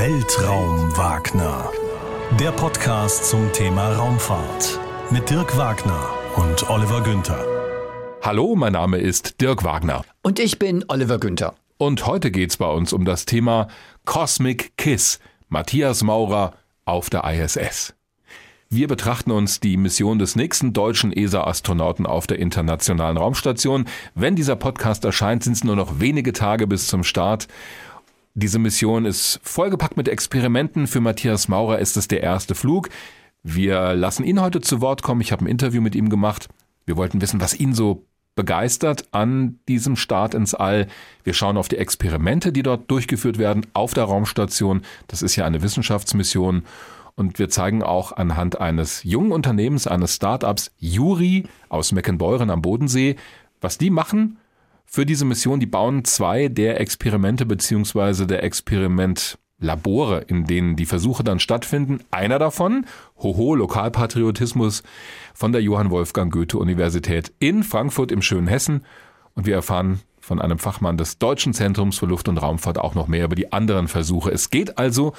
Weltraum Wagner. Der Podcast zum Thema Raumfahrt mit Dirk Wagner und Oliver Günther. Hallo, mein Name ist Dirk Wagner. Und ich bin Oliver Günther. Und heute geht's bei uns um das Thema Cosmic Kiss. Matthias Maurer auf der ISS. Wir betrachten uns die Mission des nächsten deutschen ESA-Astronauten auf der Internationalen Raumstation. Wenn dieser Podcast erscheint, sind es nur noch wenige Tage bis zum Start. Diese Mission ist vollgepackt mit Experimenten. Für Matthias Maurer ist es der erste Flug. Wir lassen ihn heute zu Wort kommen. Ich habe ein Interview mit ihm gemacht. Wir wollten wissen, was ihn so begeistert an diesem Start ins All. Wir schauen auf die Experimente, die dort durchgeführt werden auf der Raumstation. Das ist ja eine Wissenschaftsmission. Und wir zeigen auch anhand eines jungen Unternehmens, eines Startups, Juri aus Meckenbeuren am Bodensee, was die machen für diese Mission. Die bauen zwei der Experimente beziehungsweise der Experimentlabore, in denen die Versuche dann stattfinden. Einer davon, Hoho, Lokalpatriotismus von der Johann Wolfgang Goethe Universität in Frankfurt im schönen Hessen. Und wir erfahren von einem Fachmann des Deutschen Zentrums für Luft- und Raumfahrt auch noch mehr über die anderen Versuche. Es geht also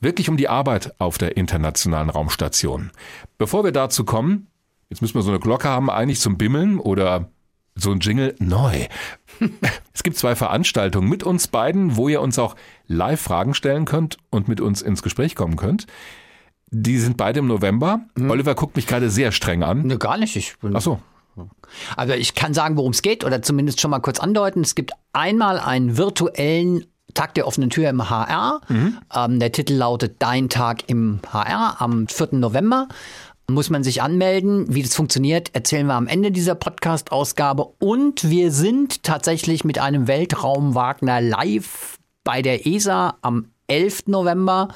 wirklich um die Arbeit auf der internationalen Raumstation. Bevor wir dazu kommen, jetzt müssen wir so eine Glocke haben, eigentlich zum Bimmeln oder so ein Jingle neu. es gibt zwei Veranstaltungen mit uns beiden, wo ihr uns auch live Fragen stellen könnt und mit uns ins Gespräch kommen könnt. Die sind beide im November. Hm. Oliver guckt mich gerade sehr streng an. Ne, gar nicht. Ich bin Ach so. Also ich kann sagen, worum es geht oder zumindest schon mal kurz andeuten. Es gibt einmal einen virtuellen Tag der offenen Tür im HR. Mhm. Ähm, der Titel lautet Dein Tag im HR am 4. November. Muss man sich anmelden. Wie das funktioniert, erzählen wir am Ende dieser Podcast-Ausgabe. Und wir sind tatsächlich mit einem Weltraum-Wagner live bei der ESA am 11. November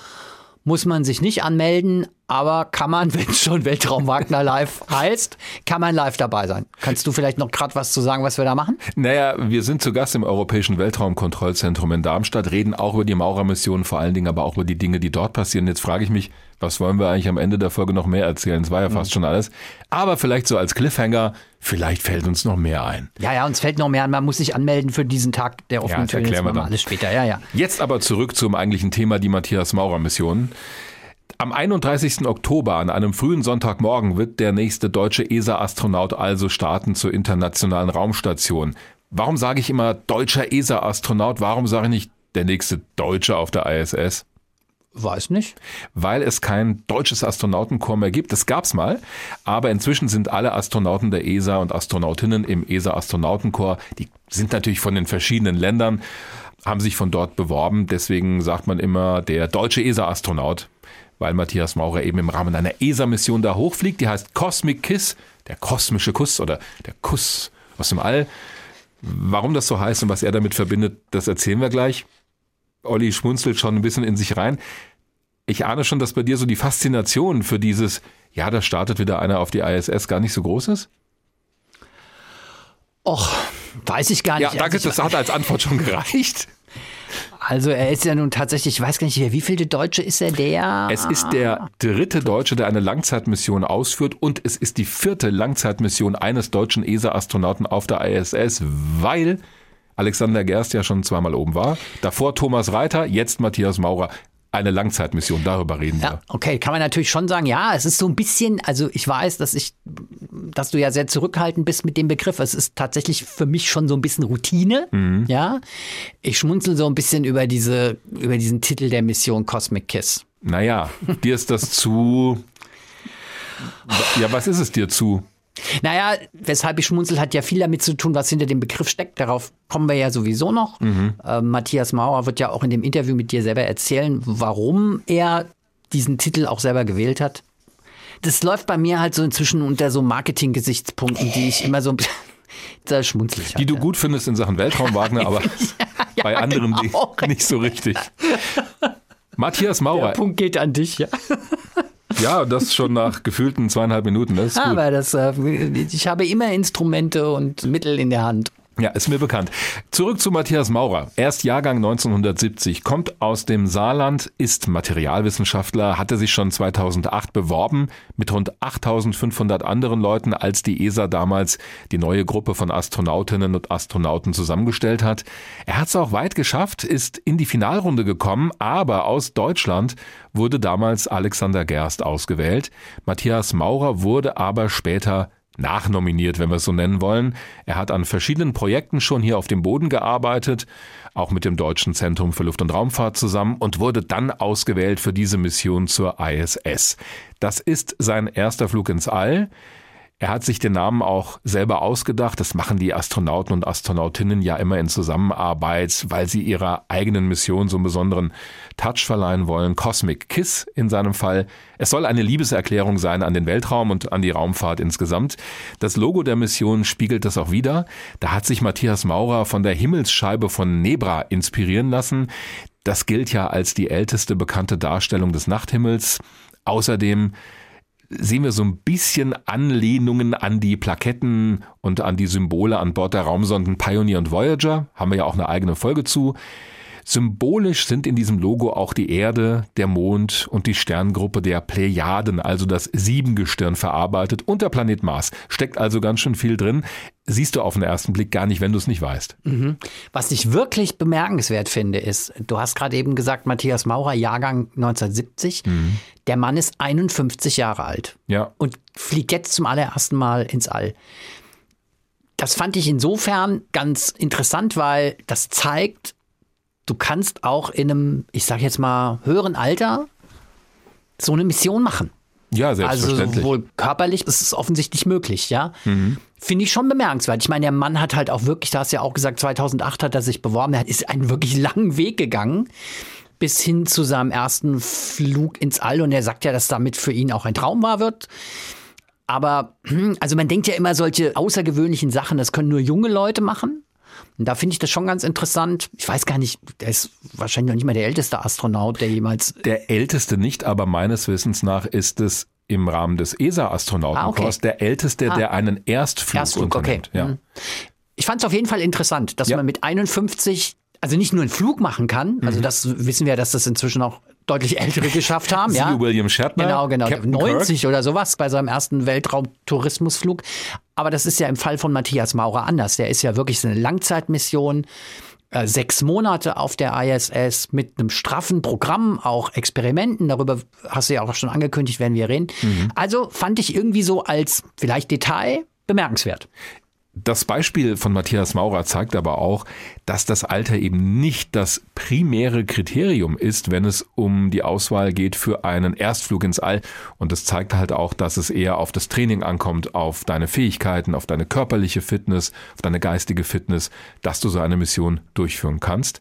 muss man sich nicht anmelden, aber kann man, wenn es schon Weltraum Wagner live heißt, kann man live dabei sein. Kannst du vielleicht noch gerade was zu sagen, was wir da machen? Naja, wir sind zu Gast im Europäischen Weltraumkontrollzentrum in Darmstadt, reden auch über die Maurermission, vor allen Dingen aber auch über die Dinge, die dort passieren. Jetzt frage ich mich, was wollen wir eigentlich am Ende der Folge noch mehr erzählen? Es war ja fast mhm. schon alles. Aber vielleicht so als Cliffhanger, vielleicht fällt uns noch mehr ein. Ja, ja, uns fällt noch mehr an. Man muss sich anmelden für diesen Tag der offenen ja, Tür. Erklären wir dann. alles später. Ja, ja. Jetzt aber zurück zum eigentlichen Thema, die Matthias Maurer Mission. Am 31. Oktober, an einem frühen Sonntagmorgen, wird der nächste deutsche ESA-Astronaut also starten zur internationalen Raumstation. Warum sage ich immer deutscher ESA-Astronaut? Warum sage ich nicht der nächste Deutsche auf der ISS? Weiß nicht. Weil es kein deutsches Astronautenkorps mehr gibt. Das gab's mal. Aber inzwischen sind alle Astronauten der ESA und Astronautinnen im ESA-Astronautenkorps, die sind natürlich von den verschiedenen Ländern, haben sich von dort beworben. Deswegen sagt man immer der deutsche ESA-Astronaut weil Matthias Maurer eben im Rahmen einer ESA-Mission da hochfliegt. Die heißt Cosmic Kiss, der kosmische Kuss oder der Kuss aus dem All. Warum das so heißt und was er damit verbindet, das erzählen wir gleich. Olli schmunzelt schon ein bisschen in sich rein. Ich ahne schon, dass bei dir so die Faszination für dieses, ja, da startet wieder einer auf die ISS, gar nicht so groß ist? Och, weiß ich gar nicht. Ja, danke, also das hat als Antwort schon gereicht. Also er ist ja nun tatsächlich, ich weiß gar nicht, wie viele Deutsche ist er der? Es ist der dritte Deutsche, der eine Langzeitmission ausführt und es ist die vierte Langzeitmission eines deutschen ESA-Astronauten auf der ISS, weil Alexander Gerst ja schon zweimal oben war. Davor Thomas Reiter, jetzt Matthias Maurer eine Langzeitmission, darüber reden wir. Ja, okay, kann man natürlich schon sagen, ja, es ist so ein bisschen, also ich weiß, dass ich, dass du ja sehr zurückhaltend bist mit dem Begriff. Es ist tatsächlich für mich schon so ein bisschen Routine, mhm. ja. Ich schmunzel so ein bisschen über diese, über diesen Titel der Mission Cosmic Kiss. Naja, dir ist das zu, ja, was ist es dir zu? Naja, weshalb ich schmunzel, hat ja viel damit zu tun, was hinter dem Begriff steckt. Darauf kommen wir ja sowieso noch. Mhm. Äh, Matthias Mauer wird ja auch in dem Interview mit dir selber erzählen, warum er diesen Titel auch selber gewählt hat. Das läuft bei mir halt so inzwischen unter so Marketing-Gesichtspunkten, die ich immer so ein bisschen da schmunzelig. Die halt, du ja. gut findest in Sachen Weltraum, Wagner, aber ja, bei anderen genau. nicht so richtig. Matthias Mauer. Der Punkt geht an dich, ja. Ja, das schon nach gefühlten zweieinhalb Minuten. Das ist Aber das, äh, ich habe immer Instrumente und Mittel in der Hand. Ja, ist mir bekannt. Zurück zu Matthias Maurer. Er ist Jahrgang 1970, kommt aus dem Saarland, ist Materialwissenschaftler, hatte sich schon 2008 beworben mit rund 8500 anderen Leuten, als die ESA damals die neue Gruppe von Astronautinnen und Astronauten zusammengestellt hat. Er hat es auch weit geschafft, ist in die Finalrunde gekommen, aber aus Deutschland wurde damals Alexander Gerst ausgewählt. Matthias Maurer wurde aber später nachnominiert, wenn wir es so nennen wollen. Er hat an verschiedenen Projekten schon hier auf dem Boden gearbeitet, auch mit dem Deutschen Zentrum für Luft- und Raumfahrt zusammen und wurde dann ausgewählt für diese Mission zur ISS. Das ist sein erster Flug ins All. Er hat sich den Namen auch selber ausgedacht. Das machen die Astronauten und Astronautinnen ja immer in Zusammenarbeit, weil sie ihrer eigenen Mission so einen besonderen Touch verleihen wollen. Cosmic Kiss in seinem Fall. Es soll eine Liebeserklärung sein an den Weltraum und an die Raumfahrt insgesamt. Das Logo der Mission spiegelt das auch wieder. Da hat sich Matthias Maurer von der Himmelsscheibe von Nebra inspirieren lassen. Das gilt ja als die älteste bekannte Darstellung des Nachthimmels. Außerdem sehen wir so ein bisschen Anlehnungen an die Plaketten und an die Symbole an Bord der Raumsonden Pioneer und Voyager. Haben wir ja auch eine eigene Folge zu. Symbolisch sind in diesem Logo auch die Erde, der Mond und die Sterngruppe der Plejaden, also das Siebengestirn verarbeitet und der Planet Mars. Steckt also ganz schön viel drin. Siehst du auf den ersten Blick gar nicht, wenn du es nicht weißt. Mhm. Was ich wirklich bemerkenswert finde, ist, du hast gerade eben gesagt, Matthias Maurer, Jahrgang 1970. Mhm. Der Mann ist 51 Jahre alt. Ja. Und fliegt jetzt zum allerersten Mal ins All. Das fand ich insofern ganz interessant, weil das zeigt, du kannst auch in einem, ich sag jetzt mal, höheren Alter so eine Mission machen. Ja, selbstverständlich. Also sowohl körperlich ist es offensichtlich möglich, ja. Mhm. Finde ich schon bemerkenswert. Ich meine, der Mann hat halt auch wirklich, da hast du ja auch gesagt, 2008 hat er sich beworben, er ist einen wirklich langen Weg gegangen bis hin zu seinem ersten Flug ins All und er sagt ja, dass damit für ihn auch ein Traum war wird. Aber also man denkt ja immer solche außergewöhnlichen Sachen, das können nur junge Leute machen. Und da finde ich das schon ganz interessant. Ich weiß gar nicht, der ist wahrscheinlich noch nicht mal der älteste Astronaut, der jemals. Der älteste nicht, aber meines Wissens nach ist es im Rahmen des ESA-Astronautenkorps ah, okay. der älteste, ah. der einen Erstflug, Erstflug unternimmt. Okay. Ja. Mhm. Ich fand es auf jeden Fall interessant, dass ja. man mit 51 also nicht nur einen Flug machen kann, also mhm. das wissen wir, dass das inzwischen auch deutlich ältere geschafft haben. ja. William Shatner. Genau, genau. Captain 90 Kirk. oder sowas bei seinem ersten Weltraumtourismusflug. Aber das ist ja im Fall von Matthias Maurer anders. Der ist ja wirklich so eine Langzeitmission. Äh, sechs Monate auf der ISS mit einem straffen Programm, auch Experimenten. Darüber hast du ja auch schon angekündigt, werden wir reden. Mhm. Also fand ich irgendwie so als vielleicht Detail bemerkenswert. Das Beispiel von Matthias Maurer zeigt aber auch, dass das Alter eben nicht das primäre Kriterium ist, wenn es um die Auswahl geht für einen Erstflug ins All. Und das zeigt halt auch, dass es eher auf das Training ankommt, auf deine Fähigkeiten, auf deine körperliche Fitness, auf deine geistige Fitness, dass du so eine Mission durchführen kannst.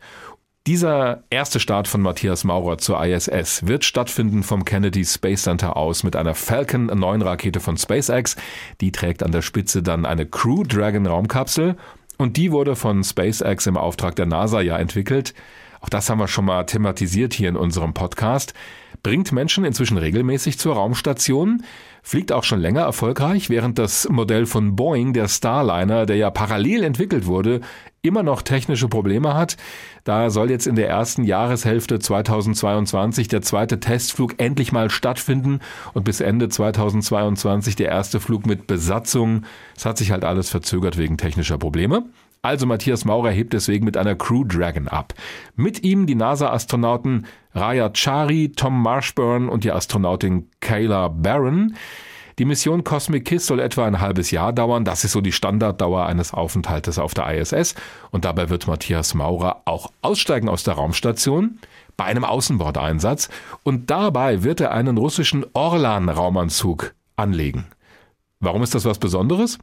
Dieser erste Start von Matthias Maurer zur ISS wird stattfinden vom Kennedy Space Center aus mit einer Falcon 9 Rakete von SpaceX. Die trägt an der Spitze dann eine Crew Dragon Raumkapsel und die wurde von SpaceX im Auftrag der NASA ja entwickelt. Auch das haben wir schon mal thematisiert hier in unserem Podcast. Bringt Menschen inzwischen regelmäßig zur Raumstation, fliegt auch schon länger erfolgreich, während das Modell von Boeing, der Starliner, der ja parallel entwickelt wurde, immer noch technische Probleme hat. Da soll jetzt in der ersten Jahreshälfte 2022 der zweite Testflug endlich mal stattfinden und bis Ende 2022 der erste Flug mit Besatzung. Es hat sich halt alles verzögert wegen technischer Probleme. Also Matthias Maurer hebt deswegen mit einer Crew Dragon ab. Mit ihm die NASA-Astronauten Raya Chari, Tom Marshburn und die Astronautin Kayla Barron. Die Mission Cosmic Kiss soll etwa ein halbes Jahr dauern. Das ist so die Standarddauer eines Aufenthaltes auf der ISS. Und dabei wird Matthias Maurer auch aussteigen aus der Raumstation bei einem Außenbordeinsatz. Und dabei wird er einen russischen Orlan-Raumanzug anlegen. Warum ist das was Besonderes?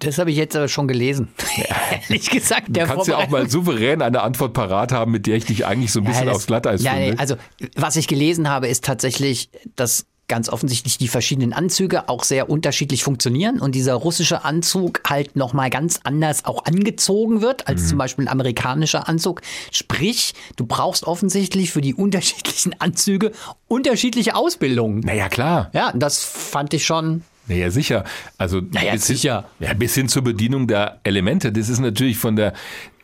Das habe ich jetzt aber schon gelesen. Ja. Ehrlich gesagt. Der du kannst ja auch mal souverän eine Antwort parat haben, mit der ich dich eigentlich so ein bisschen ja, das, aufs Glatteis ja, finde. Also, was ich gelesen habe, ist tatsächlich, dass ganz offensichtlich die verschiedenen Anzüge auch sehr unterschiedlich funktionieren und dieser russische Anzug halt nochmal ganz anders auch angezogen wird als mhm. zum Beispiel ein amerikanischer Anzug. Sprich, du brauchst offensichtlich für die unterschiedlichen Anzüge unterschiedliche Ausbildungen. Naja, klar. Ja, das fand ich schon Naja, sicher. Also naja, bis, sicher. Hin, ja, bis hin zur Bedienung der Elemente. Das ist natürlich von der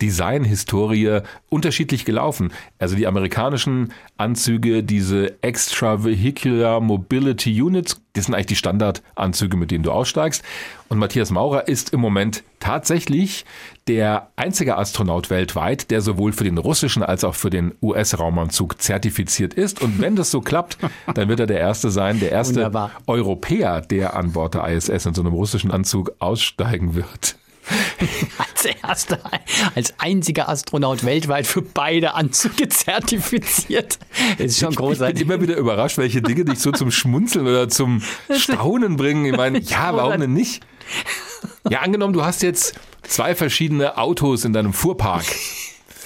Designhistorie unterschiedlich gelaufen. Also die amerikanischen Anzüge, diese Extravehicular Mobility Units, das sind eigentlich die Standardanzüge, mit denen du aussteigst. Und Matthias Maurer ist im Moment tatsächlich der einzige Astronaut weltweit, der sowohl für den russischen als auch für den US-Raumanzug zertifiziert ist. Und wenn das so klappt, dann wird er der Erste sein, der erste Wunderbar. Europäer, der an Bord der ISS in so einem russischen Anzug aussteigen wird. als erster, als einziger Astronaut weltweit für beide Anzüge zertifiziert. Das ist schon großartig. Ich bin immer wieder überrascht, welche Dinge dich so zum Schmunzeln oder zum Staunen bringen. Ich meine, ja, warum denn nicht? Ja, angenommen, du hast jetzt zwei verschiedene Autos in deinem Fuhrpark.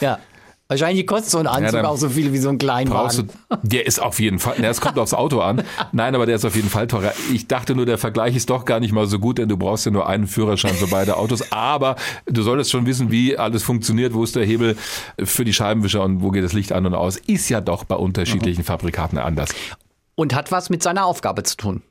Ja. Wahrscheinlich kostet so ein Anzug ja, auch so viel wie so ein Kleinwagen. Du, der ist auf jeden Fall, es kommt aufs Auto an. Nein, aber der ist auf jeden Fall teurer. Ich dachte nur, der Vergleich ist doch gar nicht mal so gut, denn du brauchst ja nur einen Führerschein für beide Autos. Aber du solltest schon wissen, wie alles funktioniert, wo ist der Hebel für die Scheibenwischer und wo geht das Licht an und aus. Ist ja doch bei unterschiedlichen mhm. Fabrikaten anders. Und hat was mit seiner Aufgabe zu tun.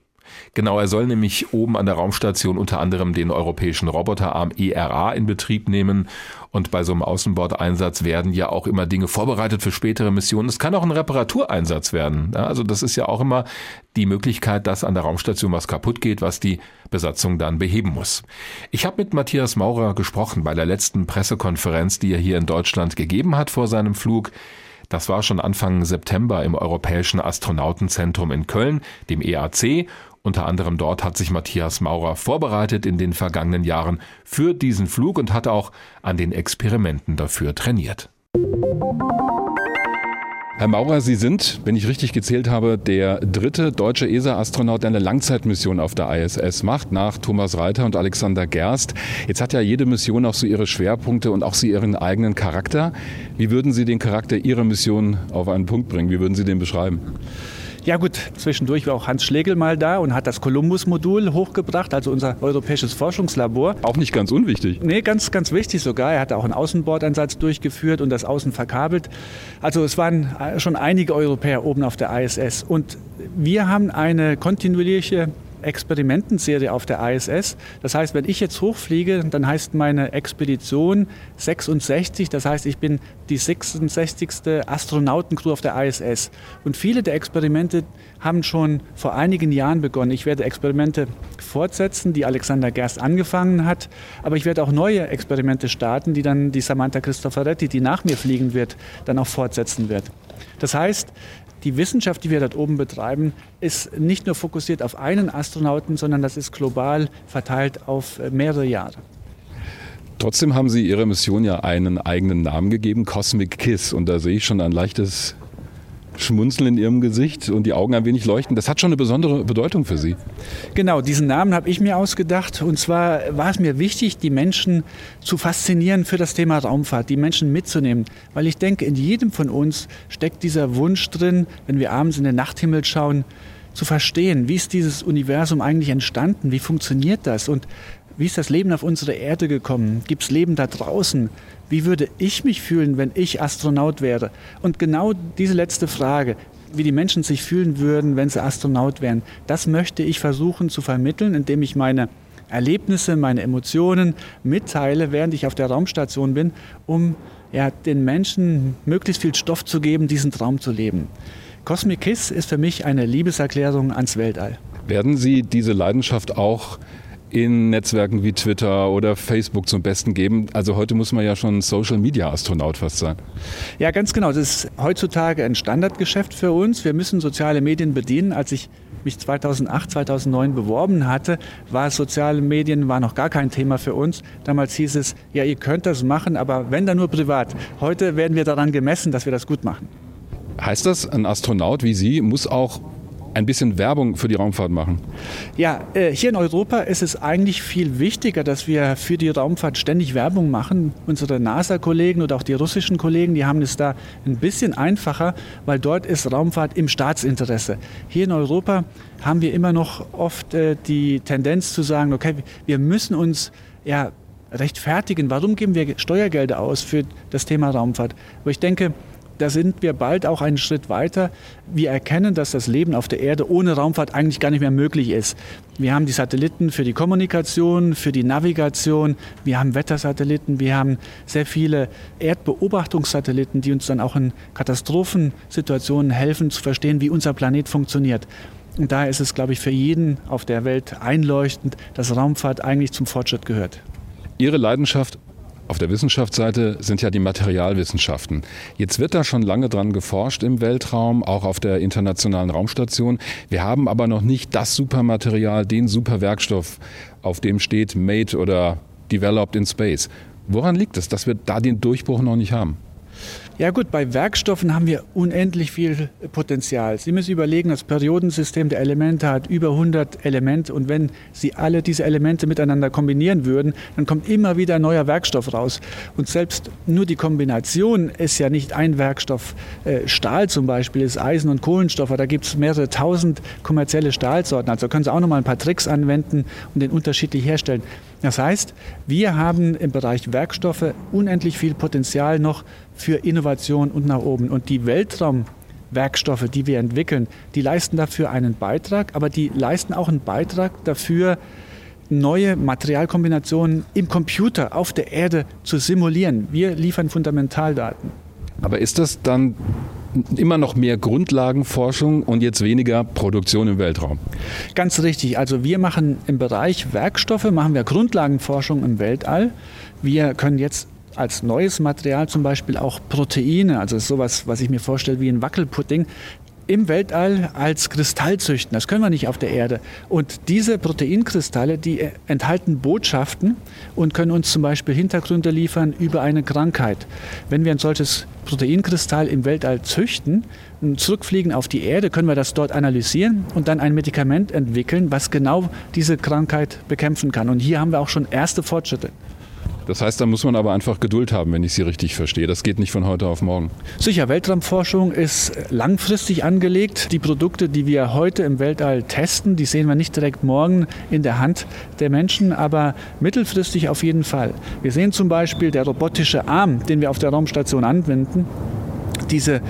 Genau, er soll nämlich oben an der Raumstation unter anderem den europäischen Roboterarm ERA in Betrieb nehmen. Und bei so einem Außenbordeinsatz werden ja auch immer Dinge vorbereitet für spätere Missionen. Es kann auch ein Reparatureinsatz werden. Also das ist ja auch immer die Möglichkeit, dass an der Raumstation was kaputt geht, was die Besatzung dann beheben muss. Ich habe mit Matthias Maurer gesprochen bei der letzten Pressekonferenz, die er hier in Deutschland gegeben hat vor seinem Flug. Das war schon Anfang September im Europäischen Astronautenzentrum in Köln, dem EAC. Unter anderem dort hat sich Matthias Maurer vorbereitet in den vergangenen Jahren für diesen Flug und hat auch an den Experimenten dafür trainiert. Herr Maurer, Sie sind, wenn ich richtig gezählt habe, der dritte deutsche ESA-Astronaut, der eine Langzeitmission auf der ISS macht, nach Thomas Reiter und Alexander Gerst. Jetzt hat ja jede Mission auch so ihre Schwerpunkte und auch so ihren eigenen Charakter. Wie würden Sie den Charakter Ihrer Mission auf einen Punkt bringen? Wie würden Sie den beschreiben? Ja gut, zwischendurch war auch Hans Schlegel mal da und hat das Columbus-Modul hochgebracht, also unser europäisches Forschungslabor. Auch nicht ganz unwichtig. Nee, ganz, ganz wichtig sogar. Er hat auch einen Außenbordeinsatz durchgeführt und das Außen verkabelt. Also es waren schon einige Europäer oben auf der ISS. Und wir haben eine kontinuierliche Experimentenserie auf der ISS. Das heißt, wenn ich jetzt hochfliege, dann heißt meine Expedition 66. Das heißt, ich bin die 66. Astronautencrew auf der ISS. Und viele der Experimente haben schon vor einigen Jahren begonnen. Ich werde Experimente fortsetzen, die Alexander Gerst angefangen hat. Aber ich werde auch neue Experimente starten, die dann die Samantha Cristoforetti, die nach mir fliegen wird, dann auch fortsetzen wird. Das heißt, die Wissenschaft, die wir dort oben betreiben, ist nicht nur fokussiert auf einen Astronauten, sondern das ist global verteilt auf äh, mehrere Jahre. Trotzdem haben Sie Ihrer Mission ja einen eigenen Namen gegeben, Cosmic Kiss. Und da sehe ich schon ein leichtes Schmunzeln in ihrem Gesicht und die Augen ein wenig leuchten. Das hat schon eine besondere Bedeutung für Sie. Genau, diesen Namen habe ich mir ausgedacht. Und zwar war es mir wichtig, die Menschen zu faszinieren für das Thema Raumfahrt, die Menschen mitzunehmen. Weil ich denke, in jedem von uns steckt dieser Wunsch drin, wenn wir abends in den Nachthimmel schauen, zu verstehen, wie ist dieses Universum eigentlich entstanden, wie funktioniert das und wie ist das Leben auf unsere Erde gekommen? Gibt es Leben da draußen? Wie würde ich mich fühlen, wenn ich Astronaut wäre? Und genau diese letzte Frage, wie die Menschen sich fühlen würden, wenn sie Astronaut wären, das möchte ich versuchen zu vermitteln, indem ich meine Erlebnisse, meine Emotionen mitteile, während ich auf der Raumstation bin, um ja, den Menschen möglichst viel Stoff zu geben, diesen Traum zu leben. Cosmic Kiss ist für mich eine Liebeserklärung ans Weltall. Werden Sie diese Leidenschaft auch in Netzwerken wie Twitter oder Facebook zum Besten geben. Also heute muss man ja schon Social Media Astronaut fast sein. Ja, ganz genau. Das ist heutzutage ein Standardgeschäft für uns. Wir müssen soziale Medien bedienen. Als ich mich 2008, 2009 beworben hatte, war soziale Medien war noch gar kein Thema für uns. Damals hieß es, ja, ihr könnt das machen, aber wenn dann nur privat. Heute werden wir daran gemessen, dass wir das gut machen. Heißt das, ein Astronaut wie Sie muss auch ein bisschen Werbung für die Raumfahrt machen? Ja, äh, hier in Europa ist es eigentlich viel wichtiger, dass wir für die Raumfahrt ständig Werbung machen. Unsere NASA-Kollegen oder auch die russischen Kollegen, die haben es da ein bisschen einfacher, weil dort ist Raumfahrt im Staatsinteresse. Hier in Europa haben wir immer noch oft äh, die Tendenz zu sagen, okay, wir müssen uns ja rechtfertigen. Warum geben wir Steuergelder aus für das Thema Raumfahrt? Aber ich denke, da sind wir bald auch einen Schritt weiter. Wir erkennen, dass das Leben auf der Erde ohne Raumfahrt eigentlich gar nicht mehr möglich ist. Wir haben die Satelliten für die Kommunikation, für die Navigation, wir haben Wettersatelliten, wir haben sehr viele Erdbeobachtungssatelliten, die uns dann auch in Katastrophensituationen helfen zu verstehen, wie unser Planet funktioniert. Und daher ist es, glaube ich, für jeden auf der Welt einleuchtend, dass Raumfahrt eigentlich zum Fortschritt gehört. Ihre Leidenschaft auf der Wissenschaftsseite sind ja die Materialwissenschaften. Jetzt wird da schon lange dran geforscht im Weltraum, auch auf der internationalen Raumstation. Wir haben aber noch nicht das Supermaterial, den Superwerkstoff, auf dem steht Made oder Developed in Space. Woran liegt es, dass wir da den Durchbruch noch nicht haben? Ja gut, bei Werkstoffen haben wir unendlich viel Potenzial. Sie müssen überlegen, das Periodensystem der Elemente hat über 100 Elemente und wenn Sie alle diese Elemente miteinander kombinieren würden, dann kommt immer wieder ein neuer Werkstoff raus. Und selbst nur die Kombination ist ja nicht ein Werkstoff. Äh, Stahl zum Beispiel ist Eisen und Kohlenstoff, da gibt es mehrere tausend kommerzielle Stahlsorten. Also können Sie auch noch mal ein paar Tricks anwenden und den unterschiedlich herstellen. Das heißt, wir haben im Bereich Werkstoffe unendlich viel Potenzial noch für Innovation und nach oben. Und die Weltraumwerkstoffe, die wir entwickeln, die leisten dafür einen Beitrag, aber die leisten auch einen Beitrag dafür, neue Materialkombinationen im Computer auf der Erde zu simulieren. Wir liefern Fundamentaldaten. Aber ist das dann immer noch mehr Grundlagenforschung und jetzt weniger Produktion im Weltraum. Ganz richtig. Also wir machen im Bereich Werkstoffe, machen wir Grundlagenforschung im Weltall. Wir können jetzt als neues Material zum Beispiel auch Proteine, also sowas, was ich mir vorstelle wie ein Wackelpudding, im Weltall als Kristall züchten. Das können wir nicht auf der Erde. Und diese Proteinkristalle, die enthalten Botschaften und können uns zum Beispiel Hintergründe liefern über eine Krankheit. Wenn wir ein solches Proteinkristall im Weltall züchten und zurückfliegen auf die Erde, können wir das dort analysieren und dann ein Medikament entwickeln, was genau diese Krankheit bekämpfen kann. Und hier haben wir auch schon erste Fortschritte. Das heißt, da muss man aber einfach Geduld haben, wenn ich Sie richtig verstehe. Das geht nicht von heute auf morgen. Sicher, Weltraumforschung ist langfristig angelegt. Die Produkte, die wir heute im Weltall testen, die sehen wir nicht direkt morgen in der Hand der Menschen, aber mittelfristig auf jeden Fall. Wir sehen zum Beispiel der robotische Arm, den wir auf der Raumstation anwenden. Diese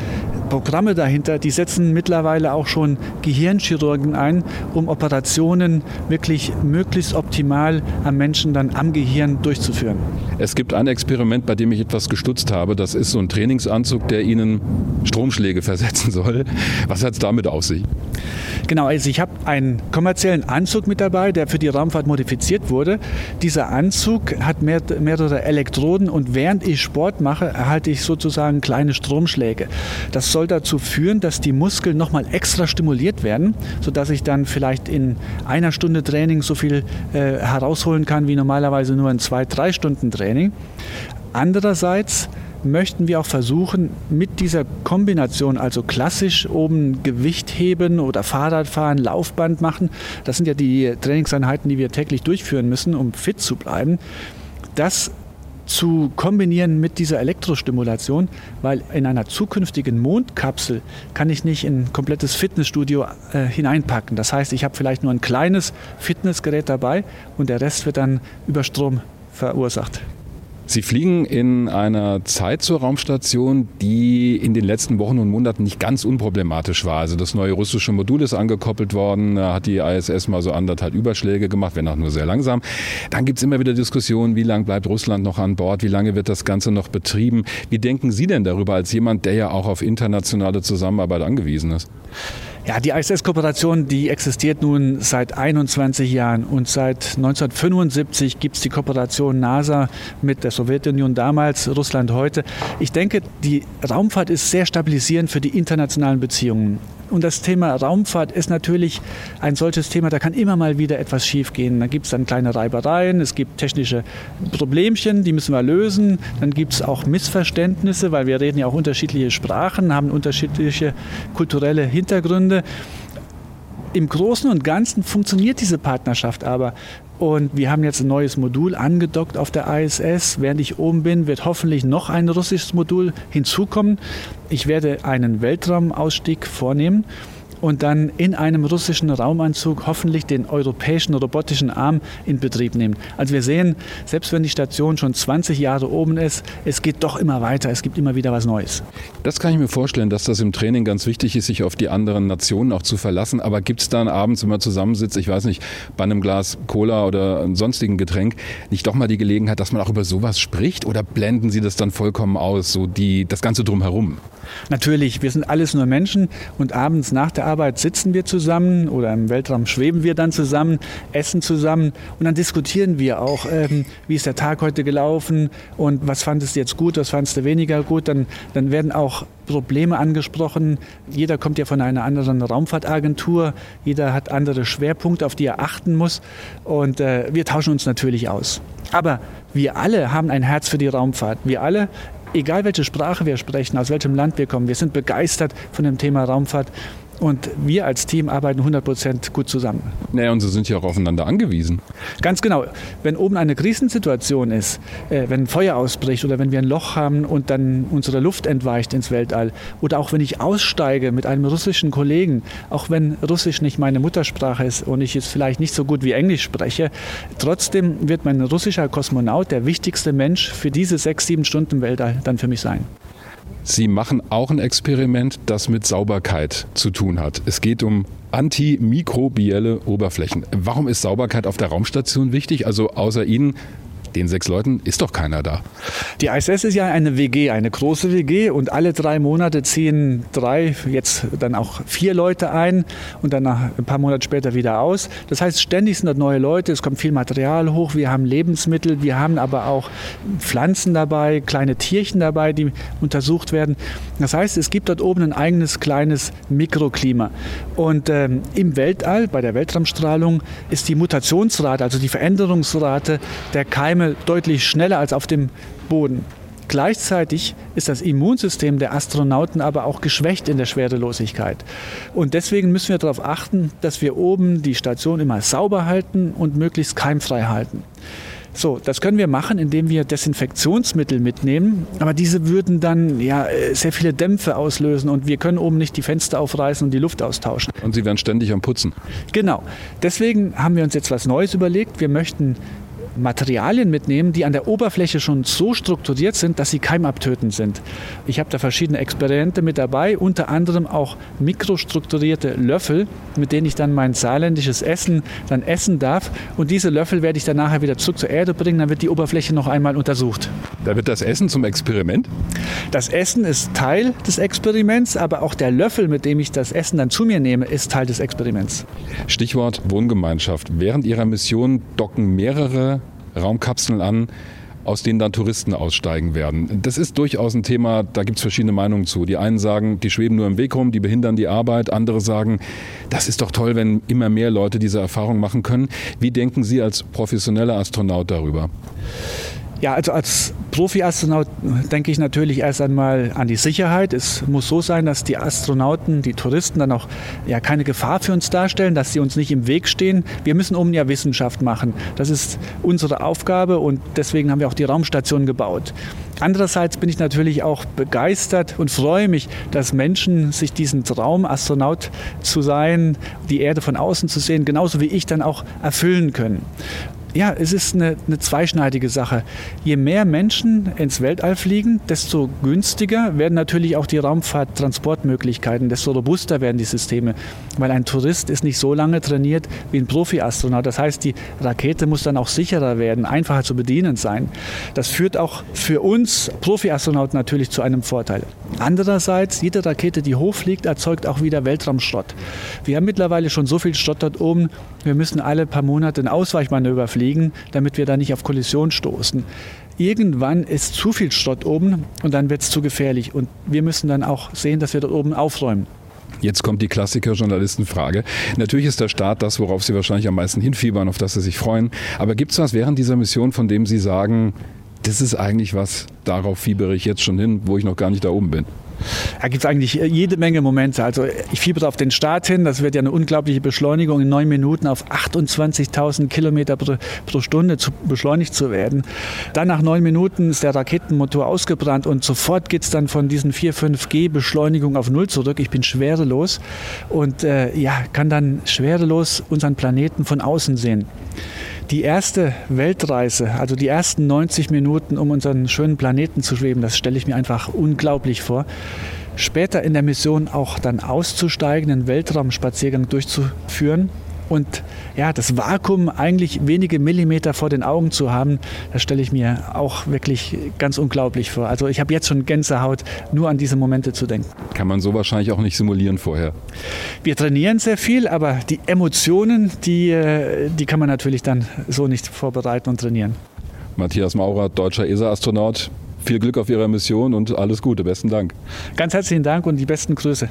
Programme dahinter, die setzen mittlerweile auch schon Gehirnchirurgen ein, um Operationen wirklich möglichst optimal am Menschen dann am Gehirn durchzuführen. Es gibt ein Experiment, bei dem ich etwas gestutzt habe. Das ist so ein Trainingsanzug, der Ihnen Stromschläge versetzen soll. Was hat es damit auf sich? Genau, also ich habe einen kommerziellen Anzug mit dabei, der für die Raumfahrt modifiziert wurde. Dieser Anzug hat mehr, mehrere Elektroden und während ich Sport mache, erhalte ich sozusagen kleine Stromschläge. Das soll dazu führen, dass die Muskeln nochmal extra stimuliert werden, sodass ich dann vielleicht in einer Stunde Training so viel äh, herausholen kann wie normalerweise nur in zwei, drei Stunden Training. Andererseits möchten wir auch versuchen, mit dieser Kombination, also klassisch oben Gewicht heben oder Fahrradfahren, Laufband machen, das sind ja die Trainingseinheiten, die wir täglich durchführen müssen, um fit zu bleiben, das zu kombinieren mit dieser Elektrostimulation, weil in einer zukünftigen Mondkapsel kann ich nicht in ein komplettes Fitnessstudio äh, hineinpacken. Das heißt, ich habe vielleicht nur ein kleines Fitnessgerät dabei und der Rest wird dann über Strom verursacht. Sie fliegen in einer Zeit zur Raumstation, die in den letzten Wochen und Monaten nicht ganz unproblematisch war. Also das neue russische Modul ist angekoppelt worden, da hat die ISS mal so anderthalb Überschläge gemacht, wenn auch nur sehr langsam. Dann gibt es immer wieder Diskussionen, wie lange bleibt Russland noch an Bord, wie lange wird das Ganze noch betrieben. Wie denken Sie denn darüber als jemand, der ja auch auf internationale Zusammenarbeit angewiesen ist? Ja, die ISS-Kooperation, die existiert nun seit 21 Jahren und seit 1975 gibt es die Kooperation NASA mit der Sowjetunion damals, Russland heute. Ich denke, die Raumfahrt ist sehr stabilisierend für die internationalen Beziehungen. Und das Thema Raumfahrt ist natürlich ein solches Thema, da kann immer mal wieder etwas schiefgehen. Da gibt es dann kleine Reibereien, es gibt technische Problemchen, die müssen wir lösen. Dann gibt es auch Missverständnisse, weil wir reden ja auch unterschiedliche Sprachen, haben unterschiedliche kulturelle Hintergründe. Im Großen und Ganzen funktioniert diese Partnerschaft aber. Und wir haben jetzt ein neues Modul angedockt auf der ISS. Während ich oben bin, wird hoffentlich noch ein russisches Modul hinzukommen. Ich werde einen Weltraumausstieg vornehmen. Und dann in einem russischen Raumanzug hoffentlich den europäischen robotischen Arm in Betrieb nehmen. Also wir sehen, selbst wenn die Station schon 20 Jahre oben ist, es geht doch immer weiter, es gibt immer wieder was Neues. Das kann ich mir vorstellen, dass das im Training ganz wichtig ist, sich auf die anderen Nationen auch zu verlassen. Aber gibt es dann abends, wenn man zusammensitzt, ich weiß nicht, bei einem Glas Cola oder einem sonstigen Getränk, nicht doch mal die Gelegenheit, dass man auch über sowas spricht? Oder blenden Sie das dann vollkommen aus, so die, das Ganze drumherum? Natürlich, wir sind alles nur Menschen und abends nach der Arbeit sitzen wir zusammen oder im Weltraum schweben wir dann zusammen, essen zusammen und dann diskutieren wir auch, ähm, wie ist der Tag heute gelaufen und was fandest du jetzt gut, was fandest du weniger gut. Dann, dann werden auch Probleme angesprochen. Jeder kommt ja von einer anderen Raumfahrtagentur, jeder hat andere Schwerpunkte, auf die er achten muss und äh, wir tauschen uns natürlich aus. Aber wir alle haben ein Herz für die Raumfahrt. Wir alle egal welche Sprache wir sprechen, aus welchem Land wir kommen, wir sind begeistert von dem Thema Raumfahrt und wir als Team arbeiten 100 Prozent gut zusammen. Naja, und Sie sind ja auch aufeinander angewiesen. Ganz genau. Wenn oben eine Krisensituation ist, äh, wenn ein Feuer ausbricht oder wenn wir ein Loch haben und dann unsere Luft entweicht ins Weltall oder auch wenn ich aussteige mit einem russischen Kollegen, auch wenn Russisch nicht meine Muttersprache ist und ich es vielleicht nicht so gut wie Englisch spreche, trotzdem wird mein russischer Kosmonaut der wichtigste Mensch für diese sechs, sieben Stunden Weltall dann für mich sein. Sie machen auch ein Experiment, das mit Sauberkeit zu tun hat. Es geht um antimikrobielle Oberflächen. Warum ist Sauberkeit auf der Raumstation wichtig? Also außer Ihnen den sechs Leuten ist doch keiner da. Die ISS ist ja eine WG, eine große WG und alle drei Monate ziehen drei, jetzt dann auch vier Leute ein und dann ein paar Monate später wieder aus. Das heißt, ständig sind dort neue Leute, es kommt viel Material hoch, wir haben Lebensmittel, wir haben aber auch Pflanzen dabei, kleine Tierchen dabei, die untersucht werden. Das heißt, es gibt dort oben ein eigenes kleines Mikroklima. Und ähm, im Weltall, bei der Weltraumstrahlung, ist die Mutationsrate, also die Veränderungsrate der Keime Keime deutlich schneller als auf dem Boden. Gleichzeitig ist das Immunsystem der Astronauten aber auch geschwächt in der Schwerelosigkeit. Und deswegen müssen wir darauf achten, dass wir oben die Station immer sauber halten und möglichst keimfrei halten. So, das können wir machen, indem wir Desinfektionsmittel mitnehmen, aber diese würden dann ja sehr viele Dämpfe auslösen und wir können oben nicht die Fenster aufreißen und die Luft austauschen. Und sie werden ständig am Putzen. Genau. Deswegen haben wir uns jetzt was Neues überlegt. Wir möchten Materialien mitnehmen, die an der Oberfläche schon so strukturiert sind, dass sie keimabtötend sind. Ich habe da verschiedene Experimente mit dabei, unter anderem auch mikrostrukturierte Löffel, mit denen ich dann mein saarländisches Essen dann essen darf. Und diese Löffel werde ich dann nachher wieder zurück zur Erde bringen, dann wird die Oberfläche noch einmal untersucht. Da wird das Essen zum Experiment? Das Essen ist Teil des Experiments, aber auch der Löffel, mit dem ich das Essen dann zu mir nehme, ist Teil des Experiments. Stichwort Wohngemeinschaft. Während Ihrer Mission docken mehrere Raumkapseln an, aus denen dann Touristen aussteigen werden. Das ist durchaus ein Thema, da gibt es verschiedene Meinungen zu. Die einen sagen, die schweben nur im Weg rum, die behindern die Arbeit. Andere sagen, das ist doch toll, wenn immer mehr Leute diese Erfahrung machen können. Wie denken Sie als professioneller Astronaut darüber? Ja, also als Profi-Astronaut denke ich natürlich erst einmal an die Sicherheit. Es muss so sein, dass die Astronauten, die Touristen dann auch ja, keine Gefahr für uns darstellen, dass sie uns nicht im Weg stehen. Wir müssen oben ja Wissenschaft machen. Das ist unsere Aufgabe und deswegen haben wir auch die Raumstation gebaut. Andererseits bin ich natürlich auch begeistert und freue mich, dass Menschen sich diesen Traum, Astronaut zu sein, die Erde von außen zu sehen, genauso wie ich dann auch erfüllen können ja, es ist eine, eine, zweischneidige Sache. Je mehr Menschen ins Weltall fliegen, desto günstiger werden natürlich auch die Raumfahrttransportmöglichkeiten, desto robuster werden die Systeme, weil ein Tourist ist nicht so lange trainiert wie ein Profi-Astronaut. Das heißt, die Rakete muss dann auch sicherer werden, einfacher zu bedienen sein. Das führt auch für uns Profi-Astronauten natürlich zu einem Vorteil. Andererseits, jede Rakete, die hochfliegt, erzeugt auch wieder Weltraumschrott. Wir haben mittlerweile schon so viel Schrott dort oben, wir müssen alle paar Monate ein Ausweichmanöver fliegen, damit wir da nicht auf Kollision stoßen. Irgendwann ist zu viel Schrott oben und dann wird es zu gefährlich. Und wir müssen dann auch sehen, dass wir dort oben aufräumen. Jetzt kommt die Klassiker-Journalistenfrage. Natürlich ist der Start das, worauf Sie wahrscheinlich am meisten hinfiebern, auf das Sie sich freuen. Aber gibt es was während dieser Mission, von dem Sie sagen, das ist eigentlich was, darauf fiebere ich jetzt schon hin, wo ich noch gar nicht da oben bin? Da gibt es eigentlich jede Menge Momente. Also ich fieber auf den Start hin. Das wird ja eine unglaubliche Beschleunigung in neun Minuten auf 28.000 Kilometer pro, pro Stunde zu, beschleunigt zu werden. Dann nach neun Minuten ist der Raketenmotor ausgebrannt und sofort geht es dann von diesen 4, 5G Beschleunigung auf Null zurück. Ich bin schwerelos und äh, ja, kann dann schwerelos unseren Planeten von außen sehen. Die erste Weltreise, also die ersten 90 Minuten, um unseren schönen Planeten zu schweben, das stelle ich mir einfach unglaublich vor. Später in der Mission auch dann auszusteigen, einen Weltraumspaziergang durchzuführen und ja, das Vakuum eigentlich wenige Millimeter vor den Augen zu haben, das stelle ich mir auch wirklich ganz unglaublich vor. Also ich habe jetzt schon Gänsehaut, nur an diese Momente zu denken. Kann man so wahrscheinlich auch nicht simulieren vorher. Wir trainieren sehr viel, aber die Emotionen, die, äh, die kann man natürlich dann so nicht vorbereiten und trainieren. Matthias Maurer, deutscher ESA-Astronaut. Viel Glück auf Ihrer Mission und alles Gute. Besten Dank. Ganz herzlichen Dank und die besten Grüße.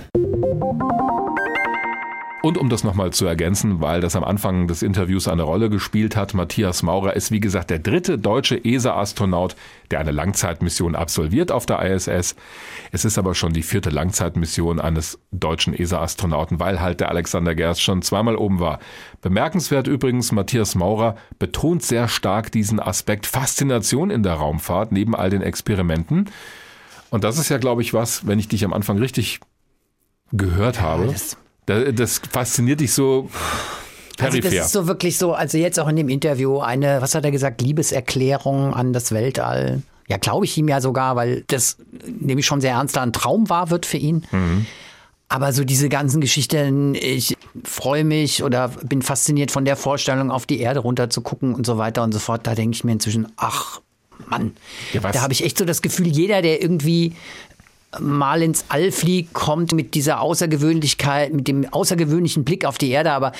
Und um das nochmal zu ergänzen, weil das am Anfang des Interviews eine Rolle gespielt hat, Matthias Maurer ist wie gesagt der dritte deutsche ESA-Astronaut, der eine Langzeitmission absolviert auf der ISS. Es ist aber schon die vierte Langzeitmission eines deutschen ESA-Astronauten, weil halt der Alexander Gerst schon zweimal oben war. Bemerkenswert übrigens, Matthias Maurer betont sehr stark diesen Aspekt Faszination in der Raumfahrt neben all den Experimenten. Und das ist ja, glaube ich, was, wenn ich dich am Anfang richtig gehört habe. Ja, das, das fasziniert dich so peripher. Also das ist so wirklich so, also jetzt auch in dem Interview eine, was hat er gesagt, Liebeserklärung an das Weltall. Ja, glaube ich ihm ja sogar, weil das nämlich schon sehr ernster ein Traum war, wird für ihn. Mhm. Aber so diese ganzen Geschichten, ich freue mich oder bin fasziniert von der Vorstellung, auf die Erde runter zu gucken und so weiter und so fort. Da denke ich mir inzwischen, ach Mann, ja, da habe ich echt so das Gefühl, jeder, der irgendwie mal ins All fliegt, kommt mit dieser Außergewöhnlichkeit, mit dem außergewöhnlichen Blick auf die Erde, aber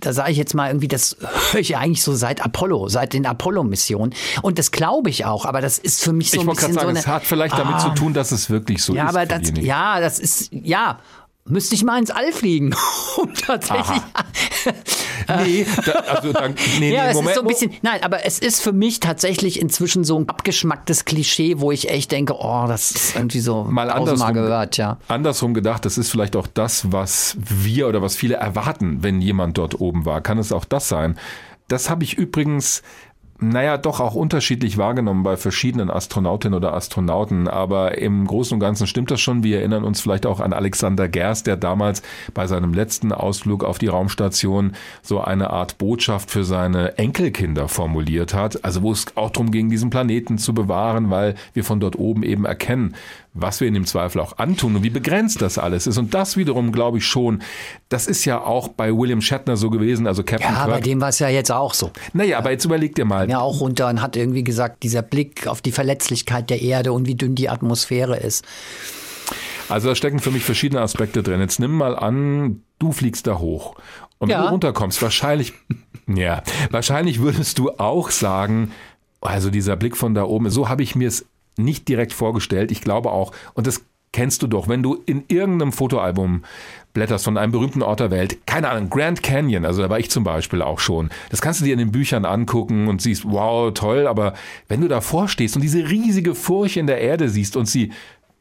da sage ich jetzt mal irgendwie, das höre ich eigentlich so seit Apollo, seit den Apollo-Missionen. Und das glaube ich auch, aber das ist für mich so ich ein bisschen sagen, so eine, Es hat vielleicht damit ah, zu tun, dass es wirklich so ja, ist. Aber das, ja, das ist, ja, müsste ich mal ins All fliegen, um tatsächlich. nee, da, also dann, nee, ja, nee, Moment. so ein bisschen, nein, aber es ist für mich tatsächlich inzwischen so ein abgeschmacktes Klischee, wo ich echt denke, oh, das ist irgendwie so mal andersrum gehört, ja. Andersrum gedacht, das ist vielleicht auch das, was wir oder was viele erwarten, wenn jemand dort oben war. Kann es auch das sein? Das habe ich übrigens naja, doch auch unterschiedlich wahrgenommen bei verschiedenen Astronautinnen oder Astronauten. Aber im Großen und Ganzen stimmt das schon. Wir erinnern uns vielleicht auch an Alexander Gerst, der damals bei seinem letzten Ausflug auf die Raumstation so eine Art Botschaft für seine Enkelkinder formuliert hat. Also wo es auch darum ging, diesen Planeten zu bewahren, weil wir von dort oben eben erkennen, was wir in dem Zweifel auch antun und wie begrenzt das alles ist. Und das wiederum glaube ich schon, das ist ja auch bei William Shatner so gewesen, also Captain Ja, Kirk. bei dem war es ja jetzt auch so. Naja, aber jetzt überleg dir mal. Ja, auch runter und hat irgendwie gesagt, dieser Blick auf die Verletzlichkeit der Erde und wie dünn die Atmosphäre ist. Also da stecken für mich verschiedene Aspekte drin. Jetzt nimm mal an, du fliegst da hoch. Und wenn Ja. du runterkommst, wahrscheinlich, ja, wahrscheinlich würdest du auch sagen, also dieser Blick von da oben, so habe ich mir es nicht direkt vorgestellt. Ich glaube auch, und das kennst du doch, wenn du in irgendeinem Fotoalbum blätterst von einem berühmten Ort der Welt, keine Ahnung, Grand Canyon, also da war ich zum Beispiel auch schon. Das kannst du dir in den Büchern angucken und siehst, wow, toll, aber wenn du davor stehst und diese riesige Furche in der Erde siehst und sie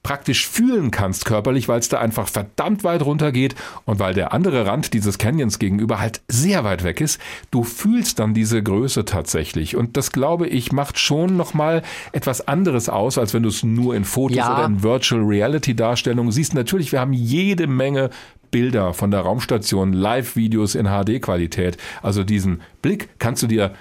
praktisch fühlen kannst körperlich, weil es da einfach verdammt weit runter geht und weil der andere Rand dieses Canyons gegenüber halt sehr weit weg ist, du fühlst dann diese Größe tatsächlich und das glaube ich macht schon noch mal etwas anderes aus, als wenn du es nur in Fotos Ja. oder in Virtual Reality Darstellungen siehst. Natürlich, wir haben jede Menge Bilder von der Raumstation, Live-Videos in HD-Qualität. Also diesen Blick kannst du dir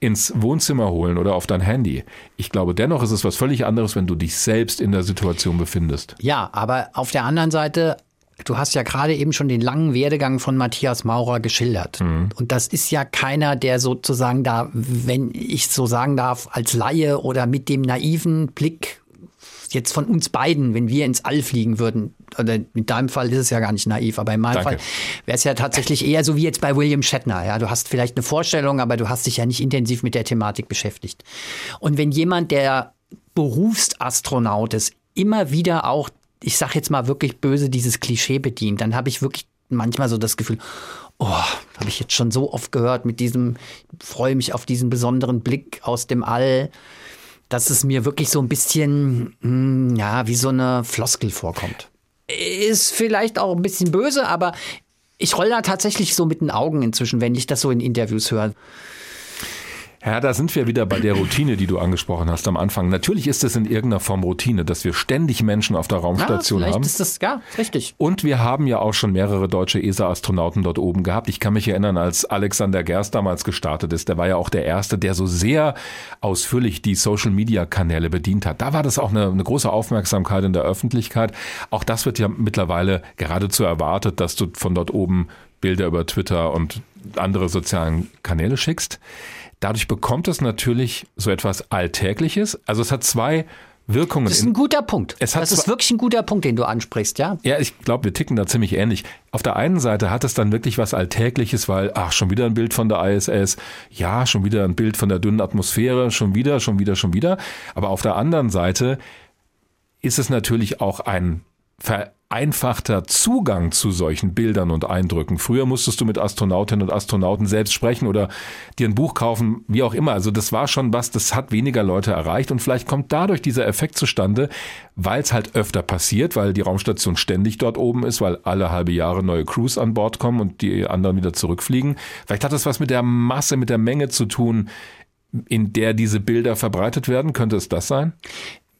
ins Wohnzimmer holen oder auf dein Handy. Ich glaube, dennoch ist es was völlig anderes, wenn du dich selbst in der Situation befindest. Ja, aber auf der anderen Seite, du hast ja gerade eben schon den langen Werdegang von Matthias Maurer geschildert. Und das ist ja keiner, der sozusagen da, wenn ich so sagen darf, als Laie oder mit dem naiven Blick jetzt von uns beiden, wenn wir ins All fliegen würden, oder in deinem Fall ist es ja gar nicht naiv, aber in meinem Danke. Fall wäre es ja tatsächlich eher so wie jetzt bei William Shatner. Ja, du hast vielleicht eine Vorstellung, aber du hast dich ja nicht intensiv mit der Thematik beschäftigt. Und wenn jemand, der Berufsastronaut ist, immer wieder auch, ich sag jetzt mal wirklich böse, dieses Klischee bedient, dann habe ich wirklich manchmal so das Gefühl, oh, habe ich jetzt schon so oft gehört mit diesem, freue mich auf diesen besonderen Blick aus dem All. Dass es mir wirklich so ein bisschen, mh, ja, wie so eine Floskel vorkommt. Ist vielleicht auch ein bisschen böse, aber ich roll da tatsächlich so mit den Augen inzwischen, wenn ich das so in Interviews höre. Ja, da sind wir wieder bei der Routine, die du angesprochen hast am Anfang. Natürlich ist es in irgendeiner Form Routine, dass wir ständig Menschen auf der Raumstation ja, vielleicht haben. ist das, ja, richtig. Und wir haben ja auch schon mehrere deutsche ESA-Astronauten dort oben gehabt. Ich kann mich erinnern, als Alexander Gerst damals gestartet ist, der war ja auch der Erste, der so sehr ausführlich die Social-Media-Kanäle bedient hat. Da war das auch eine, eine große Aufmerksamkeit in der Öffentlichkeit. Auch das wird ja mittlerweile geradezu erwartet, dass du von dort oben Bilder über Twitter und andere sozialen Kanäle schickst. Dadurch bekommt es natürlich so etwas Alltägliches. Also es hat zwei Wirkungen. Das ist ein guter Punkt. Es das ist wirklich ein guter Punkt, den du ansprichst, ja. Ja, ich glaube, wir ticken da ziemlich ähnlich. Auf der einen Seite hat es dann wirklich was Alltägliches, weil, ach, schon wieder ein Bild von der ISS, ja, schon wieder ein Bild von der dünnen Atmosphäre, schon wieder, schon wieder, schon wieder. Aber auf der anderen Seite ist es natürlich auch ein vereinfachter Zugang zu solchen Bildern und Eindrücken. Früher musstest du mit Astronautinnen und Astronauten selbst sprechen oder dir ein Buch kaufen, wie auch immer. Also das war schon was, das hat weniger Leute erreicht und vielleicht kommt dadurch dieser Effekt zustande, weil es halt öfter passiert, weil die Raumstation ständig dort oben ist, weil alle halbe Jahre neue Crews an Bord kommen und die anderen wieder zurückfliegen. Vielleicht hat das was mit der Masse, mit der Menge zu tun, in der diese Bilder verbreitet werden. Könnte es das sein?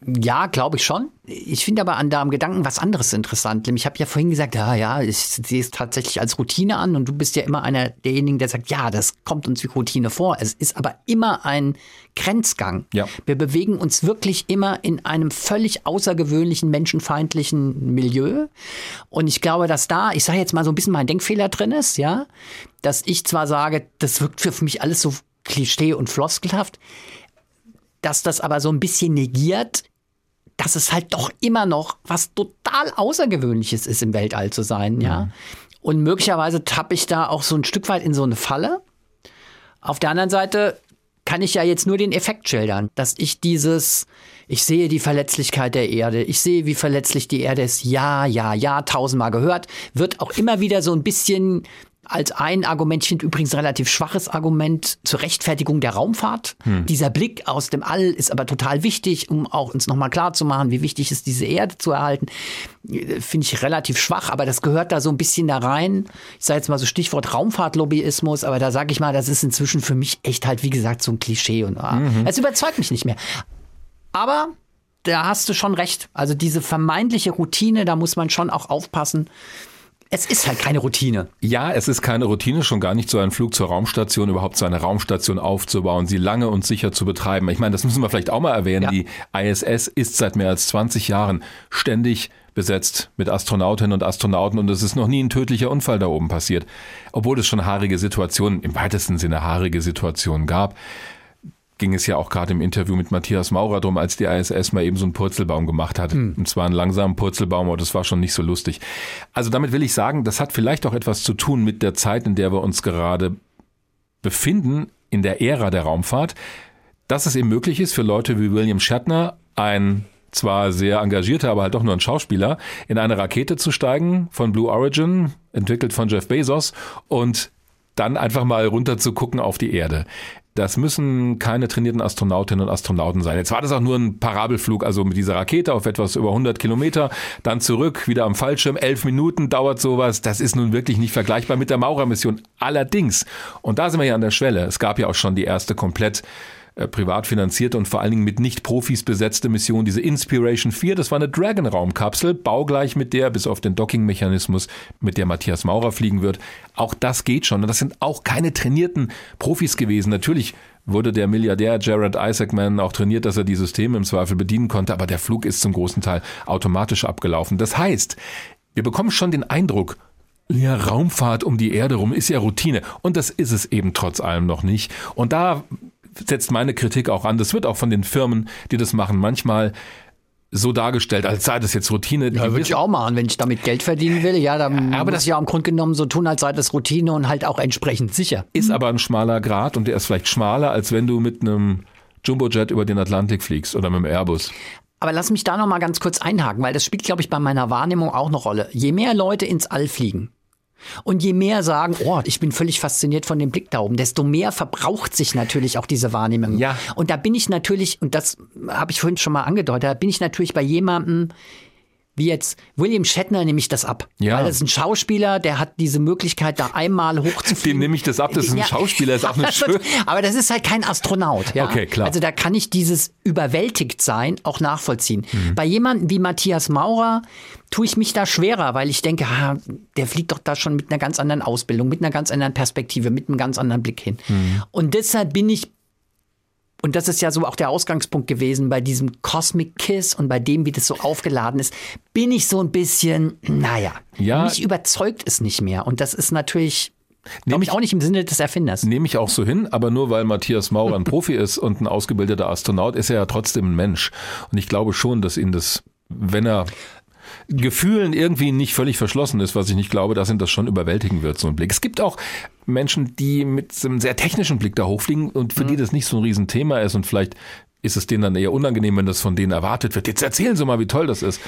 Ja, glaube ich schon. Ich finde aber an deinem Gedanken was anderes interessant. Ich habe ja vorhin gesagt, ja, ja, ich sehe es tatsächlich als Routine an und du bist ja immer einer derjenigen, der sagt, ja, das kommt uns wie Routine vor. Es ist aber immer ein Grenzgang. Ja. Wir bewegen uns wirklich immer in einem völlig außergewöhnlichen, menschenfeindlichen Milieu. Und ich glaube, dass da, ich sage jetzt mal so ein bisschen mein Denkfehler drin ist, ja, dass ich zwar sage, das wirkt für mich alles so klischee und floskelhaft, dass das aber so ein bisschen negiert, dass es halt doch immer noch was total Außergewöhnliches ist, im Weltall zu sein, ja. Und möglicherweise tappe ich da auch so ein Stück weit in so eine Falle. Auf der anderen Seite kann ich ja jetzt nur den Effekt schildern, dass ich dieses, ich sehe die Verletzlichkeit der Erde, ich sehe, wie verletzlich die Erde ist, ja, ja, ja, tausendmal gehört, wird auch immer wieder so ein bisschen als ein Argument, ich finde übrigens ein relativ schwaches Argument zur Rechtfertigung der Raumfahrt. Dieser Blick aus dem All ist aber total wichtig, um auch uns nochmal klar zu machen, wie wichtig ist, diese Erde zu erhalten. Äh, Finde ich relativ schwach, aber das gehört da so ein bisschen da rein. Ich sage jetzt mal so Stichwort Raumfahrtlobbyismus, aber da sage ich mal, das ist inzwischen für mich echt halt, wie gesagt, so ein Klischee. Und ah, es überzeugt mich nicht mehr. Aber da hast du schon recht. Also diese vermeintliche Routine, da muss man schon auch aufpassen. Es ist halt keine Routine. Ja, es ist keine Routine, schon gar nicht so einen Flug zur Raumstation, überhaupt so eine Raumstation aufzubauen, sie lange und sicher zu betreiben. Ich meine, das müssen wir vielleicht auch mal erwähnen. Ja. Die ISS ist seit mehr als 20 Jahren ständig besetzt mit Astronautinnen und Astronauten und es ist noch nie ein tödlicher Unfall da oben passiert. Obwohl es schon haarige Situationen, im weitesten Sinne haarige Situationen gab ging es ja auch gerade im Interview mit Matthias Maurer drum, als die ISS mal eben so einen Purzelbaum gemacht hat. Und zwar einen langsamen Purzelbaum, aber das war schon nicht so lustig. Also damit will ich sagen, das hat vielleicht auch etwas zu tun mit der Zeit, in der wir uns gerade befinden, in der Ära der Raumfahrt, dass es eben möglich ist für Leute wie William Shatner, ein zwar sehr engagierter, aber halt doch nur ein Schauspieler, in eine Rakete zu steigen von Blue Origin, entwickelt von Jeff Bezos, und dann einfach mal runter zu gucken auf die Erde. Das müssen keine trainierten Astronautinnen und Astronauten sein. Jetzt war das auch nur ein Parabelflug, also mit dieser Rakete auf etwas über 100 Kilometer, dann zurück, wieder am Fallschirm, elf Minuten dauert sowas. Das ist nun wirklich nicht vergleichbar mit der Maurer-Mission. Allerdings, und da sind wir ja an der Schwelle, es gab ja auch schon die erste komplett äh, privat finanzierte und vor allen Dingen mit Nicht-Profis besetzte Mission, diese Inspiration 4, das war eine Dragon-Raumkapsel, baugleich mit der, bis auf den Docking-Mechanismus, mit der Matthias Maurer fliegen wird. Auch das geht schon. Und das sind auch keine trainierten Profis gewesen. Natürlich wurde der Milliardär Jared Isaacman auch trainiert, dass er die Systeme im Zweifel bedienen konnte, aber der Flug ist zum großen Teil automatisch abgelaufen. Das heißt, wir bekommen schon den Eindruck, ja, Raumfahrt um die Erde rum ist ja Routine. Und das ist es eben trotz allem noch nicht. Und da setzt meine Kritik auch an. Das wird auch von den Firmen, die das machen, manchmal so dargestellt, als sei das jetzt Routine. Ja, würde ich auch machen, wenn ich damit Geld verdienen will. Ja, dann aber das- das ja im Grunde genommen so tun, als sei das Routine und halt auch entsprechend sicher. ist aber ein schmaler Grad und der ist vielleicht schmaler, als wenn du mit einem Jumbojet über den Atlantik fliegst oder mit einem Airbus. Aber lass mich da noch mal ganz kurz einhaken, weil das spielt, glaube ich, bei meiner Wahrnehmung auch eine Rolle. Je mehr Leute ins All fliegen, Und je mehr sagen, oh, ich bin völlig fasziniert von dem Blick da oben, desto mehr verbraucht sich natürlich auch diese Wahrnehmung. Ja. Und da bin ich natürlich, und das habe ich vorhin schon mal angedeutet, da bin ich natürlich bei jemandem, wie jetzt William Shatner nehme ich das ab. Ja. Weil das ist ein Schauspieler, der hat diese Möglichkeit, da einmal hochzufliegen. Dem nehme ich das ab, das ist ein Ja. Schauspieler, ist auch nicht schön. Aber das ist halt kein Astronaut. Ja? Okay, klar. Also da kann ich dieses überwältigt sein auch nachvollziehen. Mhm. Bei jemandem wie Matthias Maurer tue ich mich da schwerer, weil ich denke, ah, der fliegt doch da schon mit einer ganz anderen Ausbildung, mit einer ganz anderen Perspektive, mit einem ganz anderen Blick hin. Mhm. Und deshalb bin ich und das ist ja so auch der Ausgangspunkt gewesen bei diesem Cosmic Kiss und bei dem, wie das so aufgeladen ist, bin ich so ein bisschen, naja, Ja. mich überzeugt es nicht mehr. Und das ist natürlich, Nehme ich- auch nicht im Sinne des Erfinders. Nehme ich auch so hin, aber nur weil Matthias Maurer ein Profi ist und ein ausgebildeter Astronaut, ist er ja trotzdem ein Mensch. Und ich glaube schon, dass ihn das, wenn er Gefühlen irgendwie nicht völlig verschlossen ist, was ich nicht glaube, dass ihn das schon überwältigen wird, so ein Blick. Es gibt auch Menschen, die mit einem sehr technischen Blick da hochfliegen und für die das nicht so ein Riesenthema ist und vielleicht ist es denen dann eher unangenehm, wenn das von denen erwartet wird. Jetzt erzählen Sie mal, wie toll das ist.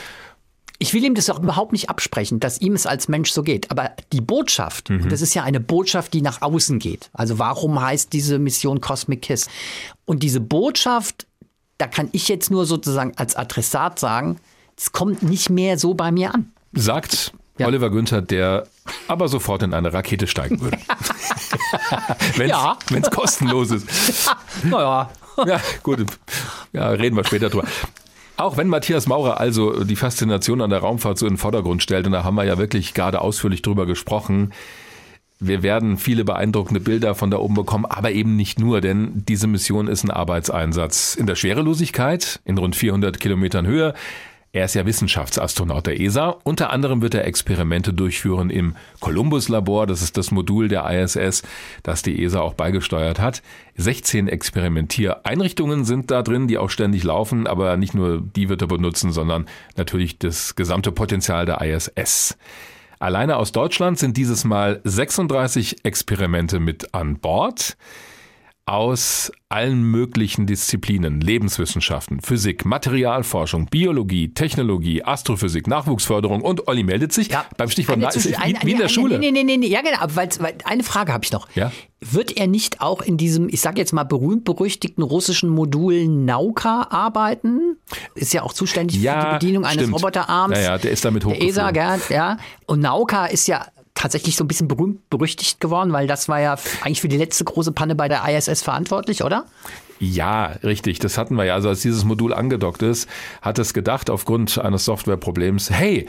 Ich will ihm das auch überhaupt nicht absprechen, dass ihm es als Mensch so geht. Aber die Botschaft, und das ist ja eine Botschaft, die nach außen geht. Also warum heißt diese Mission Cosmic Kiss? Und diese Botschaft, da kann ich jetzt nur sozusagen als Adressat sagen, es kommt nicht mehr so bei mir an. Sagt Ja. Oliver Günther, der aber sofort in eine Rakete steigen würde. Wenn Ja. es kostenlos ist. Naja, Ja, gut. Ja, reden wir später drüber. Auch wenn Matthias Maurer also die Faszination an der Raumfahrt so in den Vordergrund stellt, und da haben wir ja wirklich gerade ausführlich drüber gesprochen, wir werden viele beeindruckende Bilder von da oben bekommen, aber eben nicht nur, denn diese Mission ist ein Arbeitseinsatz in der Schwerelosigkeit, in rund 400 Kilometern Höhe. Er ist ja Wissenschaftsastronaut der ESA. Unter anderem wird er Experimente durchführen im Columbus-Labor. Das ist das Modul der ISS, das die ESA auch beigesteuert hat. 16 Experimentiereinrichtungen sind da drin, die auch ständig laufen. Aber nicht nur die wird er benutzen, sondern natürlich das gesamte Potenzial der ISS. Alleine aus Deutschland sind dieses Mal 36 Experimente mit an Bord aus allen möglichen Disziplinen, Lebenswissenschaften, Physik, Materialforschung, Biologie, Technologie, Astrophysik, Nachwuchsförderung und Olli meldet sich beim Stichwort Eine wie, eine- in der eine- Schule. Nee, nee, nee, nee, ja genau, weil, weil eine Frage habe ich noch. Ja? Wird er nicht auch in diesem, ich sage jetzt mal berühmt-berüchtigten russischen Modul Nauka arbeiten? Ist ja auch zuständig für Ja, die Bedienung eines stimmt. Roboterarms. Ja, ja, der ist damit Der ESA, gell, ja. Und Nauka ist ja tatsächlich so ein bisschen berühmt berüchtigt geworden, weil das war ja eigentlich für die letzte große Panne bei der ISS verantwortlich, oder? Ja, richtig. Das hatten wir ja. Also als dieses Modul angedockt ist, hat es gedacht aufgrund eines Softwareproblems, hey,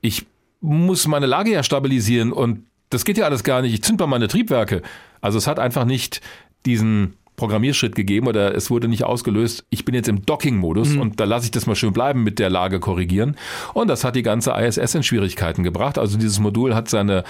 ich muss meine Lage ja stabilisieren und das geht ja alles gar nicht. Ich zünd mal meine Triebwerke. Also es hat einfach nicht diesen Programmierschritt gegeben oder es wurde nicht ausgelöst. Ich bin jetzt im Docking-Modus und da lasse ich das mal schön bleiben mit der Lage korrigieren. Und das hat die ganze ISS in Schwierigkeiten gebracht. Also dieses Modul hat seine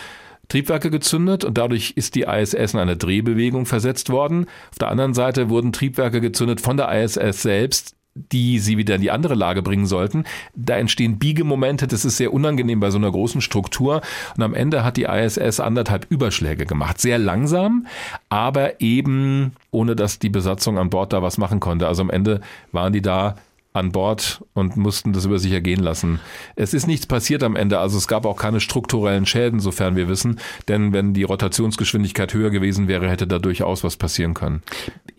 Triebwerke gezündet und dadurch ist die ISS in eine Drehbewegung versetzt worden. Auf der anderen Seite wurden Triebwerke gezündet von der ISS selbst, die sie wieder in die andere Lage bringen sollten. Da entstehen Biegemomente, das ist sehr unangenehm bei so einer großen Struktur. Und am Ende hat die ISS anderthalb Überschläge gemacht. Sehr langsam, aber eben ohne dass die Besatzung an Bord da was machen konnte. Also am Ende waren die da an Bord und mussten das über sich ergehen lassen. Es ist nichts passiert am Ende, also es gab auch keine strukturellen Schäden, sofern wir wissen, denn wenn die Rotationsgeschwindigkeit höher gewesen wäre, hätte da durchaus was passieren können.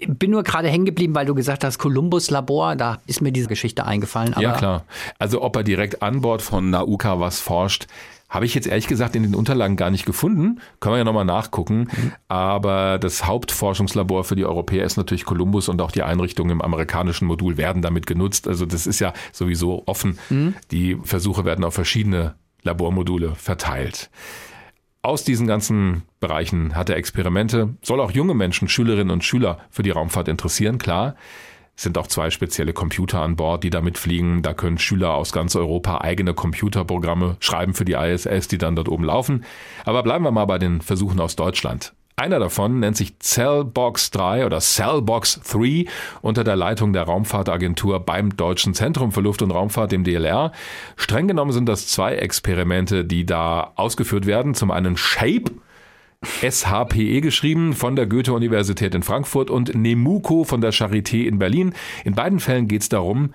Bin nur gerade hängen geblieben, weil du gesagt hast, Columbus-Labor, da ist mir diese Geschichte eingefallen. Aber ja, klar. Also ob er direkt an Bord von Nauka was forscht, habe ich jetzt ehrlich gesagt in den Unterlagen gar nicht gefunden. Können wir ja nochmal nachgucken. Aber das Hauptforschungslabor für die Europäer ist natürlich Columbus und auch die Einrichtungen im amerikanischen Modul werden damit genutzt. Also das ist ja sowieso offen. Die Versuche werden auf verschiedene Labormodule verteilt. Aus diesen ganzen Bereichen hat er Experimente, soll auch junge Menschen, Schülerinnen und Schüler für die Raumfahrt interessieren, klar. Sind auch zwei spezielle Computer an Bord, die da mitfliegen. Da können Schüler aus ganz Europa eigene Computerprogramme schreiben für die ISS, die dann dort oben laufen. Aber bleiben wir mal bei den Versuchen aus Deutschland. Einer davon nennt sich Cellbox 3 oder Cellbox 3 unter der Leitung der Raumfahrtagentur beim Deutschen Zentrum für Luft- und Raumfahrt, dem DLR. Streng genommen sind das zwei Experimente, die da ausgeführt werden. Zum einen SHAPE, SHPE geschrieben von der Goethe-Universität in Frankfurt und Nemuco von der Charité in Berlin. In beiden Fällen geht es darum,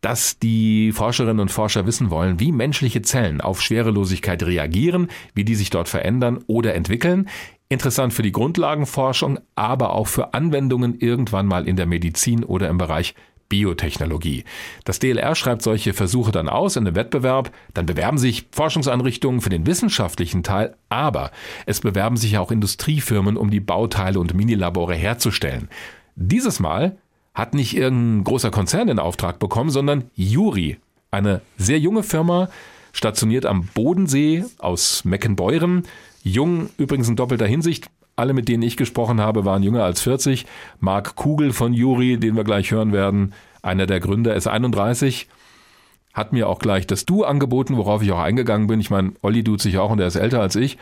dass die Forscherinnen und Forscher wissen wollen, wie menschliche Zellen auf Schwerelosigkeit reagieren, wie die sich dort verändern oder entwickeln. Interessant für die Grundlagenforschung, aber auch für Anwendungen irgendwann mal in der Medizin oder im Bereich Biotechnologie. Das DLR schreibt solche Versuche dann aus in einem Wettbewerb, dann bewerben sich Forschungseinrichtungen für den wissenschaftlichen Teil, aber es bewerben sich auch Industriefirmen, um die Bauteile und Minilabore herzustellen. Dieses Mal hat nicht irgendein großer Konzern den Auftrag bekommen, sondern Juri, eine sehr junge Firma, stationiert am Bodensee aus Meckenbeuren. Jung übrigens in doppelter Hinsicht. Alle, mit denen ich gesprochen habe, waren jünger als 40. Marc Kugel von Juri, den wir gleich hören werden, einer der Gründer, ist 31. Hat mir auch gleich das Du angeboten, worauf ich auch eingegangen bin. Ich meine, Olli tut sich auch und er ist älter als ich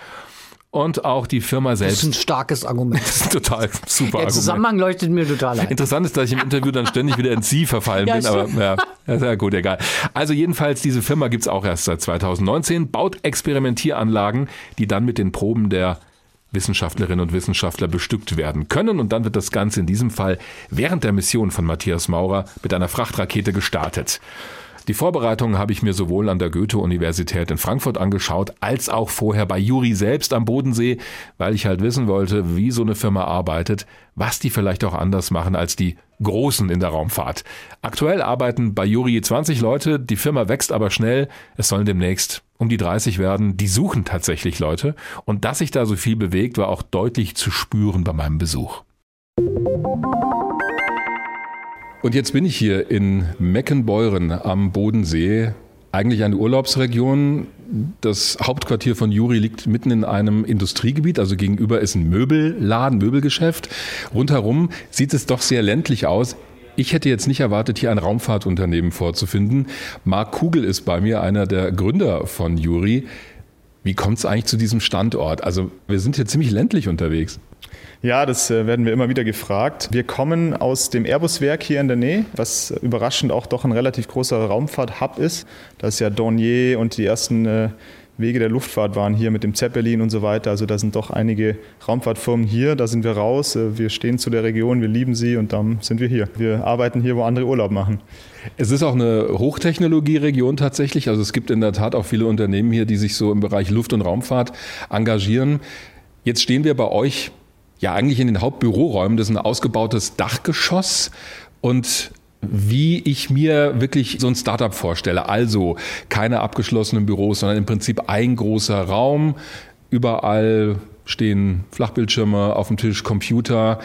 und auch die Firma selbst. Das ist ein starkes Argument. Das ist total super Der Zusammenhang Argument. leuchtet mir total ein. Interessant ist, dass ich im Interview dann ständig wieder in Sie verfallen ja, bin, aber ja, ist ja gut, egal. Also jedenfalls, diese Firma gibt's auch erst seit 2019, baut Experimentieranlagen, die dann mit den Proben der Wissenschaftlerinnen und Wissenschaftler bestückt werden können. Und dann wird das Ganze in diesem Fall während der Mission von Matthias Maurer mit einer Frachtrakete gestartet. Die Vorbereitungen habe ich mir sowohl an der Goethe-Universität in Frankfurt angeschaut, als auch vorher bei Juri selbst am Bodensee, weil ich halt wissen wollte, wie so eine Firma arbeitet, was die vielleicht auch anders machen als die Großen in der Raumfahrt. Aktuell arbeiten bei Juri 20 Leute, die Firma wächst aber schnell, es sollen demnächst um die 30 werden, die suchen tatsächlich Leute und dass sich da so viel bewegt, war auch deutlich zu spüren bei meinem Besuch. Und jetzt bin ich hier in Meckenbeuren am Bodensee. Eigentlich eine Urlaubsregion. Das Hauptquartier von Juri liegt mitten in einem Industriegebiet, also gegenüber ist ein Möbelladen, Möbelgeschäft. Rundherum sieht es doch sehr ländlich aus. Ich hätte jetzt nicht erwartet, hier ein Raumfahrtunternehmen vorzufinden. Marc Kugel ist bei mir einer der Gründer von Juri. Wie kommt es eigentlich zu diesem Standort? Also wir sind hier ziemlich ländlich unterwegs. Ja, das äh, werden wir immer wieder gefragt. Wir kommen aus dem Airbus-Werk hier in der Nähe, was überraschend auch doch ein relativ großer Raumfahrt-Hub ist. Da ist ja Dornier und die ersten äh, Wege der Luftfahrt waren hier mit dem Zeppelin und so weiter. Also da sind doch einige Raumfahrtfirmen hier, da sind wir raus. Äh, wir stehen zu der Region, wir lieben sie und dann sind wir hier. Wir arbeiten hier, wo andere Urlaub machen. Es ist auch eine Hochtechnologieregion tatsächlich. Also es gibt in der Tat auch viele Unternehmen hier, die sich so im Bereich Luft- und Raumfahrt engagieren. Jetzt stehen wir bei euch ja eigentlich in den Hauptbüroräumen. Das ist ein ausgebautes Dachgeschoss und wie ich mir wirklich so ein Startup vorstelle. Also keine abgeschlossenen Büros, sondern im Prinzip ein großer Raum. Überall stehen Flachbildschirme auf dem Tisch, Computer.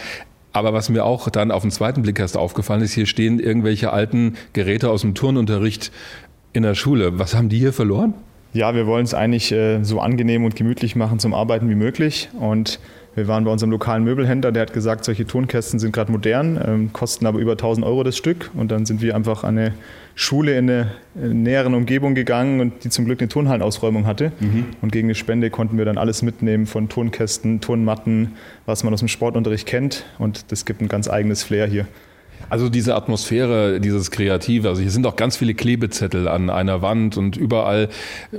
Aber was mir auch dann auf den zweiten Blick erst aufgefallen ist, hier stehen irgendwelche alten Geräte aus dem Turnunterricht in der Schule. Was haben die hier verloren? Ja, wir wollen es eigentlich äh, so angenehm und gemütlich machen zum Arbeiten wie möglich. Und wir waren bei unserem lokalen Möbelhändler, der hat gesagt, solche Tonkästen sind gerade modern, ähm, kosten aber über 1000 Euro das Stück. Und dann sind wir einfach an eine Schule in eine näheren Umgebung gegangen und die zum Glück eine Turnhallenausräumung hatte. Mhm. Und gegen eine Spende konnten wir dann alles mitnehmen von Tonkästen, Turnmatten, was man aus dem Sportunterricht kennt. Und das gibt ein ganz eigenes Flair hier. Also diese Atmosphäre, dieses Kreative, also hier sind auch ganz viele Klebezettel an einer Wand und überall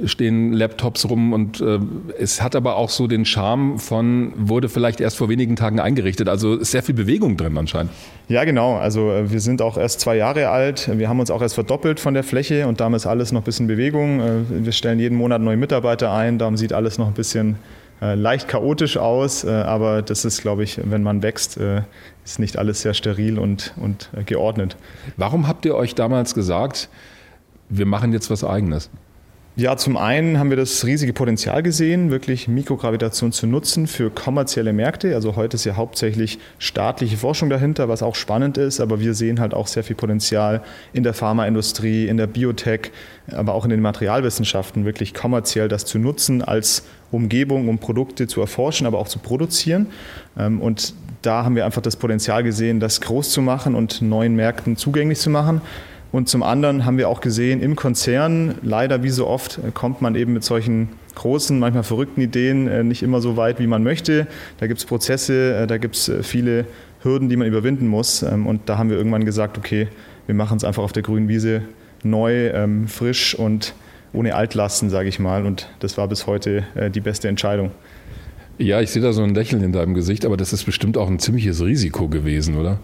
stehen Laptops rum und äh, es hat aber auch so den Charme von, wurde vielleicht erst vor wenigen Tagen eingerichtet, also ist sehr viel Bewegung drin anscheinend. Ja, genau. Also äh, wir sind auch erst zwei Jahre alt. Wir haben uns auch erst verdoppelt von der Fläche und damals alles noch ein bisschen Bewegung. Äh, wir stellen jeden Monat neue Mitarbeiter ein, darum sieht alles noch ein bisschen leicht chaotisch aus, äh, aber das ist, glaube ich, wenn man wächst, äh, ist nicht alles sehr steril und, und geordnet. Warum habt ihr euch damals gesagt, wir machen jetzt was eigenes? Ja, zum einen haben wir das riesige Potenzial gesehen, wirklich Mikrogravitation zu nutzen für kommerzielle Märkte. Also heute ist ja hauptsächlich staatliche Forschung dahinter, was auch spannend ist, aber wir sehen halt auch sehr viel Potenzial in der Pharmaindustrie, in der Biotech, aber auch in den Materialwissenschaften, wirklich kommerziell das zu nutzen als Umgebung, um Produkte zu erforschen, aber auch zu produzieren. Ähm, und da haben wir einfach das Potenzial gesehen, das groß zu machen und neuen Märkten zugänglich zu machen. Und zum anderen haben wir auch gesehen, im Konzern, leider wie so oft, äh, kommt man eben mit solchen großen, manchmal verrückten Ideen äh, nicht immer so weit, wie man möchte. Da gibt es Prozesse, äh, da gibt es viele Hürden, die man überwinden muss. Ähm, und da haben wir irgendwann gesagt, okay, wir machen es einfach auf der grünen Wiese neu, ähm, frisch und ohne Altlasten, sage ich mal. Und das war bis heute die beste Entscheidung. Ja, ich sehe da so ein Lächeln in deinem Gesicht, aber das ist bestimmt auch ein ziemliches Risiko gewesen, oder?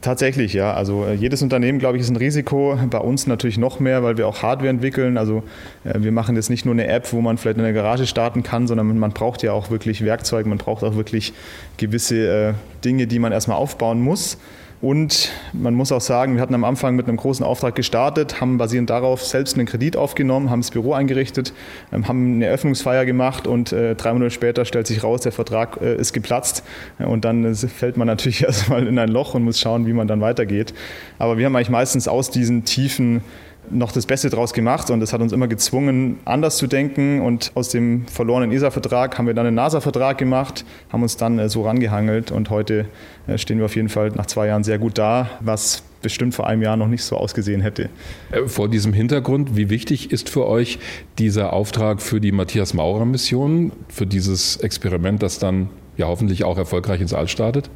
Tatsächlich, ja. Also äh, jedes Unternehmen, glaube ich, ist ein Risiko. Bei uns natürlich noch mehr, weil wir auch Hardware entwickeln. Also äh, wir machen jetzt nicht nur eine App, wo man vielleicht in der Garage starten kann, sondern man braucht ja auch wirklich Werkzeuge, man braucht auch wirklich gewisse äh, Dinge, die man erstmal aufbauen muss. Und man muss auch sagen, wir hatten am Anfang mit einem großen Auftrag gestartet, haben basierend darauf selbst einen Kredit aufgenommen, haben das Büro eingerichtet, ähm, haben eine Eröffnungsfeier gemacht und äh, drei Monate später stellt sich raus, der Vertrag äh, ist geplatzt. Und dann äh, fällt man natürlich erstmal in ein Loch und muss schauen, wie man dann weitergeht. Aber wir haben eigentlich meistens aus diesen tiefen noch das Beste draus gemacht und das hat uns immer gezwungen, anders zu denken. Und aus dem verlorenen ESA-Vertrag haben wir dann einen NASA-Vertrag gemacht, haben uns dann äh, so rangehangelt und heute äh, stehen wir auf jeden Fall nach zwei Jahren sehr gut da, was bestimmt vor einem Jahr noch nicht so ausgesehen hätte. Äh, vor diesem Hintergrund, wie wichtig ist für euch dieser Auftrag für die Matthias Maurer Mission, für dieses Experiment, das dann ja hoffentlich auch erfolgreich ins All startet?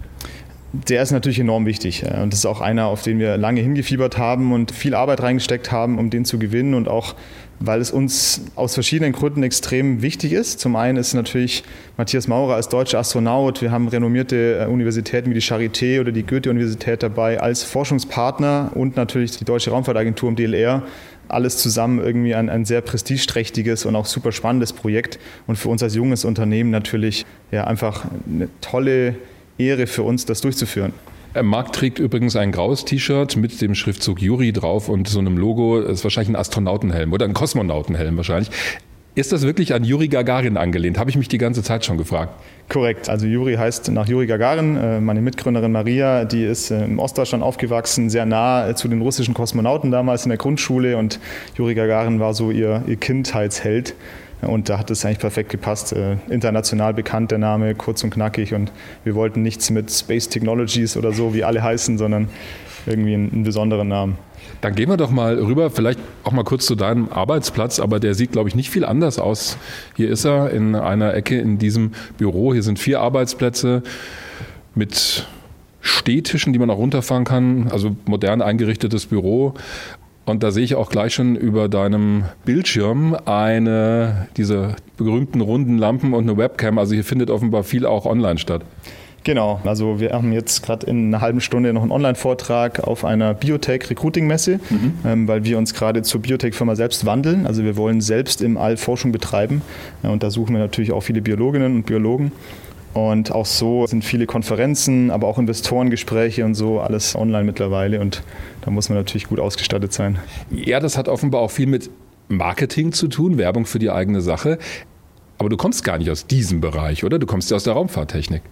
Der ist natürlich enorm wichtig. Und das ist auch einer, auf den wir lange hingefiebert haben und viel Arbeit reingesteckt haben, um den zu gewinnen und auch weil es uns aus verschiedenen Gründen extrem wichtig ist. Zum einen ist natürlich Matthias Maurer als deutscher Astronaut. Wir haben renommierte äh, Universitäten wie die Charité oder die Goethe-Universität dabei als Forschungspartner und natürlich die Deutsche Raumfahrtagentur im DLR. Alles zusammen irgendwie ein, ein sehr prestigeträchtiges und auch super spannendes Projekt und für uns als junges Unternehmen natürlich ja, einfach eine tolle Ehre für uns, das durchzuführen. Äh, Marc trägt übrigens ein graues T-Shirt mit dem Schriftzug Juri drauf und so einem Logo. Das ist wahrscheinlich ein Astronautenhelm oder ein Kosmonautenhelm wahrscheinlich. Ist das wirklich an Juri Gagarin angelehnt? Habe ich mich die ganze Zeit schon gefragt. Korrekt. Also Juri heißt nach Juri Gagarin. Äh, meine Mitgründerin Maria, die ist äh, im Ostdeutschland aufgewachsen, sehr nah zu den russischen Kosmonauten damals in der Grundschule und Juri Gagarin war so ihr, ihr Kindheitsheld. Und da hat es eigentlich perfekt gepasst. Äh, international bekannt der Name, kurz und knackig. Und wir wollten nichts mit Space Technologies oder so, wie alle heißen, sondern irgendwie einen, einen besonderen Namen. Dann gehen wir doch mal rüber, vielleicht auch mal kurz zu deinem Arbeitsplatz, aber der sieht, glaube ich, nicht viel anders aus. Hier ist er in einer Ecke in diesem Büro. Hier sind vier Arbeitsplätze mit Stehtischen, die man auch runterfahren kann, also modern eingerichtetes Büro. Und da sehe ich auch gleich schon über deinem Bildschirm eine, diese berühmten runden Lampen und eine Webcam. Also hier findet offenbar viel auch online statt. Genau, also wir haben jetzt gerade in einer halben Stunde noch einen Online-Vortrag auf einer Biotech-Recruiting-Messe, mhm. ähm, weil wir uns gerade zur Biotech-Firma selbst wandeln. Also wir wollen selbst im All Forschung betreiben ja, und da suchen wir natürlich auch viele Biologinnen und Biologen. Und auch so sind viele Konferenzen, aber auch Investorengespräche und so, alles online mittlerweile. Und da muss man natürlich gut ausgestattet sein. Ja, das hat offenbar auch viel mit Marketing zu tun, Werbung für die eigene Sache. Aber du kommst gar nicht aus diesem Bereich, oder? Du kommst ja aus der Raumfahrttechnik.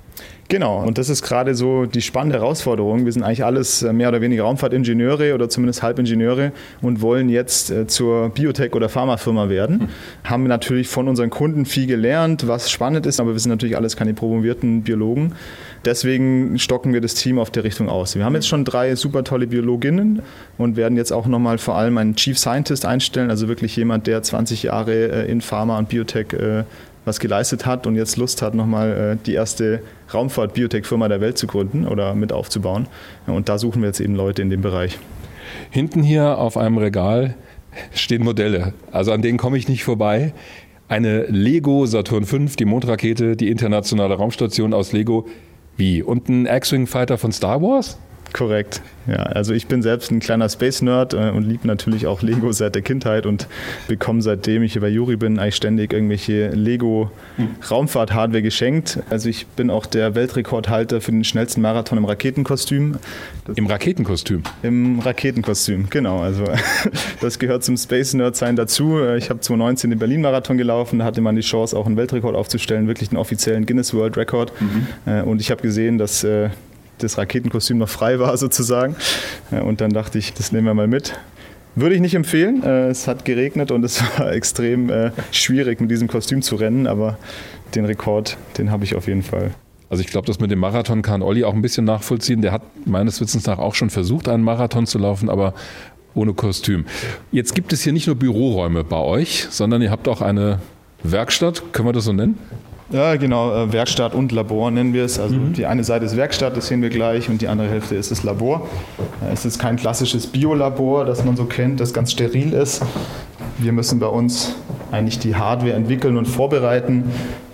Genau, und das ist gerade so die spannende Herausforderung. Wir sind eigentlich alles äh, mehr oder weniger Raumfahrtingenieure oder zumindest Halbingenieure und wollen jetzt äh, zur Biotech- oder Pharmafirma werden. Mhm. Haben natürlich von unseren Kunden viel gelernt, was spannend ist, aber wir sind natürlich alles keine promovierten Biologen. Deswegen stocken wir das Team auf der Richtung aus. Wir haben jetzt schon drei super tolle Biologinnen und werden jetzt auch nochmal vor allem einen Chief Scientist einstellen, also wirklich jemand, der 20 Jahre äh, in Pharma und Biotech was geleistet hat und jetzt Lust hat, nochmal die erste Raumfahrt-Biotech-Firma der Welt zu gründen oder mit aufzubauen. Und da suchen wir jetzt eben Leute in dem Bereich. Hinten hier auf einem Regal stehen Modelle. Also an denen komme ich nicht vorbei. Eine Lego Saturn V, die Mondrakete, die internationale Raumstation aus Lego. Wie? Und ein X-Wing Fighter von Star Wars? Korrekt. Ja, also ich bin selbst ein kleiner Space-Nerd äh, und liebe natürlich auch Lego seit der Kindheit und bekomme seitdem ich hier bei Juri bin eigentlich ständig irgendwelche Lego-Raumfahrt-Hardware geschenkt. Also ich bin auch der Weltrekordhalter für den schnellsten Marathon im Raketenkostüm. Das Im Raketenkostüm? Im Raketenkostüm, genau. Also das gehört zum Space-Nerd-Sein dazu. Ich habe 2019 den Berlin-Marathon gelaufen, da hatte man die Chance, auch einen Weltrekord aufzustellen, wirklich den offiziellen Guinness World Record. Mhm. Äh, und ich habe gesehen, dass äh, das Raketenkostüm noch frei war sozusagen. Und dann dachte ich, das nehmen wir mal mit. Würde ich nicht empfehlen. Äh, es hat geregnet und es war extrem äh, schwierig, mit diesem Kostüm zu rennen, aber den Rekord, den habe ich auf jeden Fall. Also ich glaube, das mit dem Marathon kann Olli auch ein bisschen nachvollziehen. Der hat meines Wissens nach auch schon versucht, einen Marathon zu laufen, aber ohne Kostüm. Jetzt gibt es hier nicht nur Büroräume bei euch, sondern ihr habt auch eine Werkstatt, können wir das so nennen? Ja, genau, äh, Werkstatt und Labor nennen wir es. Also mhm. die eine Seite ist Werkstatt, das sehen wir gleich, und die andere Hälfte ist das Labor. Äh, es ist kein klassisches Biolabor, das man so kennt, das ganz steril ist. Wir müssen bei uns eigentlich die Hardware entwickeln und vorbereiten.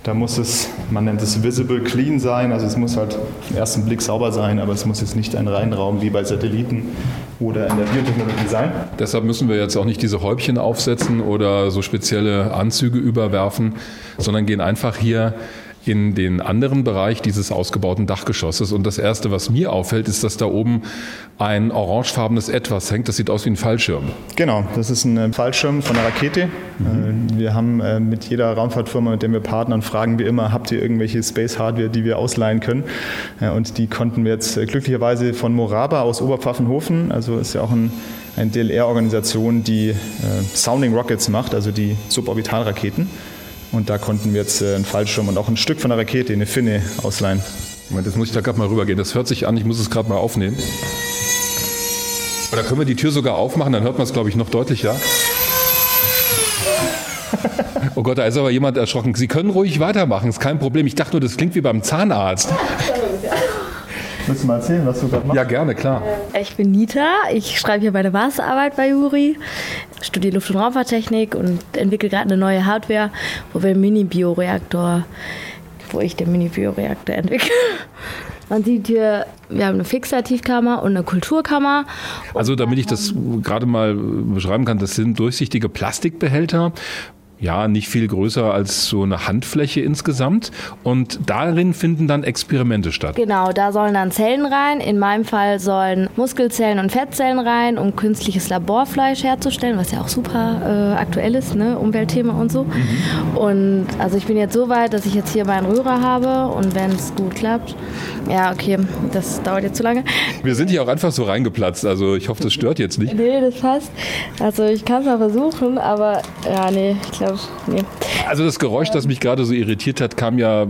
Da muss es, man nennt es visible clean sein, also es muss halt den ersten Blick sauber sein, aber es muss jetzt nicht ein Reinraum wie bei Satelliten oder in der Biotechnologie sein. Deshalb müssen wir jetzt auch nicht diese Häubchen aufsetzen oder so spezielle Anzüge überwerfen, sondern gehen einfach hier in den anderen Bereich dieses ausgebauten Dachgeschosses. Und das Erste, was mir auffällt, ist, dass da oben ein orangefarbenes Etwas hängt. Das sieht aus wie ein Fallschirm. Genau, das ist ein äh, Fallschirm von einer Rakete. Mhm. Wir haben äh, mit jeder Raumfahrtfirma, mit der wir partnern, fragen wir immer, habt ihr irgendwelche Space-Hardware, die wir ausleihen können? Und die konnten wir jetzt glücklicherweise von Moraba aus Oberpfaffenhofen, also ist ja auch ein eine DLR-Organisation, die äh, Sounding Rockets macht, also die Suborbitalraketen. Und da konnten wir jetzt äh, einen Fallschirm und auch ein Stück von der Rakete, eine Finne, ausleihen. Moment, jetzt muss ich da gerade mal rübergehen. Das hört sich an, ich muss es gerade mal aufnehmen. Oder können wir die Tür sogar aufmachen, dann hört man es, glaube ich, noch deutlicher. Oh Gott, da ist aber jemand erschrocken. Sie können ruhig weitermachen, ist kein Problem. Ich dachte nur, das klingt wie beim Zahnarzt. Willst du mal erzählen, was du gerade machst? Ja, gerne, klar. Ich bin Nita, ich schreibe hier meine Masterarbeit bei Juri, studiere Luft- und Raumfahrttechnik und entwickle gerade eine neue Hardware, wo wir einen Mini-Bioreaktor, wo ich den Mini-Bioreaktor entwickle. Man sieht hier, wir haben eine Fixativkammer und eine Kulturkammer. Also damit ich das gerade mal beschreiben kann, das sind durchsichtige Plastikbehälter, ja, nicht viel größer als so eine Handfläche insgesamt. Und darin finden dann Experimente statt. Genau, da sollen dann Zellen rein. In meinem Fall sollen Muskelzellen und Fettzellen rein, um künstliches Laborfleisch herzustellen, was ja auch super äh, aktuell ist, ne? Umweltthema und so. Mhm. Und also ich bin jetzt so weit, dass ich jetzt hier meinen Rührer habe und wenn es gut klappt, ja, okay, das dauert jetzt zu lange. Wir sind hier auch einfach so reingeplatzt, also ich hoffe, das stört jetzt nicht. Nee, das passt. Also ich kann es mal versuchen, aber ja, nee, ich glaube glaube, nee. Also das Geräusch, das mich gerade so irritiert hat, kam ja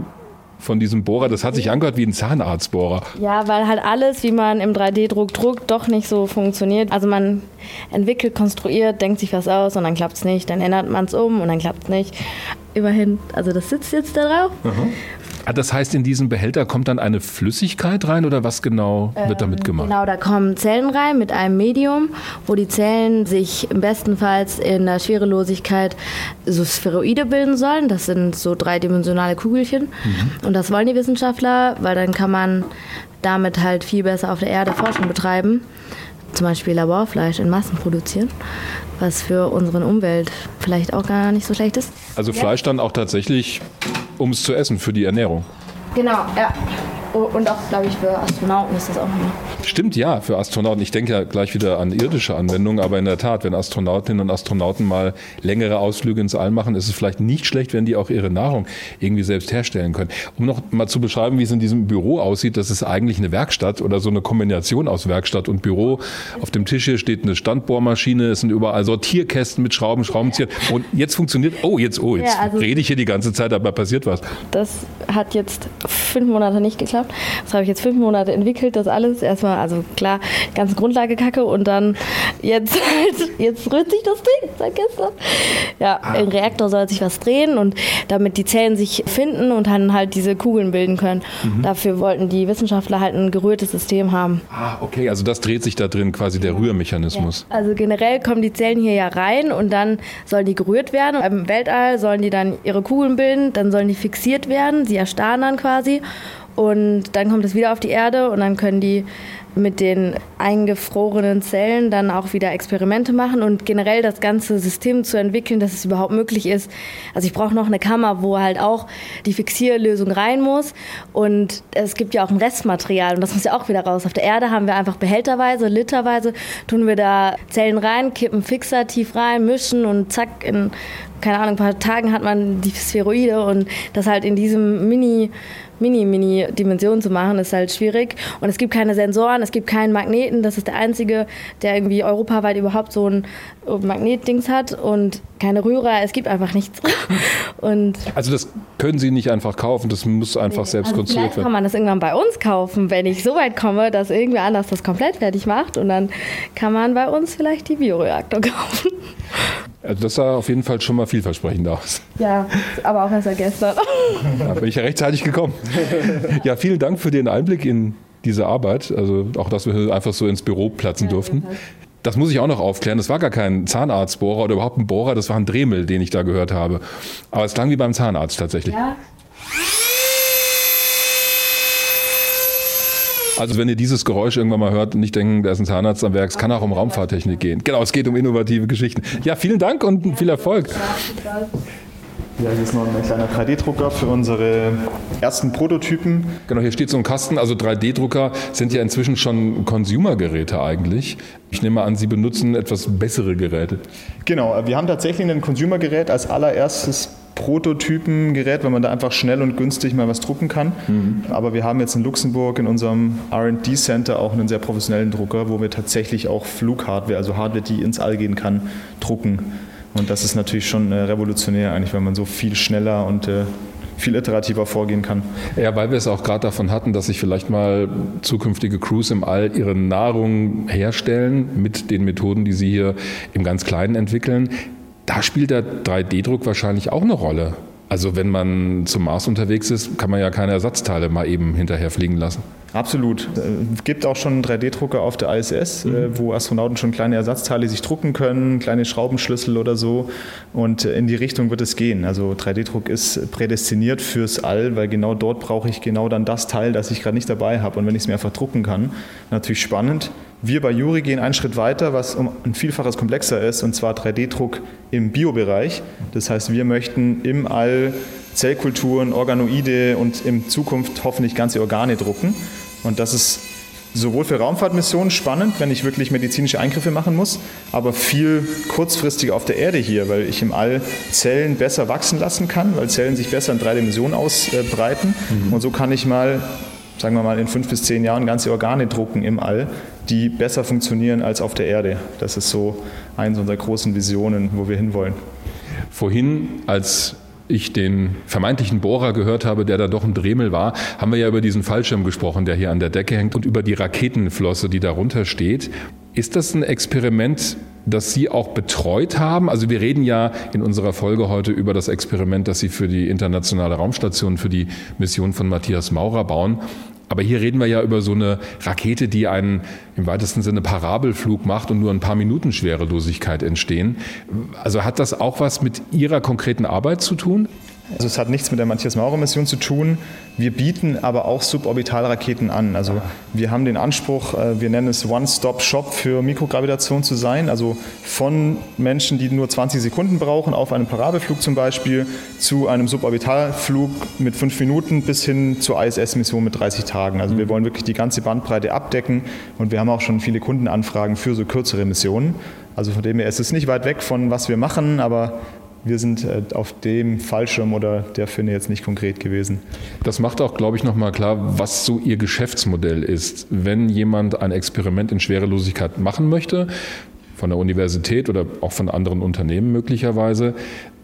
von diesem Bohrer. Das hat sich angehört wie ein Zahnarztbohrer. Ja, weil halt alles, wie man im 3D-Druck druckt, doch nicht so funktioniert. Also man entwickelt, konstruiert, denkt sich was aus und dann klappt es nicht. Dann ändert man es um und dann klappt es nicht. Immerhin, also das sitzt jetzt da drauf. Mhm. Ah, das heißt, in diesen Behälter kommt dann eine Flüssigkeit rein oder was genau wird damit ähm, gemacht? Genau, da kommen Zellen rein mit einem Medium, wo die Zellen sich im bestenfalls in der Schwerelosigkeit so Spheroide bilden sollen. Das sind so dreidimensionale Kugelchen. Mhm. Und das wollen die Wissenschaftler, weil dann kann man damit halt viel besser auf der Erde Forschung betreiben. Zum Beispiel Laborfleisch in Massen produzieren, was für unsere Umwelt vielleicht auch gar nicht so schlecht ist. Also Fleisch dann auch tatsächlich um es zu essen, für die Ernährung. Genau, ja. Und auch, glaube ich, für Astronauten ist das auch immer. Stimmt, ja, für Astronauten. Ich denke ja gleich wieder an irdische Anwendungen, aber in der Tat, wenn Astronautinnen und Astronauten mal längere Ausflüge ins All machen, ist es vielleicht nicht schlecht, wenn die auch ihre Nahrung irgendwie selbst herstellen können. Um noch mal zu beschreiben, wie es in diesem Büro aussieht, das ist eigentlich eine Werkstatt oder so eine Kombination aus Werkstatt und Büro. Auf dem Tisch hier steht eine Standbohrmaschine, es sind überall Sortierkästen mit Schrauben, Schraubenzieher. Und jetzt funktioniert, oh, jetzt, oh, jetzt ja, also rede ich hier die ganze Zeit, aber passiert was. Das hat jetzt fünf Monate nicht geklappt gehabt. Das habe ich jetzt fünf Monate entwickelt, das alles. Erstmal, also klar, ganze Grundlage kacke und dann jetzt halt, jetzt rührt sich das Ding seit gestern. Ja, ah. im Reaktor soll sich was drehen und damit die Zellen sich finden und dann halt diese Kugeln bilden können. Mhm. Dafür wollten die Wissenschaftler halt ein gerührtes System haben. Ah, okay, also das dreht sich da drin quasi der Rührmechanismus. Ja. Also generell kommen die Zellen hier ja rein und dann sollen die gerührt werden. Im Weltall sollen die dann ihre Kugeln bilden, dann sollen die fixiert werden, sie erstarren dann quasi und dann kommt es wieder auf die Erde und dann können die mit den eingefrorenen Zellen dann auch wieder Experimente machen und generell das ganze System zu entwickeln, dass es überhaupt möglich ist. Also ich brauche noch eine Kammer, wo halt auch die Fixierlösung rein muss und es gibt ja auch ein Restmaterial und das muss ja auch wieder raus. Auf der Erde haben wir einfach behälterweise, literweise tun wir da Zellen rein, kippen Fixer tief rein, mischen und zack, in keine Ahnung, ein paar Tagen hat man die Spheroide und das halt in diesem Mini Mini-Mini-Dimension zu machen, ist halt schwierig. Und es gibt keine Sensoren, es gibt keinen Magneten. Das ist der einzige, der irgendwie europaweit überhaupt so ein Magnetdings hat und keine Rührer. Es gibt einfach nichts. Und also das können Sie nicht einfach kaufen, das muss einfach nee, selbst also konstruiert werden. kann man das irgendwann bei uns kaufen, wenn ich so weit komme, dass irgendwer anders das komplett fertig macht und dann kann man bei uns vielleicht die Bioreaktor kaufen. Also das sah auf jeden Fall schon mal vielversprechend aus. Ja, aber auch erst seit gestern. Da bin ich ja rechtzeitig gekommen. Ja, vielen Dank für den Einblick in diese Arbeit. Also auch, dass wir einfach so ins Büro platzen ja, durften. Das muss ich auch noch aufklären. Das war gar kein Zahnarztbohrer oder überhaupt ein Bohrer, das war ein Dremel, den ich da gehört habe. Aber es klang wie beim Zahnarzt tatsächlich. Ja. Also wenn ihr dieses Geräusch irgendwann mal hört und nicht denken, da ist ein Zahnarzt am Werk, es kann auch um Raumfahrttechnik gehen. Genau, es geht um innovative Geschichten. Ja, vielen Dank und viel Erfolg. Ja, hier ist noch ein kleiner 3D-Drucker für unsere ersten Prototypen. Genau, hier steht so ein Kasten. Also 3D-Drucker sind ja inzwischen schon Consumer-Geräte eigentlich. Ich nehme an, Sie benutzen etwas bessere Geräte. Genau, wir haben tatsächlich ein Consumer-Gerät als allererstes Prototypengerät, weil man da einfach schnell und günstig mal was drucken kann. Mhm. Aber wir haben jetzt in Luxemburg in unserem RD Center auch einen sehr professionellen Drucker, wo wir tatsächlich auch Flughardware, also Hardware, die ins All gehen kann, drucken. Und das ist natürlich schon äh, revolutionär eigentlich, weil man so viel schneller und äh, viel iterativer vorgehen kann. Ja, weil wir es auch gerade davon hatten, dass sich vielleicht mal zukünftige Crews im All ihre Nahrung herstellen mit den Methoden, die sie hier im ganz Kleinen entwickeln. Da spielt der 3D-Druck wahrscheinlich auch eine Rolle. Also wenn man zum Mars unterwegs ist, kann man ja keine Ersatzteile mal eben hinterher fliegen lassen. Absolut. Es äh, gibt auch schon 3D-Drucker auf der ISS, äh, mhm. wo Astronauten schon kleine Ersatzteile sich drucken können, kleine Schraubenschlüssel oder so. Und äh, in die Richtung wird es gehen. Also 3D-Druck ist prädestiniert fürs All, weil genau dort brauche ich genau dann das Teil, das ich gerade nicht dabei habe. Und wenn ich es mir einfach drucken kann, natürlich spannend. Wir bei Juri gehen einen Schritt weiter, was um ein Vielfaches komplexer ist, und zwar 3D-Druck im Biobereich. Das heißt, wir möchten im All Zellkulturen, Organoide und in Zukunft hoffentlich ganze Organe drucken. Und das ist sowohl für Raumfahrtmissionen spannend, wenn ich wirklich medizinische Eingriffe machen muss, aber viel kurzfristiger auf der Erde hier, weil ich im All Zellen besser wachsen lassen kann, weil Zellen sich besser in drei Dimensionen ausbreiten. Mhm. Und so kann ich mal sagen wir mal, in fünf bis zehn Jahren ganze Organe drucken im All, die besser funktionieren als auf der Erde. Das ist so eine unserer großen Visionen, wo wir hinwollen. Vorhin, als ich den vermeintlichen Bohrer gehört habe, der da doch ein Dremel war, haben wir ja über diesen Fallschirm gesprochen, der hier an der Decke hängt und über die Raketenflosse, die darunter steht. Ist das ein Experiment, das Sie auch betreut haben? Also wir reden ja in unserer Folge heute über das Experiment, das Sie für die internationale Raumstation, für die Mission von Matthias Maurer bauen. Aber hier reden wir ja über so eine Rakete, die einen im weitesten Sinne Parabelflug macht und nur ein paar Minuten Schwerelosigkeit entstehen. Also hat das auch was mit Ihrer konkreten Arbeit zu tun? Also es hat nichts mit der Matthias-Maurer-Mission zu tun. Wir bieten aber auch Suborbitalraketen an. Also wir haben den Anspruch, äh, wir nennen es One-Stop-Shop für Mikrogravitation zu sein. Also von Menschen, die nur 20 Sekunden brauchen, auf einem Parabelflug zum Beispiel, zu einem Suborbitalflug mit fünf Minuten bis hin zur ISS-Mission mit 30 Tagen. Also wir mhm. wollen wirklich die ganze Bandbreite abdecken und wir haben auch schon viele Kundenanfragen für so kürzere Missionen. Also von dem her ist es nicht weit weg von was wir machen, aber wir sind äh, auf dem Fallschirm oder der Finne jetzt nicht konkret gewesen. Das macht auch, glaube ich, nochmal klar, was so Ihr Geschäftsmodell ist. Wenn jemand ein Experiment in Schwerelosigkeit machen möchte, von der Universität oder auch von anderen Unternehmen möglicherweise,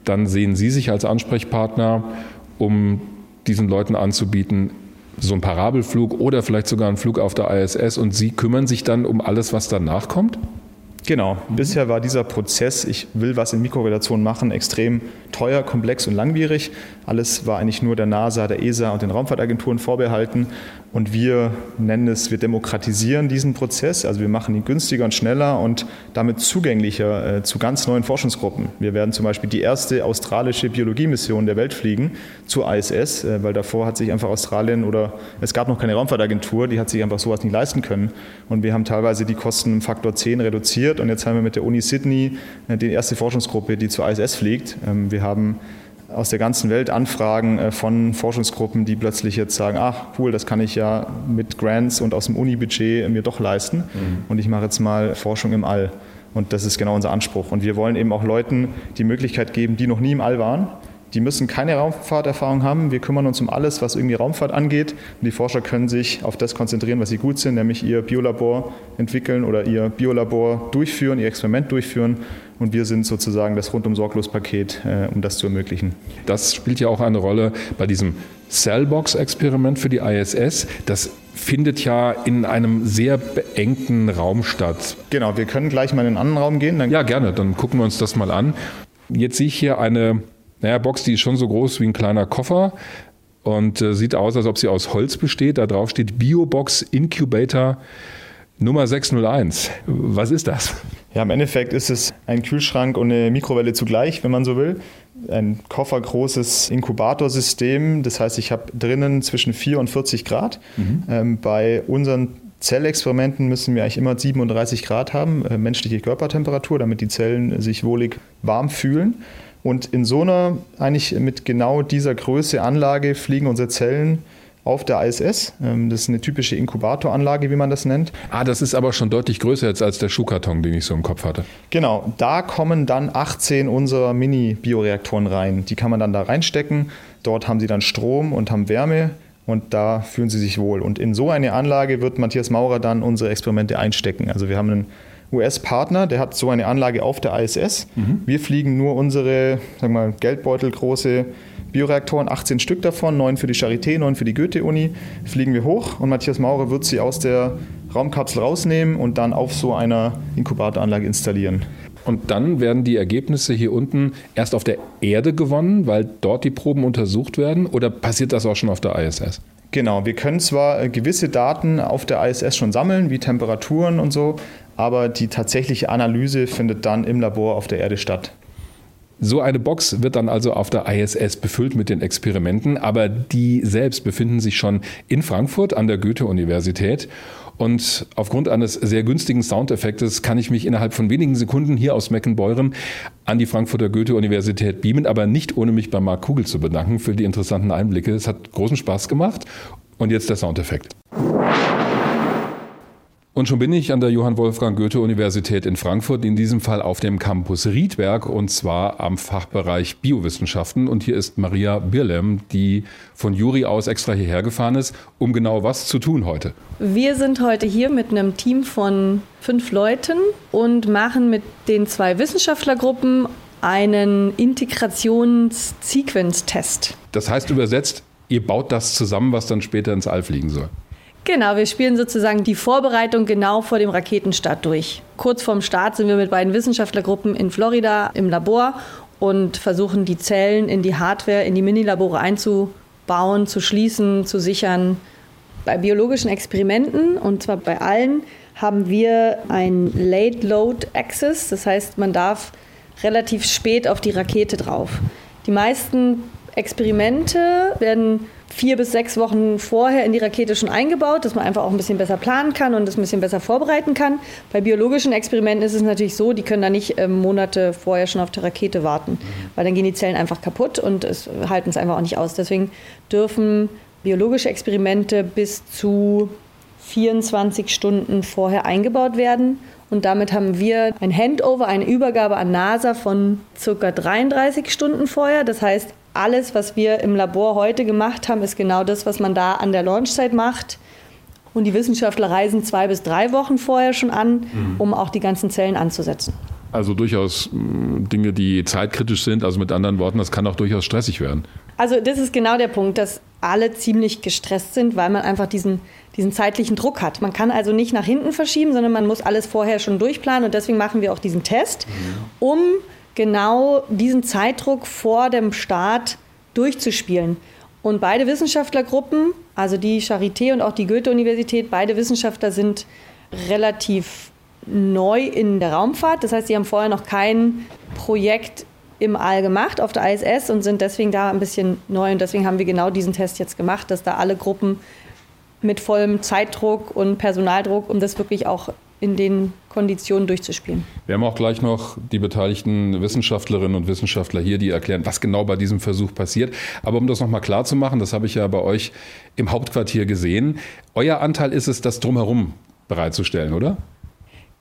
dann sehen Sie sich als Ansprechpartner, um diesen Leuten anzubieten, so einen Parabelflug oder vielleicht sogar einen Flug auf der ISS und Sie kümmern sich dann um alles, was danach kommt? Genau. Mhm. Bisher war dieser Prozess, ich will was in Mikrorelationen machen, extrem teuer, komplex und langwierig. Alles war eigentlich nur der NASA, der ESA und den Raumfahrtagenturen vorbehalten. Und wir nennen es, wir demokratisieren diesen Prozess. Also wir machen ihn günstiger und schneller und damit zugänglicher äh, zu ganz neuen Forschungsgruppen. Wir werden zum Beispiel die erste australische Biologiemission der Welt fliegen zur ISS, äh, weil davor hat sich einfach Australien oder es gab noch keine Raumfahrtagentur, die hat sich einfach sowas nicht leisten können. Und wir haben teilweise die Kosten im Faktor 10 reduziert und jetzt haben wir mit der Uni Sydney äh, die erste Forschungsgruppe, die zur ISS fliegt. Ähm, wir haben aus der ganzen Welt Anfragen äh, von Forschungsgruppen, die plötzlich jetzt sagen, ach cool, das kann ich ja mit Grants und aus dem Uni-Budget mir doch leisten mhm. und ich mache jetzt mal Forschung im All. Und das ist genau unser Anspruch. Und wir wollen eben auch Leuten die Möglichkeit geben, die noch nie im All waren, die müssen keine Raumfahrterfahrung haben. Wir kümmern uns um alles, was irgendwie Raumfahrt angeht. Und die Forscher können sich auf das konzentrieren, was sie gut sind, nämlich ihr Biolabor entwickeln oder ihr Biolabor durchführen, ihr Experiment durchführen. Und wir sind sozusagen das rundum sorglos Paket, äh, um das zu ermöglichen. Das spielt ja auch eine Rolle bei diesem Cellbox-Experiment für die ISS. Das findet ja in einem sehr beengten Raum statt. Genau, wir können gleich mal in einen anderen Raum gehen. ja, gerne, dann gucken wir uns das mal an. Jetzt sehe ich hier eine naja, Box, die ist schon so groß wie ein kleiner Koffer und äh, sieht aus, als ob sie aus Holz besteht. Da drauf steht Biobox Incubator Nummer 601, was ist das? Ja, im Endeffekt ist es ein Kühlschrank und eine Mikrowelle zugleich, wenn man so will. Ein koffergroßes Inkubatorsystem. Das heißt, ich habe drinnen zwischen 4 und 40 Grad. Mhm. Ähm, bei unseren Zellexperimenten müssen wir eigentlich immer 37 Grad haben, äh, menschliche Körpertemperatur, damit die Zellen sich wohlig warm fühlen. Und in so einer, eigentlich mit genau dieser Größe Anlage fliegen unsere Zellen auf der ISS. Ähm, das ist eine typische Inkubatoranlage, wie man das nennt. Ah, das ist aber schon deutlich größer jetzt als der Schuhkarton, den ich so im Kopf hatte. Genau, da kommen dann 18 unserer Mini-Bioreaktoren rein. Die kann man dann da reinstecken. Dort haben sie dann Strom und haben Wärme und da fühlen sie sich wohl. Und in so eine Anlage wird Matthias Maurer dann unsere Experimente einstecken. Also wir haben einen US-Partner, der hat so eine Anlage auf der ISS. Mhm. Wir fliegen nur unsere, sagen wir mal, Geldbeutelgroße Bioreaktoren, 18 Stück davon, neun für die Charité, neun für die Goethe-Uni, fliegen wir hoch und Matthias Maurer wird sie aus der Raumkapsel rausnehmen und dann auf so einer Inkubatoranlage installieren. Und dann werden die Ergebnisse hier unten erst auf der Erde gewonnen, weil dort die Proben untersucht werden? Oder passiert das auch schon auf der ISS? Genau, wir können zwar äh, gewisse Daten auf der ISS schon sammeln, wie Temperaturen und so, aber die tatsächliche Analyse findet dann im Labor auf der Erde statt. So eine Box wird dann also auf der ISS befüllt mit den Experimenten, aber die selbst befinden sich schon in Frankfurt an der Goethe-Universität. Und aufgrund eines sehr günstigen Soundeffektes kann ich mich innerhalb von wenigen Sekunden hier aus Meckenbeuren an die Frankfurter Goethe-Universität beamen, aber nicht ohne mich bei Marc Kugel zu bedanken für die interessanten Einblicke. Es hat großen Spaß gemacht. Und jetzt der Soundeffekt. Und schon bin ich an der Johann Wolfgang Goethe Universität in Frankfurt, in diesem Fall auf dem Campus Riedberg und zwar am Fachbereich Biowissenschaften. Und hier ist Maria Birlem, die von Juri aus extra hierher gefahren ist, um genau was zu tun heute. Wir sind heute hier mit einem Team von fünf Leuten und machen mit den zwei Wissenschaftlergruppen einen Integrations-Sequence-Test. Das heißt übersetzt, ihr baut das zusammen, was dann später ins All fliegen soll. Genau, wir spielen sozusagen die Vorbereitung genau vor dem Raketenstart durch. Kurz vorm Start sind wir mit beiden Wissenschaftlergruppen in Florida im Labor und versuchen die Zellen in die Hardware, in die Minilabore einzubauen, zu schließen, zu sichern. Bei biologischen Experimenten, und zwar bei allen, haben wir ein Late Load Access. Das heißt, man darf relativ spät auf die Rakete drauf. Die meisten Experimente werden vier bis sechs Wochen vorher in die Rakete schon eingebaut, dass man einfach auch ein bisschen besser planen kann und das ein bisschen besser vorbereiten kann. Bei biologischen Experimenten ist es natürlich so, die können da nicht äh, Monate vorher schon auf der Rakete warten, weil dann gehen die Zellen einfach kaputt und es halten es einfach auch nicht aus. Deswegen dürfen biologische Experimente bis zu 24 Stunden vorher eingebaut werden. Und damit haben wir ein Handover, eine Übergabe an NASA von circa 33 Stunden vorher. Das heißt, alles, was wir im Labor heute gemacht haben, ist genau das, was man da an der Launchzeit macht. Und die Wissenschaftler reisen zwei bis drei Wochen vorher schon an, mhm. um auch die ganzen Zellen anzusetzen. Also durchaus mm, Dinge, die zeitkritisch sind. Also mit anderen Worten, das kann auch durchaus stressig werden. Also das ist genau der Punkt, dass alle ziemlich gestresst sind, weil man einfach diesen, diesen zeitlichen Druck hat. Man kann also nicht nach hinten verschieben, sondern man muss alles vorher schon durchplanen. Und deswegen machen wir auch diesen Test, mhm. um genau diesen Zeitdruck vor dem Start durchzuspielen. Und beide Wissenschaftlergruppen, also die Charité und auch die Goethe-Universität, beide Wissenschaftler sind relativ neu in der Raumfahrt. Das heißt, sie haben vorher noch kein Projekt im All gemacht auf der ISS und sind deswegen da ein bisschen neu. Und deswegen haben wir genau diesen Test jetzt gemacht, dass da alle Gruppen mit vollem Zeitdruck und Personaldruck, um das wirklich auch in den Konditionen durchzuspielen. Wir haben auch gleich noch die beteiligten Wissenschaftlerinnen und Wissenschaftler hier, die erklären, was genau bei diesem Versuch passiert. Aber um das nochmal klar zu machen, das habe ich ja bei euch im Hauptquartier gesehen. Euer Anteil ist es, das drumherum bereitzustellen, oder?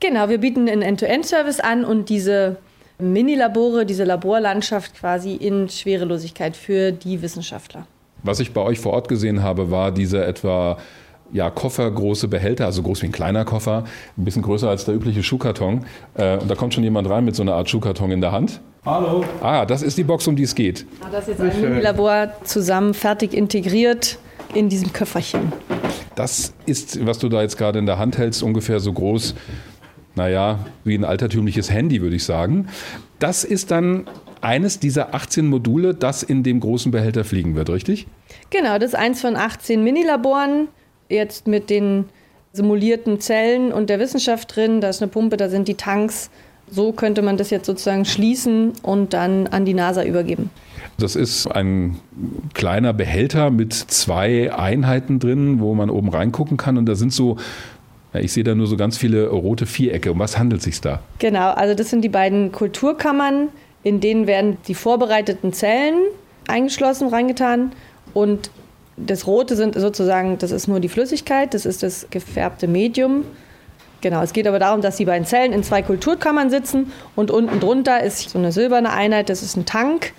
Genau, wir bieten einen End-to-End-Service an und diese Mini-Labore, diese Laborlandschaft quasi in Schwerelosigkeit für die Wissenschaftler. Was ich bei euch vor Ort gesehen habe, war diese etwa ja, koffergroße Behälter, also groß wie ein kleiner Koffer, ein bisschen größer als der übliche Schuhkarton. Äh, und da kommt schon jemand rein mit so einer Art Schuhkarton in der Hand. Hallo. Ah, das ist die Box, um die es geht. Ah, das ist jetzt ein Labor zusammen fertig integriert in diesem Köfferchen. Das ist, was du da jetzt gerade in der Hand hältst, ungefähr so groß, naja, wie ein altertümliches Handy, würde ich sagen. Das ist dann eines dieser 18 Module, das in dem großen Behälter fliegen wird, richtig? Genau, das ist eins von 18 Minilaboren jetzt mit den simulierten Zellen und der Wissenschaft drin. Da ist eine Pumpe, da sind die Tanks. So könnte man das jetzt sozusagen schließen und dann an die NASA übergeben. Das ist ein kleiner Behälter mit zwei Einheiten drin, wo man oben reingucken kann. Und da sind so, ich sehe da nur so ganz viele rote Vierecke. Um was handelt es sich da? Genau, also das sind die beiden Kulturkammern, in denen werden die vorbereiteten Zellen eingeschlossen, reingetan. Und das Rote sind sozusagen, das ist nur die Flüssigkeit, das ist das gefärbte Medium. Genau, es geht aber darum, dass die beiden Zellen in zwei Kulturkammern sitzen und unten drunter ist so eine silberne Einheit, das ist ein Tank.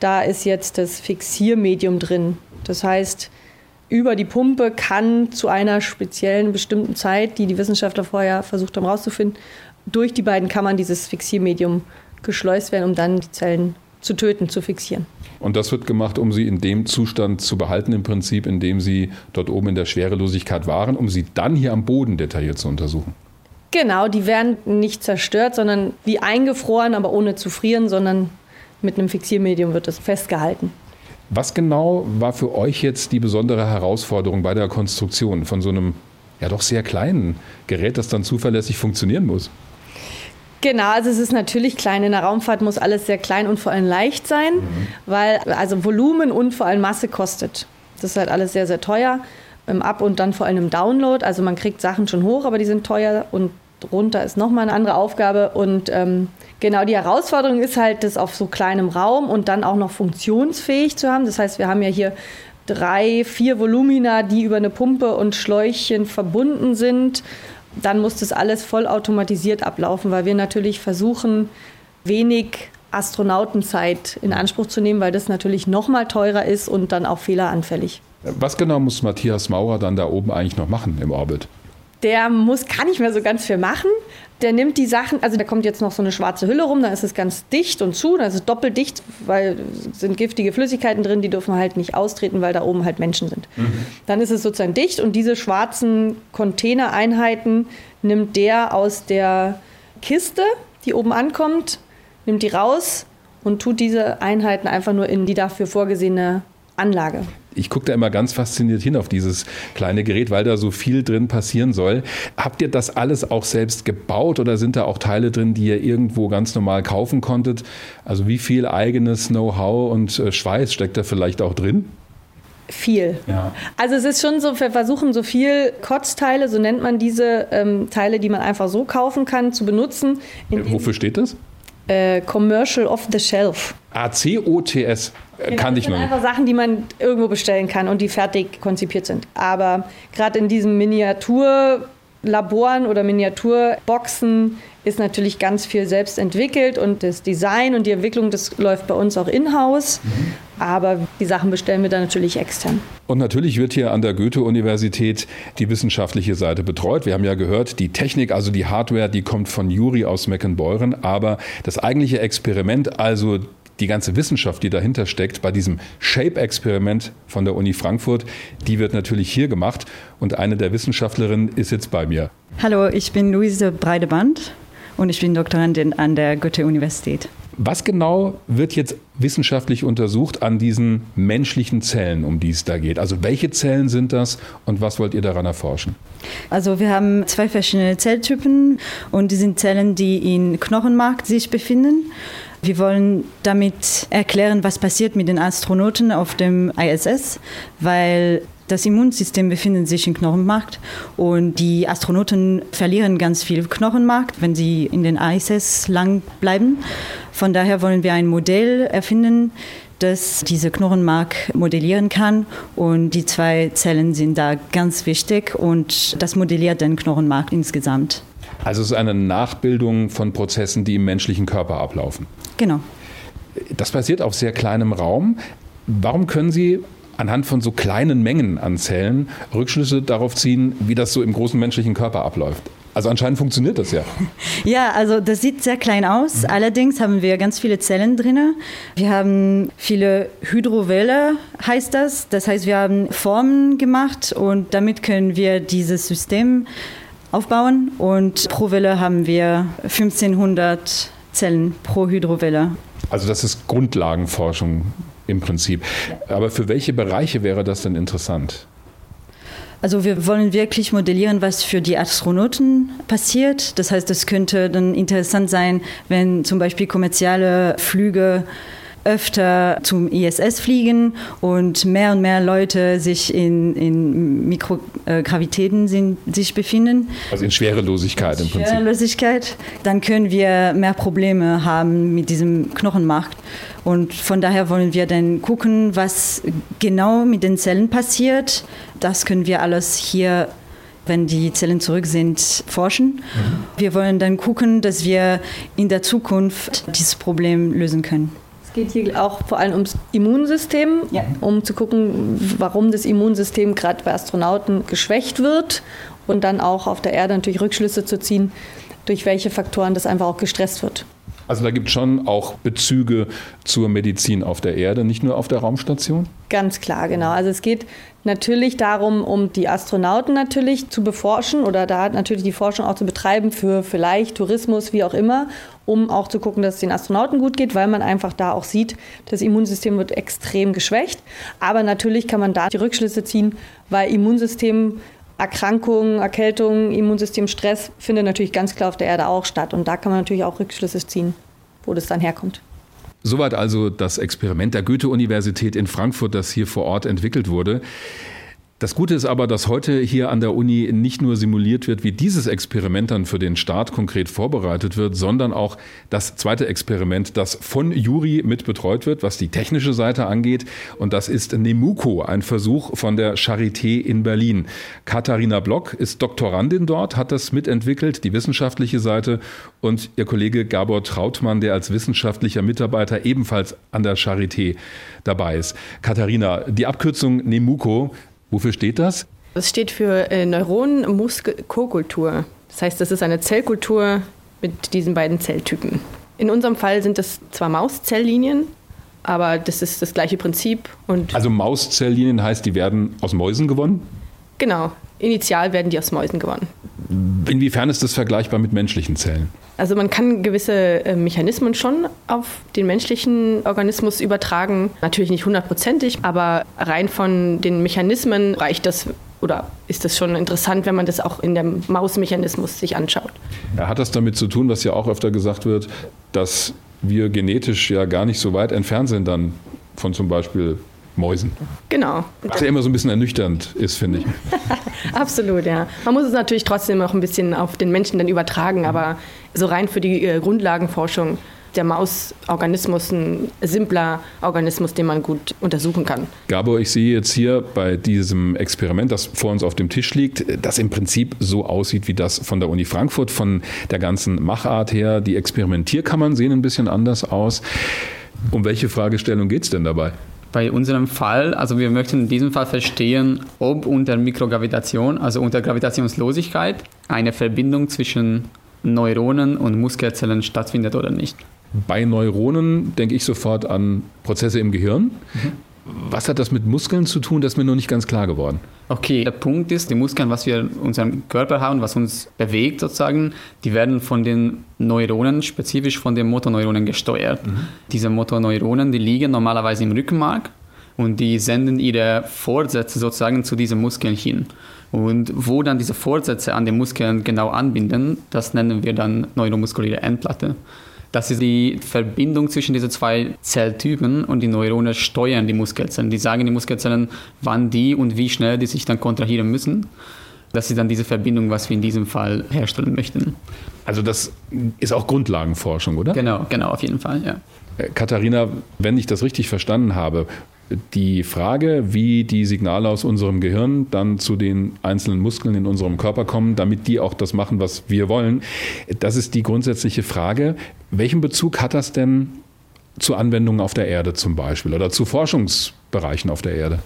Da ist jetzt das Fixiermedium drin. Das heißt, über die Pumpe kann zu einer speziellen bestimmten Zeit, die die Wissenschaftler vorher versucht haben herauszufinden, durch die beiden Kammern dieses Fixiermedium geschleust werden, um dann die Zellen zu töten, zu fixieren. Und das wird gemacht, um sie in dem Zustand zu behalten, im Prinzip, in dem sie dort oben in der Schwerelosigkeit waren, um sie dann hier am Boden detailliert zu untersuchen. Genau, die werden nicht zerstört, sondern wie eingefroren, aber ohne zu frieren, sondern mit einem Fixiermedium wird das festgehalten. Was genau war für euch jetzt die besondere Herausforderung bei der Konstruktion von so einem ja doch sehr kleinen Gerät, das dann zuverlässig funktionieren muss? Genau, also es ist natürlich klein. In der Raumfahrt muss alles sehr klein und vor allem leicht sein, mhm. weil also Volumen und vor allem Masse kostet. Das ist halt alles sehr, sehr teuer im Up- und dann vor allem im Download. Also man kriegt Sachen schon hoch, aber die sind teuer und runter ist nochmal eine andere Aufgabe. Und ähm, genau die Herausforderung ist halt, das auf so kleinem Raum und dann auch noch funktionsfähig zu haben. Das heißt, wir haben ja hier drei, vier Volumina, die über eine Pumpe und Schläuchchen verbunden sind dann muss das alles vollautomatisiert ablaufen, weil wir natürlich versuchen, wenig Astronautenzeit in Anspruch zu nehmen, weil das natürlich noch mal teurer ist und dann auch fehleranfällig. Was genau muss Matthias Maurer dann da oben eigentlich noch machen im Orbit? Der muss gar nicht mehr so ganz viel machen der nimmt die Sachen, also da kommt jetzt noch so eine schwarze Hülle rum, dann ist es ganz dicht und zu, dann ist es doppelt dicht, weil es sind giftige Flüssigkeiten drin, die dürfen halt nicht austreten, weil da oben halt Menschen sind. Mhm. Dann ist es sozusagen dicht und diese schwarzen Containereinheiten nimmt der aus der Kiste, die oben ankommt, nimmt die raus und tut diese Einheiten einfach nur in die dafür vorgesehene Anlage ich gucke da immer ganz fasziniert hin auf dieses kleine Gerät, weil da so viel drin passieren soll. Habt ihr das alles auch selbst gebaut oder sind da auch Teile drin, die ihr irgendwo ganz normal kaufen konntet? Also wie viel eigenes Know-how und äh, Schweiß steckt da vielleicht auch drin? Viel. Ja. Also es ist schon so, wir versuchen so viel Kotzteile, so nennt man diese ähm, Teile, die man einfach so kaufen kann, zu benutzen. Wofür steht das? Äh, Commercial off the Shelf. A-C-O-T-S. Äh, genau, kann ich noch. Das sind einfach Sachen, die man irgendwo bestellen kann und die fertig konzipiert sind. Aber gerade in diesem Miniaturlaboren oder Miniaturboxen ist natürlich ganz viel selbst entwickelt und das Design und die Entwicklung, das läuft bei uns auch in-house. Mhm. Aber die Sachen bestellen wir dann natürlich extern. Und natürlich wird hier an der Goethe-Universität die wissenschaftliche Seite betreut. Wir haben ja gehört, die Technik, also die Hardware, die kommt von Juri aus Meckenbeuren. Aber das eigentliche Experiment, also die ganze Wissenschaft, die dahinter steckt, bei diesem Shape-Experiment von der Uni Frankfurt, die wird natürlich hier gemacht. Und eine der Wissenschaftlerinnen ist jetzt bei mir. Hallo, ich bin Luise Breideband und ich bin Doktorandin an der Goethe-Universität. Was genau wird jetzt wissenschaftlich untersucht an diesen menschlichen Zellen, um die es da geht? Also welche Zellen sind das und was wollt ihr daran erforschen? Also wir haben zwei verschiedene Zelltypen und die sind Zellen, die in Knochenmark sich befinden. Wir wollen damit erklären, was passiert mit den Astronauten auf dem ISS, weil das Immunsystem befindet sich im Knochenmark und die Astronauten verlieren ganz viel Knochenmark, wenn sie in den ISS lang bleiben. Von daher wollen wir ein Modell erfinden, das diese Knochenmark modellieren kann. Und die zwei Zellen sind da ganz wichtig und das modelliert den Knochenmark insgesamt. Also es ist eine Nachbildung von Prozessen, die im menschlichen Körper ablaufen. Genau. Das passiert auf sehr kleinem Raum. Warum können Sie anhand von so kleinen Mengen an Zellen Rückschlüsse darauf ziehen, wie das so im großen menschlichen Körper abläuft? Also anscheinend funktioniert das ja. Ja, also das sieht sehr klein aus. Mhm. Allerdings haben wir ganz viele Zellen drin. Wir haben viele Hydrovelle, heißt das. Das heißt, wir haben Formen gemacht und damit können wir dieses System aufbauen. Und pro Welle haben wir 1500 Zellen pro Hydrovelle. Also das ist Grundlagenforschung im Prinzip. Aber für welche Bereiche wäre das denn interessant? Also wir wollen wirklich modellieren, was für die Astronauten passiert. Das heißt, es könnte dann interessant sein, wenn zum Beispiel kommerzielle Flüge öfter zum ISS fliegen und mehr und mehr Leute sich in, in Mikrogravitäten sind, sich befinden. Also in Schwerelosigkeit im Prinzip. Schwerelosigkeit. Dann können wir mehr Probleme haben mit diesem Knochenmarkt. Und von daher wollen wir dann gucken, was genau mit den Zellen passiert. Das können wir alles hier wenn die Zellen zurück sind, forschen. Mhm. Wir wollen dann gucken, dass wir in der Zukunft dieses Problem lösen können geht hier auch vor allem ums Immunsystem, ja. um zu gucken, warum das Immunsystem gerade bei Astronauten geschwächt wird und dann auch auf der Erde natürlich Rückschlüsse zu ziehen, durch welche Faktoren das einfach auch gestresst wird. Also da gibt es schon auch Bezüge zur Medizin auf der Erde, nicht nur auf der Raumstation? Ganz klar, genau. Also es geht natürlich darum, um die Astronauten natürlich zu beforschen oder da natürlich die Forschung auch zu betreiben für vielleicht Tourismus, wie auch immer, um auch zu gucken, dass es den Astronauten gut geht, weil man einfach da auch sieht, das Immunsystem wird extrem geschwächt. Aber natürlich kann man da die Rückschlüsse ziehen, weil Immunsystem Erkrankungen, Erkältungen, Immunsystemstress findet natürlich ganz klar auf der Erde auch statt. Und da kann man natürlich auch Rückschlüsse ziehen, wo das dann herkommt. Soweit also das Experiment der Goethe-Universität in Frankfurt, das hier vor Ort entwickelt wurde. Das Gute ist aber, dass heute hier an der Uni nicht nur simuliert wird, wie dieses Experiment dann für den Start konkret vorbereitet wird, sondern auch das zweite Experiment, das von Juri mit betreut wird, was die technische Seite angeht. Und das ist Nemuko, ein Versuch von der Charité in Berlin. Katharina Block ist Doktorandin dort, hat das mitentwickelt, die wissenschaftliche Seite. Und ihr Kollege Gabor Trautmann, der als wissenschaftlicher Mitarbeiter ebenfalls an der Charité dabei ist. Katharina, die Abkürzung Nemuko Wofür steht das? Das steht für äh, Neuronen-Muskel-Kokultur. Das heißt, das ist eine Zellkultur mit diesen beiden Zelltypen. In unserem Fall sind das zwar Mauszelllinien, aber das ist das gleiche Prinzip. Und also Mauszelllinien heißt, die werden aus Mäusen gewonnen? Genau. Initial werden die aus Mäusen gewonnen. Inwiefern ist das vergleichbar mit menschlichen Zellen? Also man kann gewisse äh, Mechanismen schon auf den menschlichen Organismus übertragen. Natürlich nicht hundertprozentig, aber rein von den Mechanismen reicht das oder ist das schon interessant, wenn man das auch in dem Mausmechanismus sich anschaut. Ja, hat das damit zu tun, was ja auch öfter gesagt wird, dass wir genetisch ja gar nicht so weit entfernt sind dann von zum Beispiel Mäusen. Genau. Was ja immer so ein bisschen ernüchternd ist, finde ich. Absolut, ja. Man muss es natürlich trotzdem auch ein bisschen auf den Menschen dann übertragen, aber so rein für die äh, Grundlagenforschung der Mausorganismus ein simpler Organismus, den man gut untersuchen kann. Gabor, ich sehe jetzt hier bei diesem Experiment, das vor uns auf dem Tisch liegt, das im Prinzip so aussieht wie das von der Uni Frankfurt, von der ganzen Machart her. Die Experimentierkammern sehen ein bisschen anders aus. Um welche Fragestellung geht es denn dabei? Bei unserem Fall, also wir möchten in diesem Fall verstehen, ob unter Mikrogravitation, also unter Gravitationslosigkeit, eine Verbindung zwischen Neuronen und Muskelzellen stattfindet oder nicht. Bei Neuronen denke ich sofort an Prozesse im Gehirn. Mhm. Was hat das mit Muskeln zu tun? Das ist mir noch nicht ganz klar geworden. Okay, der Punkt ist, die Muskeln, was wir in unserem Körper haben, was uns bewegt sozusagen, die werden von den Neuronen, spezifisch von den Motorneuronen gesteuert. Mhm. Diese Motorneuronen, die liegen normalerweise im Rückenmark und die senden ihre Fortsätze sozusagen zu diesen Muskeln hin. Und wo dann diese Fortsätze an den Muskeln genau anbinden, das nennen wir dann neuromuskuläre Endplatte. Das ist die Verbindung zwischen diesen zwei Zelltypen und die Neurone steuern die Muskelzellen. Die sagen die Muskelzellen, wann die und wie schnell die sich dann kontrahieren müssen. Das ist dann diese Verbindung, was wir in diesem Fall herstellen möchten. Also das ist auch Grundlagenforschung, oder? Genau, genau, auf jeden Fall, ja. Äh, Katharina, wenn ich das richtig verstanden habe, die Frage, wie die Signale aus unserem Gehirn dann zu den einzelnen Muskeln in unserem Körper kommen, damit die auch das machen, was wir wollen, das ist die grundsätzliche Frage. Welchen Bezug hat das denn zu Anwendungen auf der Erde zum Beispiel oder zu Forschungsbereichen auf der Erde?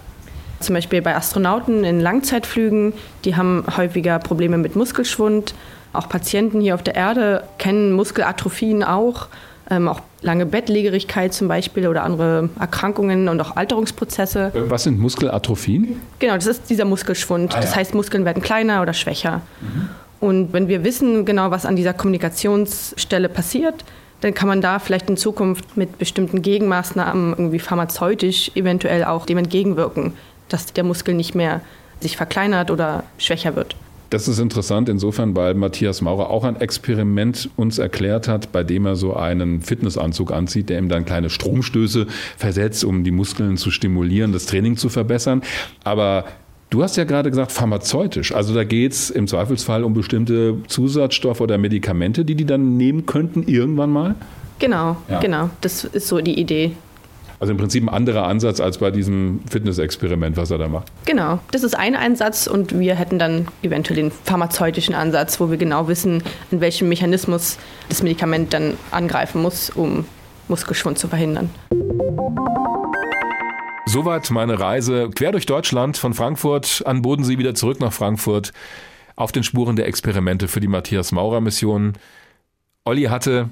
Zum Beispiel bei Astronauten in Langzeitflügen, die haben häufiger Probleme mit Muskelschwund. Auch Patienten hier auf der Erde kennen Muskelatrophien auch ähm, auch lange Bettlägerigkeit zum Beispiel oder andere Erkrankungen und auch Alterungsprozesse. Was sind Muskelatrophien? Genau, das ist dieser Muskelschwund. Ah, ja. Das heißt, Muskeln werden kleiner oder schwächer. Mhm. Und wenn wir wissen genau, was an dieser Kommunikationsstelle passiert, dann kann man da vielleicht in Zukunft mit bestimmten Gegenmaßnahmen irgendwie pharmazeutisch eventuell auch dem entgegenwirken, dass der Muskel nicht mehr sich verkleinert oder schwächer wird. Das ist interessant insofern, weil Matthias Maurer auch ein Experiment uns erklärt hat, bei dem er so einen Fitnessanzug anzieht, der ihm dann kleine Stromstöße versetzt, um die Muskeln zu stimulieren, das Training zu verbessern. Aber Du hast ja gerade gesagt, pharmazeutisch. Also da geht es im Zweifelsfall um bestimmte Zusatzstoffe oder Medikamente, die die dann nehmen könnten irgendwann mal? Genau, ja. genau. Das ist so die Idee. Also im Prinzip ein anderer Ansatz als bei diesem Fitnessexperiment, was er da macht. Genau, das ist ein Einsatz und wir hätten dann eventuell den pharmazeutischen Ansatz, wo wir genau wissen, in welchem Mechanismus das Medikament dann angreifen muss, um Muskelschwund zu verhindern. Soweit meine Reise quer durch Deutschland von Frankfurt an Bodensee wieder zurück nach Frankfurt auf den Spuren der Experimente für die Matthias Maurer Mission. Olli hatte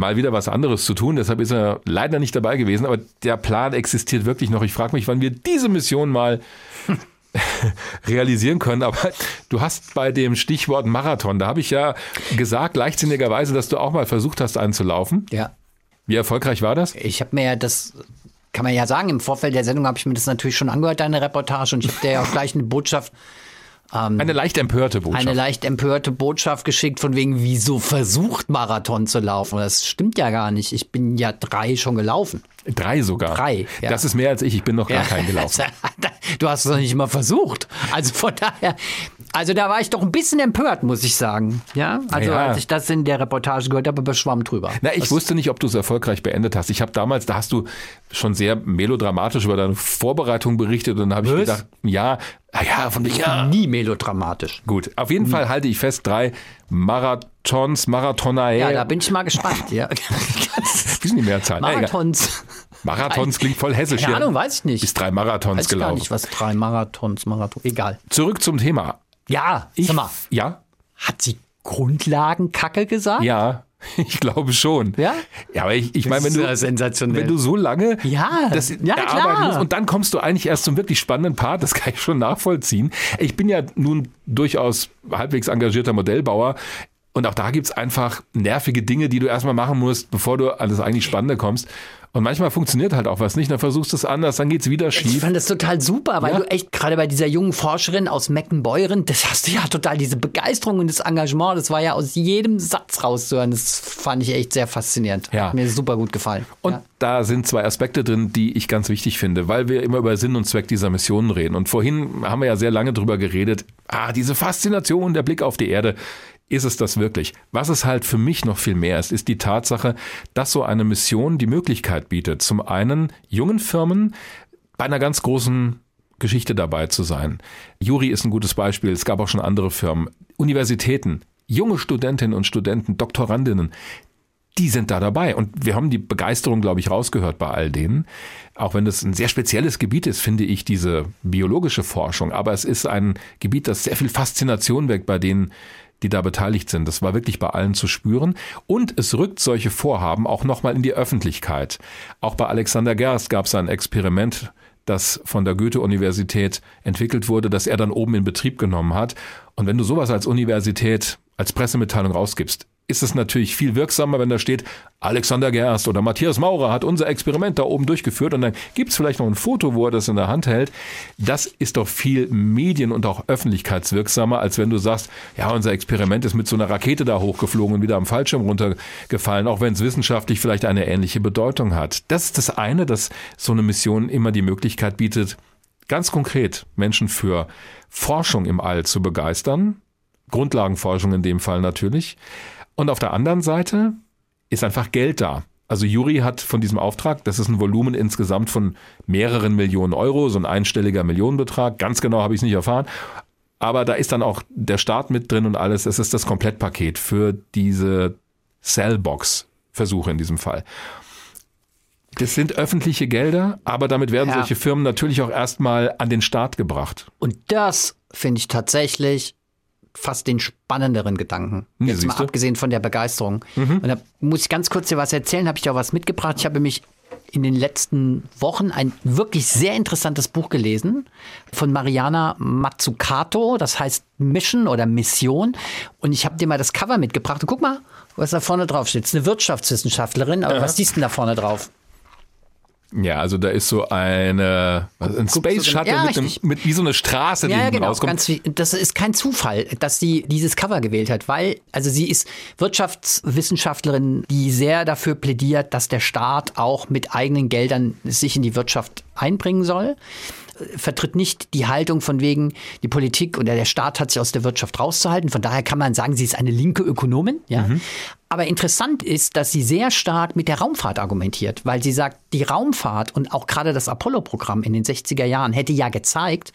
mal wieder was anderes zu tun. Deshalb ist er leider nicht dabei gewesen. Aber der Plan existiert wirklich noch. Ich frage mich, wann wir diese Mission mal realisieren können. Aber du hast bei dem Stichwort Marathon, da habe ich ja gesagt, leichtsinnigerweise, dass du auch mal versucht hast einzulaufen. Ja. Wie erfolgreich war das? Ich habe mir ja das kann man ja sagen, im Vorfeld der Sendung habe ich mir das natürlich schon angehört, deine Reportage, und ich habe dir ja auch gleich eine Botschaft ähm, eine leicht empörte Botschaft. Eine leicht empörte Botschaft geschickt, von wegen, wieso versucht Marathon zu laufen. Das stimmt ja gar nicht. Ich bin ja drei schon gelaufen. Drei sogar. Drei. Ja. Das ist mehr als ich. Ich bin noch gar ja. kein gelaufen. Du hast es noch nicht mal versucht. Also von daher, also da war ich doch ein bisschen empört, muss ich sagen. Ja, also ja. als ich das in der Reportage gehört habe, beschwamm drüber. Na, ich das wusste nicht, ob du es erfolgreich beendet hast. Ich habe damals, da hast du schon sehr melodramatisch über deine Vorbereitung berichtet und dann habe ich gedacht, ja, Ah ja, von ich ja. nie melodramatisch. Gut, auf jeden Fall halte ich fest, drei Marathons, Marathonae. Ja, da bin ich mal gespannt. Ja. Wie sind die Mehrzahl? Marathons. Marathons klingt voll hessisch. Keine Ahnung, weiß ich nicht. Ist drei Marathons weiß gelaufen. Ich gar nicht, was drei Marathons, Marathon, egal. Zurück zum Thema. Ja, ich, sag mal. Ja? Hat sie Grundlagenkacke gesagt? Ja. Ich glaube schon. Ja? Ja, aber ich, ich meine, wenn du, wenn du so lange ja, das ja, erarbeiten musst und dann kommst du eigentlich erst zum wirklich spannenden Part, das kann ich schon nachvollziehen. Ich bin ja nun durchaus halbwegs engagierter Modellbauer. Und auch da gibt's einfach nervige Dinge, die du erstmal machen musst, bevor du an das eigentlich Spannende kommst. Und manchmal funktioniert halt auch was nicht, dann versuchst du es anders, dann geht's wieder schief. Ich fand das total super, weil ja. du echt gerade bei dieser jungen Forscherin aus Meckenbeuren, das hast du ja total diese Begeisterung und das Engagement, das war ja aus jedem Satz rauszuhören. Das fand ich echt sehr faszinierend. Ja. Hat mir super gut gefallen. Und ja. da sind zwei Aspekte drin, die ich ganz wichtig finde, weil wir immer über Sinn und Zweck dieser Missionen reden. Und vorhin haben wir ja sehr lange drüber geredet, ah, diese Faszination, der Blick auf die Erde ist es das wirklich? Was es halt für mich noch viel mehr ist, ist die Tatsache, dass so eine Mission die Möglichkeit bietet, zum einen jungen Firmen bei einer ganz großen Geschichte dabei zu sein. Juri ist ein gutes Beispiel, es gab auch schon andere Firmen, Universitäten, junge Studentinnen und Studenten, Doktorandinnen, die sind da dabei. Und wir haben die Begeisterung, glaube ich, rausgehört bei all denen. Auch wenn das ein sehr spezielles Gebiet ist, finde ich, diese biologische Forschung. Aber es ist ein Gebiet, das sehr viel Faszination weckt bei denen, die da beteiligt sind. Das war wirklich bei allen zu spüren. Und es rückt solche Vorhaben auch nochmal in die Öffentlichkeit. Auch bei Alexander Gerst gab es ein Experiment, das von der Goethe-Universität entwickelt wurde, das er dann oben in Betrieb genommen hat. Und wenn du sowas als Universität als Pressemitteilung rausgibst, ist es natürlich viel wirksamer, wenn da steht, Alexander Gerst oder Matthias Maurer hat unser Experiment da oben durchgeführt und dann gibt es vielleicht noch ein Foto, wo er das in der Hand hält. Das ist doch viel medien- und auch öffentlichkeitswirksamer, als wenn du sagst, ja, unser Experiment ist mit so einer Rakete da hochgeflogen und wieder am Fallschirm runtergefallen, auch wenn es wissenschaftlich vielleicht eine ähnliche Bedeutung hat. Das ist das eine, dass so eine Mission immer die Möglichkeit bietet, ganz konkret Menschen für Forschung im All zu begeistern. Grundlagenforschung in dem Fall natürlich und auf der anderen Seite ist einfach Geld da. Also Juri hat von diesem Auftrag, das ist ein Volumen insgesamt von mehreren Millionen Euro, so ein einstelliger Millionenbetrag. Ganz genau habe ich es nicht erfahren. Aber da ist dann auch der Staat mit drin und alles. Es ist das Komplettpaket für diese Cellbox-Versuche in diesem Fall. Das sind öffentliche Gelder, aber damit werden ja. solche Firmen natürlich auch erstmal an den Staat gebracht. Und das finde ich tatsächlich fast den spannenderen Gedanken. Ja, Jetzt mal abgesehen von der Begeisterung. Mhm. Und da muss ich ganz kurz dir was erzählen, habe ich auch was mitgebracht. Ich habe mich in den letzten Wochen ein wirklich sehr interessantes Buch gelesen von Mariana Mazzucato, das heißt Mission oder Mission. Und ich habe dir mal das Cover mitgebracht. Und guck mal, was da vorne drauf steht. Es ist eine Wirtschaftswissenschaftlerin, aber ja. was siehst du denn da vorne drauf? Ja, also da ist so eine was, ein Space Shuttle ja, mit, einem, mit wie so eine Straße, die Ja, genau. rauskommt. Ganz, das ist kein Zufall, dass sie dieses Cover gewählt hat, weil, also sie ist Wirtschaftswissenschaftlerin, die sehr dafür plädiert, dass der Staat auch mit eigenen Geldern sich in die Wirtschaft einbringen soll. Vertritt nicht die Haltung von wegen, die Politik oder der Staat hat sich aus der Wirtschaft rauszuhalten. Von daher kann man sagen, sie ist eine linke Ökonomin. Ja. Aber interessant ist, dass sie sehr stark mit der Raumfahrt argumentiert, weil sie sagt, die Raumfahrt und auch gerade das Apollo-Programm in den 60er Jahren hätte ja gezeigt,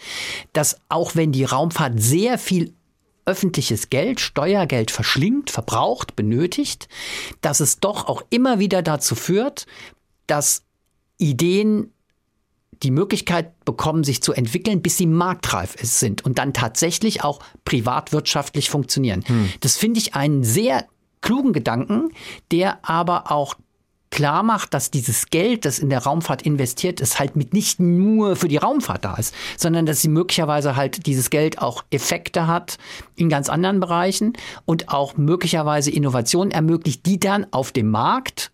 dass auch wenn die Raumfahrt sehr viel öffentliches Geld, Steuergeld verschlingt, verbraucht, benötigt, dass es doch auch immer wieder dazu führt, dass Ideen die Möglichkeit bekommen, sich zu entwickeln, bis sie marktreif sind und dann tatsächlich auch privatwirtschaftlich funktionieren. Das finde ich einen sehr klugen Gedanken, der aber auch klar macht, dass dieses Geld, das in der Raumfahrt investiert ist, halt mit nicht nur für die Raumfahrt da ist, sondern dass sie möglicherweise halt dieses Geld auch Effekte hat in ganz anderen Bereichen und auch möglicherweise Innovationen ermöglicht, die dann auf dem Markt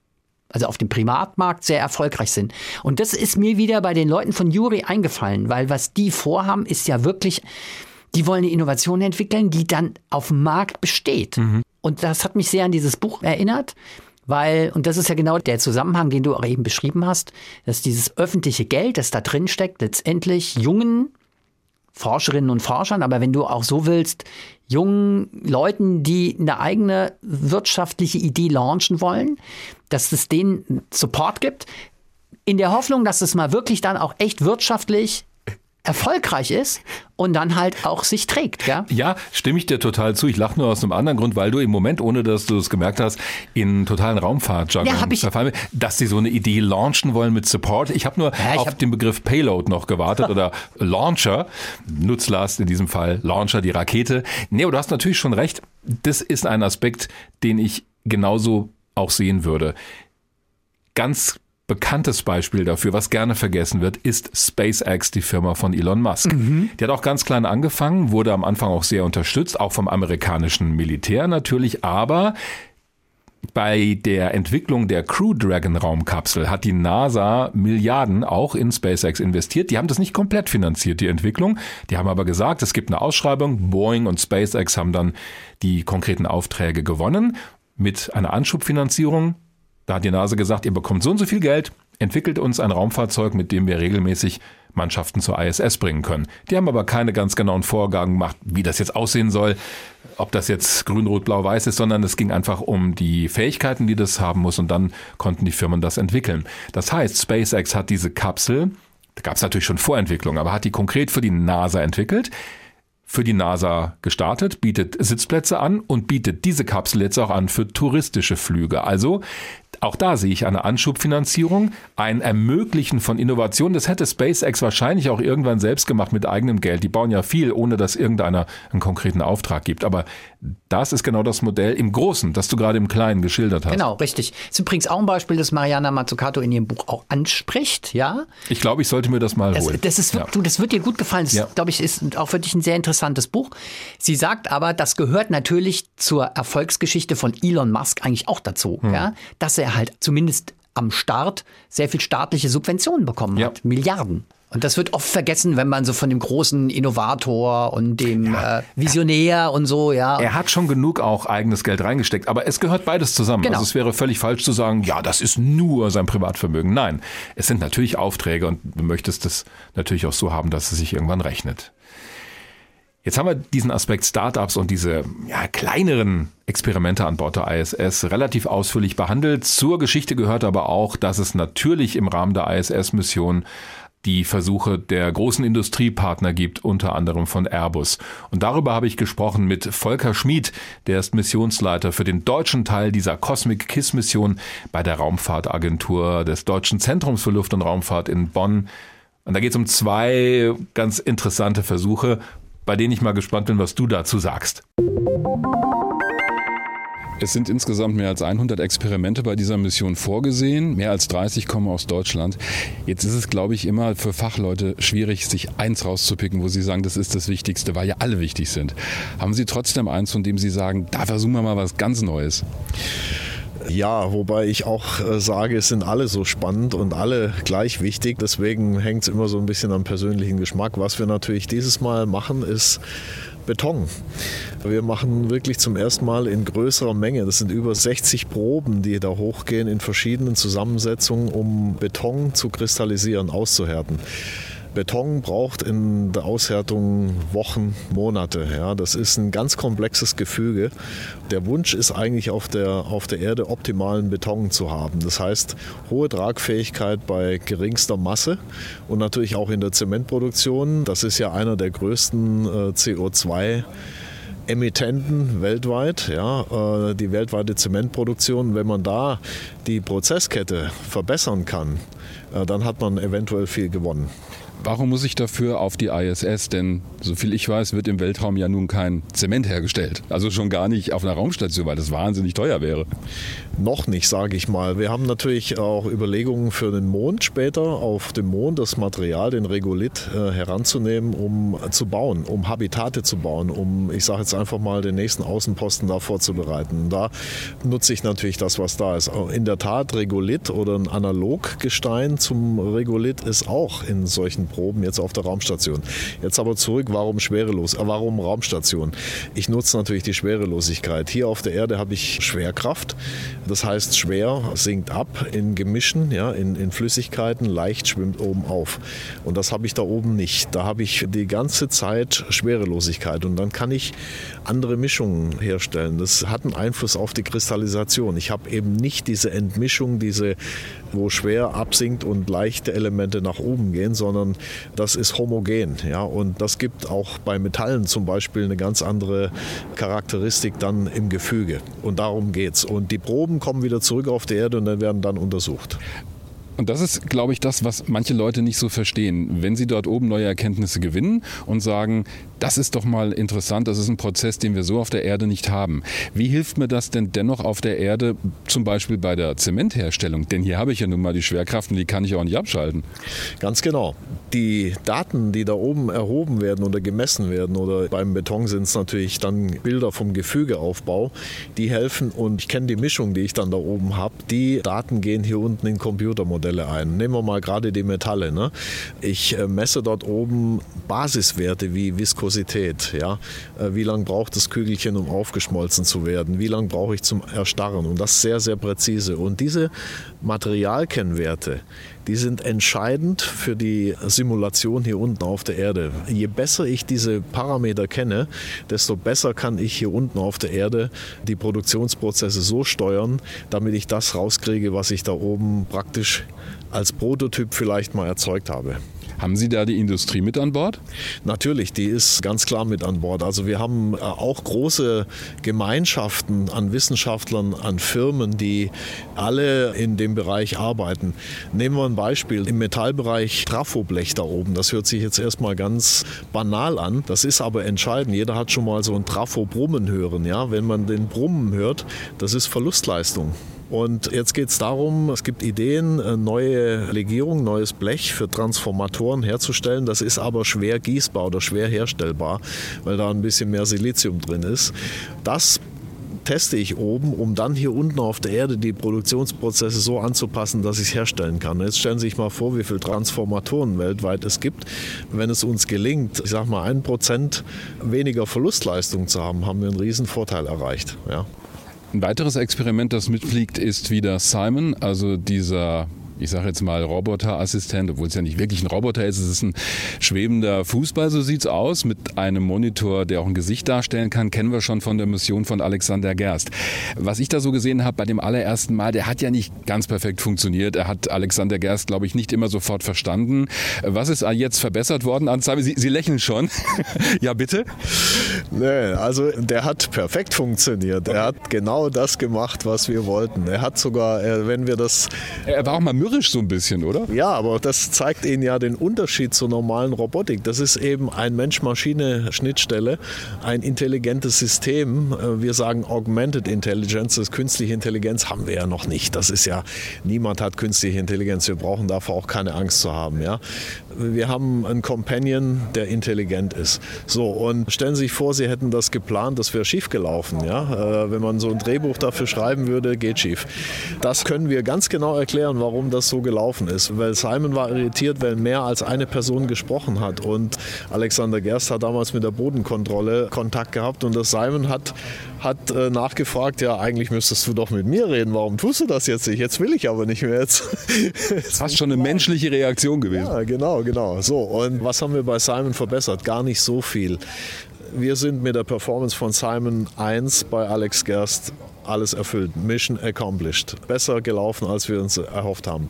also auf dem Privatmarkt sehr erfolgreich sind. Und das ist mir wieder bei den Leuten von Juri eingefallen, weil was die vorhaben, ist ja wirklich, die wollen eine Innovation entwickeln, die dann auf dem Markt besteht. Und das hat mich sehr an dieses Buch erinnert. Weil, und das ist ja genau der Zusammenhang, den du auch eben beschrieben hast, dass dieses öffentliche Geld, das da drin steckt, letztendlich jungen Forscherinnen und Forschern, aber wenn du auch so willst, jungen Leuten, die eine eigene wirtschaftliche Idee launchen wollen, dass es denen Support gibt, in der Hoffnung, dass es mal wirklich dann auch echt wirtschaftlich erfolgreich ist und dann halt auch sich trägt. Ja? Ja, stimme ich dir total zu. Ich lache nur aus einem anderen Grund, weil du im Moment, ohne dass du es gemerkt hast, in totalen Raumfahrtjargon Ja, hab ich- verfallen dass sie so eine Idee launchen wollen mit Support. Ich habe nur Ja, ich auf hab- den Begriff Payload noch gewartet oder Launcher, Nutzlast in diesem Fall, Launcher, die Rakete. Nee, du hast natürlich schon recht. Das ist ein Aspekt, den ich genauso auch sehen würde. Ganz bekanntes Beispiel dafür, was gerne vergessen wird, ist SpaceX, die Firma von Elon Musk. Die hat auch ganz klein angefangen, wurde am Anfang auch sehr unterstützt, auch vom amerikanischen Militär natürlich, aber bei der Entwicklung der Crew Dragon Raumkapsel hat die NASA Milliarden auch in SpaceX investiert. Die haben das nicht komplett finanziert, die Entwicklung. Die haben aber gesagt, es gibt eine Ausschreibung. Boeing und SpaceX haben dann die konkreten Aufträge gewonnen mit einer Anschubfinanzierung. Da hat die NASA gesagt, ihr bekommt so und so viel Geld, entwickelt uns ein Raumfahrzeug, mit dem wir regelmäßig Mannschaften zur ISS bringen können. Die haben aber keine ganz genauen Vorgaben gemacht, wie das jetzt aussehen soll, ob das jetzt grün, rot, blau, weiß ist, sondern es ging einfach um die Fähigkeiten, die das haben muss und dann konnten die Firmen das entwickeln. Das heißt, SpaceX hat diese Kapsel, da gab es natürlich schon Vorentwicklung, aber hat die konkret für die NASA entwickelt für die NASA gestartet, bietet Sitzplätze an und bietet diese Kapsel jetzt auch an für touristische Flüge. Also auch da sehe ich eine Anschubfinanzierung, ein Ermöglichen von Innovation. Das hätte SpaceX wahrscheinlich auch irgendwann selbst gemacht mit eigenem Geld. Die bauen ja viel, ohne dass irgendeiner einen konkreten Auftrag gibt. Aber das ist genau das Modell im Großen, das du gerade im Kleinen geschildert hast. Genau, richtig. Das ist übrigens auch ein Beispiel, das Mariana Mazzucato in ihrem Buch auch anspricht, ja. Ich glaube, ich sollte mir das mal Das, holen. das, ist, Ja. du, das wird dir gut gefallen. Das, Ja. glaube ich, ist auch für dich ein sehr interessantes Buch. Sie sagt aber, das gehört natürlich zur Erfolgsgeschichte von Elon Musk eigentlich auch dazu, Hm. ja, dass er halt zumindest am Start sehr viel staatliche Subventionen bekommen Ja. hat. Milliarden. Und das wird oft vergessen, wenn man so von dem großen Innovator und dem äh, Visionär und so, ja. Er hat schon genug auch eigenes Geld reingesteckt, aber es gehört beides zusammen. Genau. Also es wäre völlig falsch zu sagen, ja, das ist nur sein Privatvermögen. Nein, es sind natürlich Aufträge und du möchtest das natürlich auch so haben, dass es sich irgendwann rechnet. Jetzt haben wir diesen Aspekt Startups und diese ja, kleineren Experimente an Bord der ISS relativ ausführlich behandelt. Zur Geschichte gehört aber auch, dass es natürlich im Rahmen der ISS-Mission die Versuche der großen Industriepartner gibt, unter anderem von Airbus. Und darüber habe ich gesprochen mit Volker Schmid, der ist Missionsleiter für den deutschen Teil dieser Cosmic Kiss Mission bei der Raumfahrtagentur des Deutschen Zentrums für Luft- und Raumfahrt in Bonn. Und da geht es um zwei ganz interessante Versuche, bei denen ich mal gespannt bin, was du dazu sagst. Es sind insgesamt mehr als 100 Experimente bei dieser Mission vorgesehen. Mehr als 30 kommen aus Deutschland. Jetzt ist es, glaube ich, immer für Fachleute schwierig, sich eins rauszupicken, wo sie sagen, das ist das Wichtigste, weil ja alle wichtig sind. Haben Sie trotzdem eins, von dem Sie sagen, da versuchen wir mal was ganz Neues? Ja, wobei ich auch äh, sage, es sind alle so spannend und alle gleich wichtig. Deswegen hängt es immer so ein bisschen am persönlichen Geschmack. Was wir natürlich dieses Mal machen, ist Beton. Wir machen wirklich zum ersten Mal in größerer Menge, das sind über 60 Proben, die da hochgehen in verschiedenen Zusammensetzungen, um Beton zu kristallisieren, auszuhärten. Beton braucht in der Aushärtung Wochen, Monate. Ja, das ist ein ganz komplexes Gefüge. Der Wunsch ist eigentlich auf der, auf der Erde optimalen Beton zu haben. Das heißt, hohe Tragfähigkeit bei geringster Masse und natürlich auch in der Zementproduktion. Das ist ja einer der größten äh, CO2 Emittenten weltweit, ja, äh, die weltweite Zementproduktion, wenn man da die Prozesskette verbessern kann, äh, dann hat man eventuell viel gewonnen. Warum muss ich dafür auf die ISS? Denn soviel ich weiß, wird im Weltraum ja nun kein Zement hergestellt. Also schon gar nicht auf einer Raumstation, weil das wahnsinnig teuer wäre. Noch nicht, sage ich mal. Wir haben natürlich auch Überlegungen für den Mond später, auf dem Mond das Material, den Regolith, äh, heranzunehmen, um zu bauen, um Habitate zu bauen, um, ich sage jetzt einfach mal, den nächsten Außenposten da vorzubereiten. Da nutze ich natürlich das, was da ist. In der Tat, Regolith oder ein Analoggestein zum Regolith ist auch in solchen Proben jetzt auf der Raumstation. Jetzt aber zurück, warum schwerelos? Äh, warum Raumstation? Ich nutze natürlich die Schwerelosigkeit. Hier auf der Erde habe ich Schwerkraft. Das heißt, schwer sinkt ab in Gemischen, ja, in, in Flüssigkeiten, leicht schwimmt oben auf. Und das habe ich da oben nicht. Da habe ich die ganze Zeit Schwerelosigkeit und dann kann ich andere Mischungen herstellen. Das hat einen Einfluss auf die Kristallisation. Ich habe eben nicht diese Entmischung, diese, wo schwer absinkt und leichte Elemente nach oben gehen, sondern das ist homogen. Ja? Und das gibt auch bei Metallen zum Beispiel eine ganz andere Charakteristik dann im Gefüge. Und darum geht es. Und die Proben kommen wieder zurück auf die Erde und dann werden dann untersucht. Und das ist, glaube ich, das, was manche Leute nicht so verstehen. Wenn sie dort oben neue Erkenntnisse gewinnen und sagen, das ist doch mal interessant, das ist ein Prozess, den wir so auf der Erde nicht haben. Wie hilft mir das denn dennoch auf der Erde, zum Beispiel bei der Zementherstellung? Denn hier habe ich ja nun mal die Schwerkraft und die kann ich auch nicht abschalten. Ganz genau. Die Daten, die da oben erhoben werden oder gemessen werden, oder beim Beton sind es natürlich dann Bilder vom Gefügeaufbau, die helfen und ich kenne die Mischung, die ich dann da oben habe. Die Daten gehen hier unten in Computermodelle ein. Nehmen wir mal gerade die Metalle. Ne? Ich äh, messe dort oben Basiswerte wie Viskosität Porosität. Ja? Äh, wie lange braucht das Kügelchen, um aufgeschmolzen zu werden? Wie lange brauche ich zum Erstarren? Und das sehr, sehr präzise. Und diese Materialkennwerte, die sind entscheidend für die Simulation hier unten auf der Erde. Je besser ich diese Parameter kenne, desto besser kann ich hier unten auf der Erde die Produktionsprozesse so steuern, damit ich das rauskriege, was ich da oben praktisch als Prototyp vielleicht mal erzeugt habe. Haben Sie da die Industrie mit an Bord? Natürlich, die ist ganz klar mit an Bord. Also wir haben äh, auch große Gemeinschaften an Wissenschaftlern, an Firmen, die alle in dem Bereich arbeiten. Nehmen wir ein Beispiel im Metallbereich Trafoblech da oben. Das hört sich jetzt erstmal ganz banal an. Das ist aber entscheidend. Jeder hat schon mal so ein Trafo-Brummen hören. Ja? Wenn man den Brummen hört, das ist Verlustleistung. Und jetzt geht es darum, es gibt Ideen, äh, neue Legierung, neues Blech für Transformatoren herzustellen. Das ist aber schwer gießbar oder schwer herstellbar, weil da ein bisschen mehr Silizium drin ist. Das teste ich oben, um dann hier unten auf der Erde die Produktionsprozesse so anzupassen, dass ich es herstellen kann. Jetzt stellen Sie sich mal vor, wie viele Transformatoren weltweit es gibt. Wenn es uns gelingt, ich sage mal, ein Prozent weniger Verlustleistung zu haben, haben wir einen riesen Vorteil erreicht. Ja. Ein weiteres Experiment, das mitfliegt, ist wieder Simon, also dieser ich sage jetzt mal Roboterassistent, obwohl es ja nicht wirklich ein Roboter ist, es ist ein schwebender Fußball, so sieht es aus, mit einem Monitor, der auch ein Gesicht darstellen kann, kennen wir schon von der Mission von Alexander Gerst. Was ich da so gesehen habe bei dem allerersten Mal, der hat ja nicht ganz perfekt funktioniert. Er hat Alexander Gerst, glaube ich, nicht immer sofort verstanden. Was ist jetzt verbessert worden an Sie, Sie lächeln schon. ja, bitte? Nee, also der hat perfekt funktioniert. Er hat genau das gemacht, was wir wollten. Er hat sogar, wenn wir das... Er war auch mal mürrisch mürrisch so ein bisschen, oder? Ja, aber das zeigt Ihnen ja den Unterschied zur normalen Robotik. Das ist eben ein Mensch-Maschine-Schnittstelle, ein intelligentes System. Äh, wir sagen Augmented Intelligence, das künstliche Intelligenz haben wir ja noch nicht. Das ist ja, niemand hat künstliche Intelligenz. Wir brauchen davor auch keine Angst zu haben. Ja? Wir haben einen Companion, der intelligent ist. So, und stellen Sie sich vor, Sie hätten das geplant, das wäre schief gelaufen. Ja? Äh, wenn man so ein Drehbuch dafür schreiben würde, geht schief. Das können wir ganz genau erklären, warum das so gelaufen ist. Weil Simon war irritiert, weil mehr als eine Person gesprochen hat. Und Alexander Gerst hat damals mit der Bodenkontrolle Kontakt gehabt und das Simon hat hat äh, nachgefragt, ja, eigentlich müsstest du doch mit mir reden, warum tust du das jetzt nicht? Jetzt will ich aber nicht mehr. Jetzt, jetzt Fast schon eine menschliche Reaktion gewesen. Ja, genau, genau. So, und was haben wir bei Simon verbessert? Gar nicht so viel. Wir sind mit der Performance von Simon 1 bei Alex Gerst alles erfüllt. Mission accomplished. Besser gelaufen, als wir uns erhofft haben.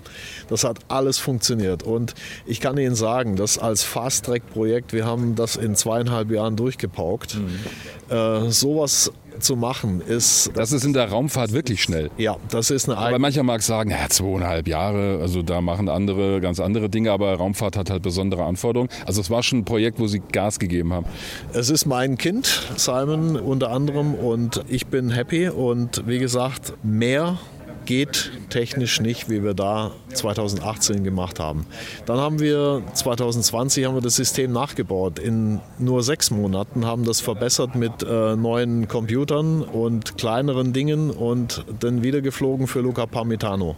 Das hat alles funktioniert. Und ich kann Ihnen sagen, dass als Fast-Track-Projekt, wir haben das in zweieinhalb Jahren durchgepaukt. Mhm. Äh, sowas zu machen, ist. Das ist in der Raumfahrt wirklich schnell. Ja, das ist eine Aber mancher mag sagen, ja, zweieinhalb Jahre, also da machen andere ganz andere Dinge, aber Raumfahrt hat halt besondere Anforderungen. Also es war schon ein Projekt, wo Sie Gas gegeben haben. Es ist mein Kind, Simon unter anderem, und ich bin happy und wie gesagt, mehr geht technisch nicht, wie wir da 2018 gemacht haben. Dann haben wir 2020 haben wir das System nachgebaut. In nur sechs Monaten haben das verbessert mit äh, neuen Computern und kleineren Dingen und dann wieder geflogen für Luca Parmitano.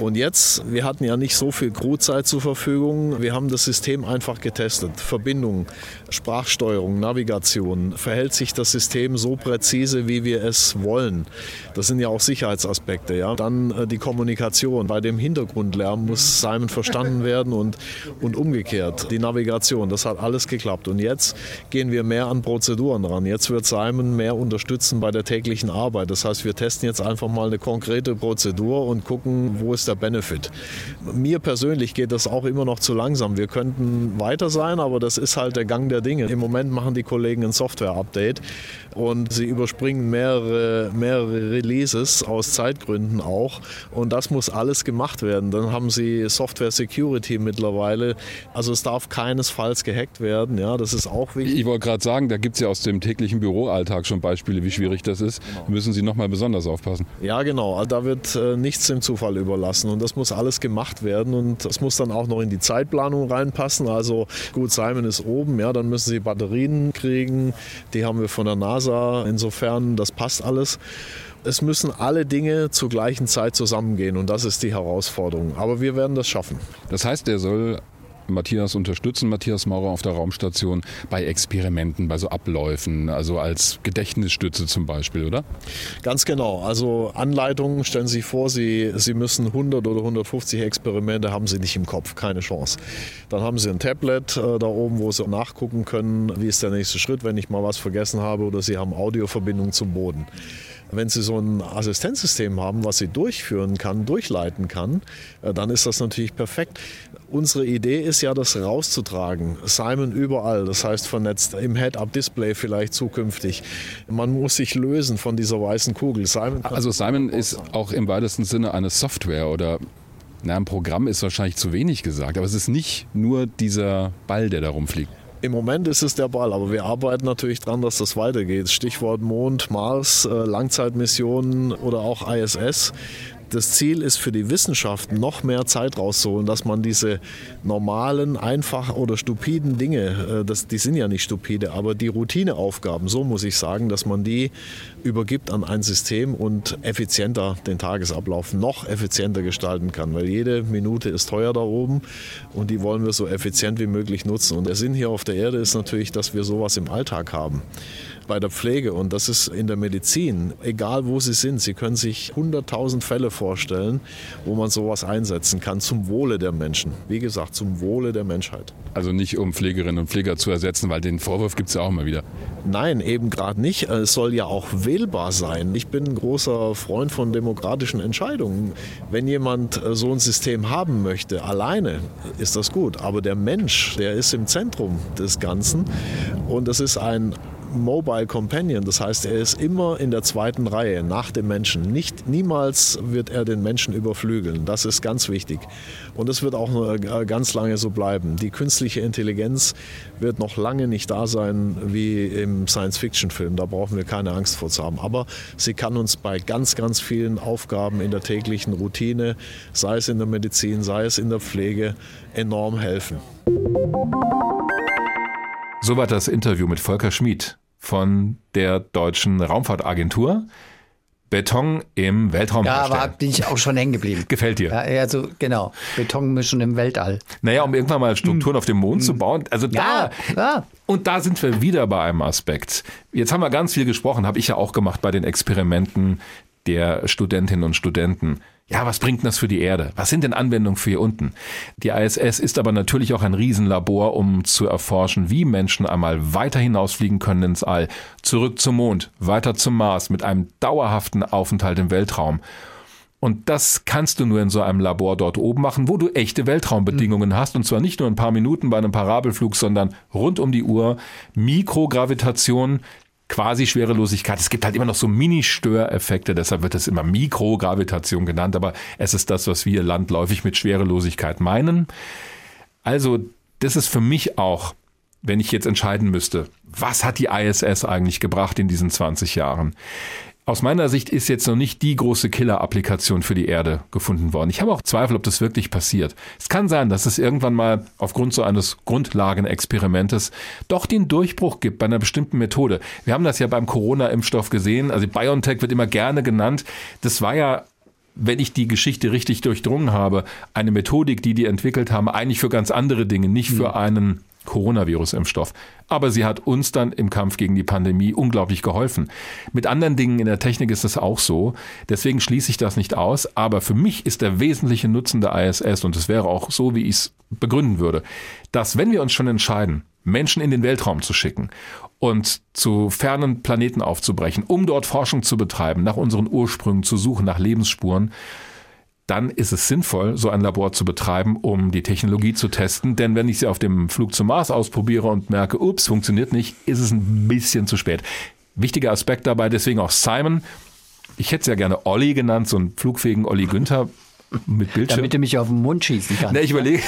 Und jetzt, wir hatten ja nicht so viel Crewzeit zur Verfügung. Wir haben das System einfach getestet. Verbindung, Sprachsteuerung, Navigation. Verhält sich das System so präzise, wie wir es wollen? Das sind ja auch Sicherheitsaspekte. Ja? Dann äh, die Kommunikation. Bei dem Hintergrundlärm muss Simon verstanden werden und, und umgekehrt. Die Navigation, das hat alles geklappt. Und jetzt gehen wir mehr an Prozeduren ran. Jetzt wird Simon mehr unterstützen bei der täglichen Arbeit. Das heißt, wir testen jetzt einfach mal eine konkrete Prozedur und gucken, wo ist der Benefit. Mir persönlich geht das auch immer noch zu langsam. Wir könnten weiter sein, aber das ist halt der Gang der Dinge. Im Moment machen die Kollegen ein Software-Update und sie überspringen mehrere, mehrere Releases aus Zeitgründen auch und das muss alles gemacht werden. Dann haben sie Software Security mittlerweile. Also es darf keinesfalls gehackt werden. Ja, das ist auch wichtig. Ich wollte gerade sagen, da gibt es ja aus dem täglichen Büroalltag schon Beispiele, wie schwierig das ist. Genau. Müssen Sie nochmal besonders aufpassen. Ja, genau. Da wird äh, nichts dem Zufall überlassen und das muss alles gemacht werden und es muss dann auch noch in die Zeitplanung reinpassen. Also gut, Simon ist oben, ja, dann müssen Sie Batterien kriegen. Die haben wir von der NASA. Insofern, das passt alles. Es müssen alle Dinge zur gleichen Zeit zusammengehen und das ist die Herausforderung. Aber wir werden das schaffen. Das heißt, er soll Matthias unterstützen, Matthias Maurer auf der Raumstation bei Experimenten, bei so Abläufen, also als Gedächtnisstütze zum Beispiel, oder? Ganz genau. Also Anleitungen, stellen Sie sich vor, Sie, Sie müssen 100 oder 150 Experimente, haben Sie nicht im Kopf, keine Chance. Dann haben Sie ein Tablet äh, da oben, wo Sie nachgucken können, wie ist der nächste Schritt, wenn ich mal was vergessen habe oder Sie haben Audioverbindung zum Boden. Wenn Sie so ein Assistenzsystem haben, was Sie durchführen kann, durchleiten kann, äh, dann ist das natürlich perfekt. Unsere Idee ist ja, das rauszutragen. Simon überall, das heißt vernetzt, im Head-Up-Display vielleicht zukünftig. Man muss sich lösen von dieser weißen Kugel. Simon also Simon ist auch im weitesten Sinne eine Software oder na, ein Programm ist wahrscheinlich zu wenig gesagt, aber es ist nicht nur dieser Ball, der da rumfliegt. Im Moment ist es der Ball, aber wir arbeiten natürlich daran, dass das weitergeht. Stichwort Mond, Mars, äh, Langzeitmissionen oder auch ISS das Ziel ist für die Wissenschaft noch mehr Zeit rauszuholen, dass man diese normalen, einfach oder stupiden Dinge, äh, das, die sind ja nicht stupide, aber die Routineaufgaben, so muss ich sagen, dass man die übergibt an ein System und effizienter den Tagesablauf noch effizienter gestalten kann, weil jede Minute ist teuer da oben und die wollen wir so effizient wie möglich nutzen. Und der Sinn hier auf der Erde ist natürlich, dass wir sowas im Alltag haben bei der Pflege und das ist in der Medizin, egal wo Sie sind, Sie können sich 100.000 Fälle vorstellen, wo man sowas einsetzen kann zum Wohle der Menschen. Wie gesagt, zum Wohle der Menschheit. Also nicht um Pflegerinnen und Pfleger zu ersetzen, weil den Vorwurf gibt es ja auch immer wieder. Nein, eben gerade nicht. Es soll ja auch wählbar sein. Ich bin ein großer Freund von demokratischen Entscheidungen. Wenn jemand äh, so ein System haben möchte, alleine, ist das gut. Aber der Mensch, der ist im Zentrum des Ganzen und es ist ein Mobile Companion, das heißt, er ist immer in der zweiten Reihe nach dem Menschen. Nicht, niemals wird er den Menschen überflügeln. Das ist ganz wichtig. Und es wird auch äh, ganz lange so bleiben. Die künstliche Intelligenz wird noch lange nicht da sein wie im Science-Fiction-Film. Da brauchen wir keine Angst vor zu haben. Aber sie kann uns bei ganz, ganz vielen Aufgaben in der täglichen Routine, sei es in der Medizin, sei es in der Pflege, enorm helfen. Soweit das Interview mit Volker Schmid von der Deutschen Raumfahrtagentur. Beton im Weltraum Ja, herstellen. aber bin ich auch schon hängen geblieben. Gefällt dir? Ja, also genau, Betonmischen im Weltall. Naja, um irgendwann mal Strukturen auf dem Mond zu bauen. Also da. Ja, ja. Und da sind wir wieder bei einem Aspekt. Jetzt haben wir ganz viel gesprochen, habe ich ja auch gemacht bei den Experimenten der Studentinnen und Studenten. Ja, was bringt das für die Erde? Was sind denn Anwendungen für hier unten? Die ISS ist aber natürlich auch ein Riesenlabor, um zu erforschen, wie Menschen einmal weiter hinausfliegen können ins All, zurück zum Mond, weiter zum Mars mit einem dauerhaften Aufenthalt im Weltraum. Und das kannst du nur in so einem Labor dort oben machen, wo du echte Weltraumbedingungen hast. Und zwar nicht nur ein paar Minuten bei einem Parabelflug, sondern rund um die Uhr. Mikrogravitation, quasi Schwerelosigkeit. Es gibt halt immer noch so Mini-Störeffekte, deshalb wird es immer Mikrogravitation genannt, aber es ist das, was wir landläufig mit Schwerelosigkeit meinen. Also, das ist für mich auch, wenn ich jetzt entscheiden müsste, was hat die ISS eigentlich gebracht in diesen 20 Jahren? Aus meiner Sicht ist jetzt noch nicht die große Killer-Applikation für die Erde gefunden worden. Ich habe auch Zweifel, ob das wirklich passiert. Es kann sein, dass es irgendwann mal aufgrund so eines Grundlagenexperimentes doch den Durchbruch gibt bei einer bestimmten Methode. Wir haben das ja beim Corona-Impfstoff gesehen. Also BioNTech wird immer gerne genannt. Das war ja wenn ich die Geschichte richtig durchdrungen habe, eine Methodik, die die entwickelt haben, eigentlich für ganz andere Dinge, nicht für einen Coronavirus-Impfstoff. Aber sie hat uns dann im Kampf gegen die Pandemie unglaublich geholfen. Mit anderen Dingen in der Technik ist es auch so. Deswegen schließe ich das nicht aus. Aber für mich ist der wesentliche Nutzen der ISS, und es wäre auch so, wie ich es begründen würde, dass wenn wir uns schon entscheiden, Menschen in den Weltraum zu schicken und zu fernen Planeten aufzubrechen, um dort Forschung zu betreiben, nach unseren Ursprüngen zu suchen, nach Lebensspuren, dann ist es sinnvoll, so ein Labor zu betreiben, um die Technologie zu testen. Denn wenn ich sie auf dem Flug zum Mars ausprobiere und merke, ups, funktioniert nicht, ist es ein bisschen zu spät. Wichtiger Aspekt dabei, deswegen auch Simon. Ich hätte es ja gerne Olli genannt, so einen flugfähigen Olli Günther mit Bildschirm. Damit du mich auf den Mund schießen kannst. Ne, ich überlege.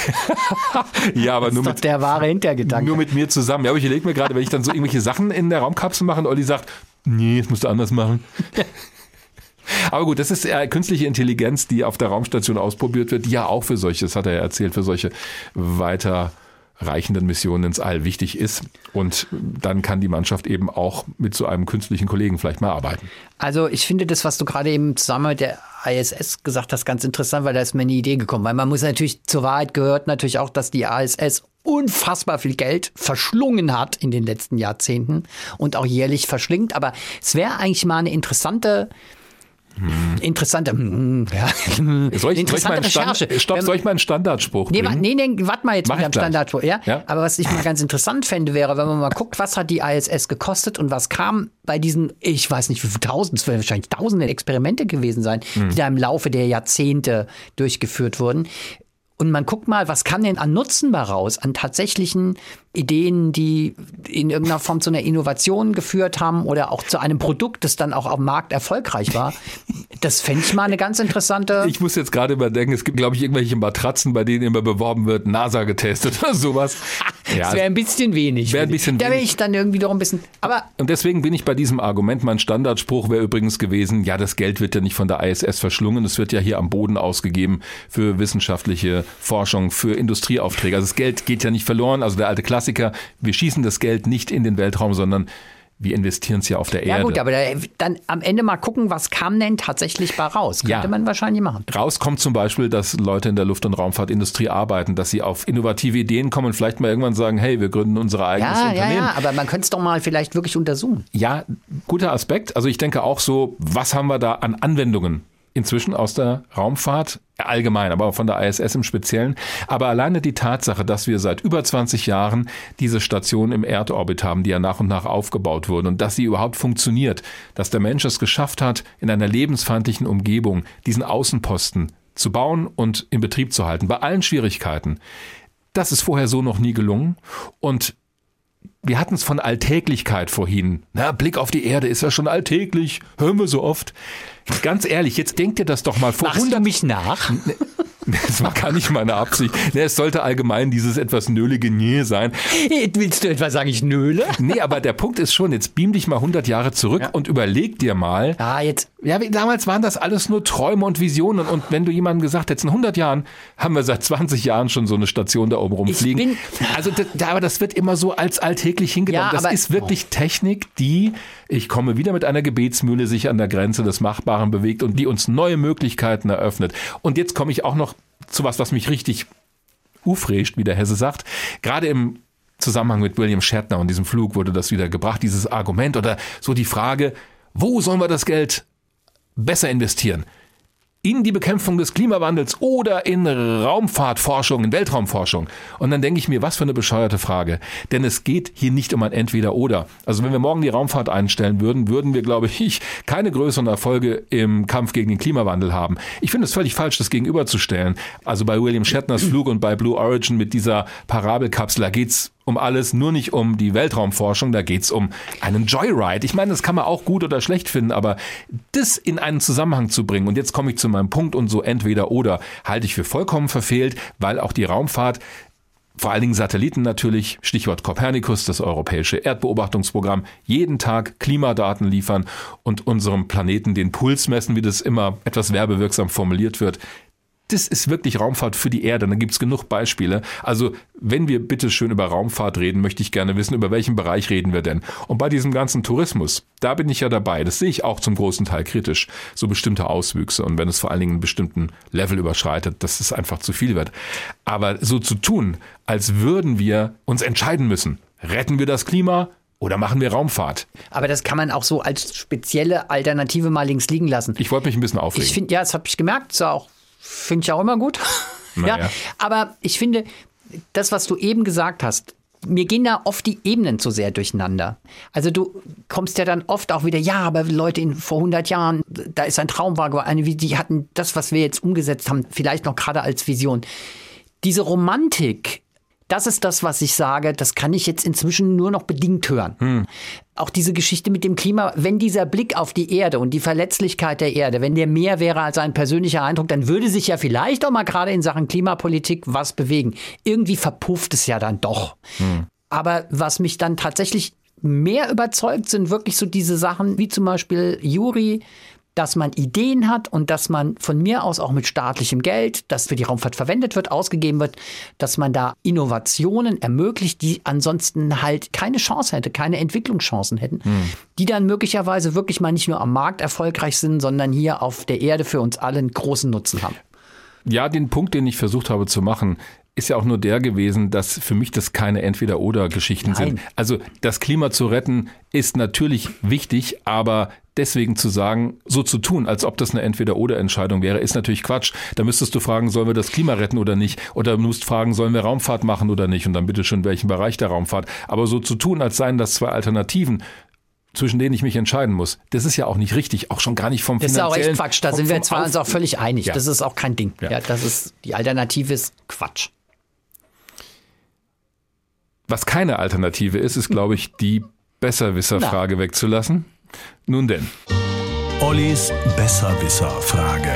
ja, aber das nur ist mit doch der wahre Hintergedanke. Nur mit mir zusammen. Ja, aber ich überlege mir gerade, wenn ich dann so irgendwelche Sachen in der Raumkapsel mache und Olli sagt, nee, das musst du anders machen. Aber gut, das ist eher künstliche Intelligenz, die auf der Raumstation ausprobiert wird, die ja auch für solche, das hat er ja erzählt, für solche weiter reichenden Missionen ins All wichtig ist. Und dann kann die Mannschaft eben auch mit so einem künstlichen Kollegen vielleicht mal arbeiten. Also ich finde das, was du gerade eben zusammen mit der ISS gesagt hast, ganz interessant, weil da ist mir eine Idee gekommen. Weil man muss natürlich, zur Wahrheit gehört natürlich auch, dass die ISS unfassbar viel Geld verschlungen hat in den letzten Jahrzehnten und auch jährlich verschlingt. Aber es wäre eigentlich mal eine interessante Interessante, hm, ja. Soll ich, interessante soll ich mal einen Stand, Recherche. Stopp, soll ich mal einen Standardspruch Nee, bringen? nee, nee, warte mal jetzt Mach mit gleich. Standardspruch. Ja? Ja? Aber was ich mal ganz interessant fände, wäre, wenn man mal guckt, was hat die ISS gekostet und was kam bei diesen, ich weiß nicht, wie viele tausend, es werden wahrscheinlich tausende Experimente gewesen sein, Hm. die da im Laufe der Jahrzehnte durchgeführt wurden. Und man guckt mal, was kann denn an Nutzen daraus, an tatsächlichen Ideen, die in irgendeiner Form zu einer Innovation geführt haben oder auch zu einem Produkt, das dann auch am Markt erfolgreich war. Das fände ich mal eine ganz interessante. Ich muss jetzt gerade überdenken, es gibt, glaube ich, irgendwelche Matratzen, bei denen immer beworben wird, NASA getestet oder sowas. das wäre ein bisschen wenig. Wäre ein bisschen da wäre ich dann irgendwie doch ein bisschen. Aber Und deswegen bin ich bei diesem Argument, mein Standardspruch wäre übrigens gewesen, ja, das Geld wird ja nicht von der ISS verschlungen, es wird ja hier am Boden ausgegeben für wissenschaftliche Forschung, für Industrieaufträge. Also das Geld geht ja nicht verloren, also der alte Klassiker, wir schießen das Geld nicht in den Weltraum, sondern wir investieren es ja auf der ja Erde. gut, aber da, dann am Ende mal gucken, was kam denn tatsächlich bei raus. Könnte Ja. man wahrscheinlich machen. Raus kommt zum Beispiel, dass Leute in der Luft- und Raumfahrtindustrie arbeiten, dass sie auf innovative Ideen kommen und vielleicht mal irgendwann sagen, hey, wir gründen unser eigenes Ja, ja, Unternehmen. ja, aber man könnte es doch mal vielleicht wirklich untersuchen. Ja, guter Aspekt. Also ich denke auch so, was haben wir da an Anwendungen inzwischen aus der Raumfahrt allgemein, aber auch von der ISS im Speziellen. Aber alleine die Tatsache, dass wir seit über 20 Jahren diese Station im Erdorbit haben, die ja nach und nach aufgebaut wurde und dass sie überhaupt funktioniert, dass der Mensch es geschafft hat, in einer lebensfeindlichen Umgebung diesen Außenposten zu bauen und in Betrieb zu halten, bei allen Schwierigkeiten. Das ist vorher so noch nie gelungen und wir hatten es von Alltäglichkeit vorhin. Na, Blick auf die Erde ist ja schon alltäglich, hören wir so oft. Ganz ehrlich, jetzt denkt ihr das doch mal vor Machst 100 du mich nach? Das war gar nicht meine Absicht. Nee, es sollte allgemein dieses etwas nölige Nähe sein. Willst du etwa sagen, ich nöle? Nee, aber der Punkt ist schon, jetzt beam dich mal 100 Jahre zurück Ja. und überleg dir mal. Ah, jetzt. Ja, damals waren das alles nur Träume und Visionen. Und wenn du jemandem gesagt hättest, in 100 Jahren haben wir seit 20 Jahren schon so eine Station da oben rumfliegen. also, das, da- aber das wird immer so als alltäglich hingenommen. Ja, das ist wirklich Technik, die, ich komme wieder mit einer Gebetsmühle, sich an der Grenze des Machbaren bewegt und die uns neue Möglichkeiten eröffnet. Und jetzt komme ich auch noch zu was, was mich richtig ufrescht, wie der Hesse sagt. Gerade im Zusammenhang mit William Shatner und diesem Flug wurde das wieder gebracht, dieses Argument oder so die Frage, wo sollen wir das Geld besser investieren? In die Bekämpfung des Klimawandels oder in Raumfahrtforschung, in Weltraumforschung? Und dann denke ich mir, was für eine bescheuerte Frage. Denn es geht hier nicht um ein Entweder-Oder. Also wenn wir morgen die Raumfahrt einstellen würden, würden wir, glaube ich, keine größeren Erfolge im Kampf gegen den Klimawandel haben. Ich finde es völlig falsch, das gegenüberzustellen. Also bei William Shatners Flug und bei Blue Origin mit dieser Parabelkapsel, da geht's um alles, nur nicht um die Weltraumforschung, da geht's um einen Joyride. Ich meine, das kann man auch gut oder schlecht finden, aber das in einen Zusammenhang zu bringen, und jetzt komme ich zu meinem Punkt und so entweder oder, halte ich für vollkommen verfehlt, weil auch die Raumfahrt vor allen Dingen Satelliten natürlich, Stichwort Kopernikus, das europäische Erdbeobachtungsprogramm, jeden Tag Klimadaten liefern und unserem Planeten den Puls messen, wie das immer etwas werbewirksam formuliert wird. Das ist wirklich Raumfahrt für die Erde. Da gibt's genug Beispiele. Also, wenn wir bitte schön über Raumfahrt reden, möchte ich gerne wissen, über welchen Bereich reden wir denn? Und bei diesem ganzen Tourismus, da bin ich ja dabei. Das sehe ich auch zum großen Teil kritisch. So bestimmte Auswüchse. Und wenn es vor allen Dingen einen bestimmten Level überschreitet, dass es einfach zu viel wird. Aber so zu tun, als würden wir uns entscheiden müssen, retten wir das Klima oder machen wir Raumfahrt? Aber das kann man auch so als spezielle Alternative mal links liegen lassen. Ich wollte mich ein bisschen aufregen. Ich finde, ja, das habe ich gemerkt, ist ja auch, finde ich auch immer gut. Naja. Ja, aber ich finde, das, was du eben gesagt hast, mir gehen da oft die Ebenen zu sehr durcheinander. Also du kommst ja dann oft auch wieder, ja, aber Leute in, vor 100 Jahren, da ist ein Traum war, eine, die hatten das, was wir jetzt umgesetzt haben, vielleicht noch gerade als Vision. Diese Romantik, das ist das, was ich sage, das kann ich jetzt inzwischen nur noch bedingt hören. Auch diese Geschichte mit dem Klima, wenn dieser Blick auf die Erde und die Verletzlichkeit der Erde, wenn der mehr wäre als ein persönlicher Eindruck, dann würde sich ja vielleicht auch mal gerade in Sachen Klimapolitik was bewegen. Irgendwie verpufft es ja dann doch. Aber was mich dann tatsächlich mehr überzeugt, sind wirklich so diese Sachen wie zum Beispiel Juri, dass man Ideen hat und dass man von mir aus auch mit staatlichem Geld, das für die Raumfahrt verwendet wird, ausgegeben wird, dass man da Innovationen ermöglicht, die ansonsten halt keine Chance hätte, keine Entwicklungschancen hätten, die dann möglicherweise wirklich mal nicht nur am Markt erfolgreich sind, sondern hier auf der Erde für uns alle einen großen Nutzen haben. Ja, den Punkt, den ich versucht habe zu machen, ist ja auch nur der gewesen, dass für mich das keine Entweder-Oder-Geschichten sind. Also das Klima zu retten ist natürlich wichtig, aber deswegen zu sagen, so zu tun, als ob das eine Entweder-Oder-Entscheidung wäre, ist natürlich Quatsch. Da müsstest du fragen, sollen wir das Klima retten oder nicht? Oder du musst fragen, sollen wir Raumfahrt machen oder nicht? Und dann bitte schon, welchen Bereich der Raumfahrt. Aber so zu tun, als seien das zwei Alternativen, zwischen denen ich mich entscheiden muss, das ist ja auch nicht richtig, auch schon gar nicht vom Das ist auch echt finanziellen- Quatsch. Da vom- sind wir zwar uns auch völlig einig. Ja. Das ist auch kein Ding. Ja. Ja. das ist, die Alternative ist Quatsch. Was keine Alternative ist, ist, glaube ich, die Besserwisser-Frage wegzulassen. Nun denn. Ollis Besserwisser-Frage.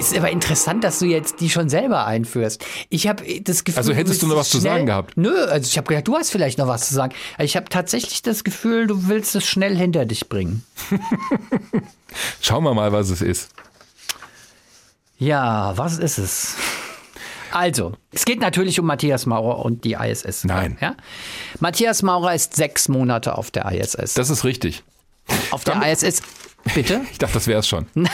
Ist aber interessant, dass du jetzt die schon selber einführst. Ich habe das Gefühl. Also hättest du noch was zu schnell- sagen gehabt? Nö, also ich habe gedacht, du hast vielleicht noch was zu sagen. Ich habe tatsächlich das Gefühl, du willst es schnell hinter dich bringen. Schauen wir mal, was es ist. Ja, was ist es? Also, es geht natürlich um Matthias Maurer und die ISS. Nein. Ja? Matthias Maurer ist sechs Monate auf der ISS. Das ist richtig. auf der ISS. Bitte? Ich dachte, das wäre es schon.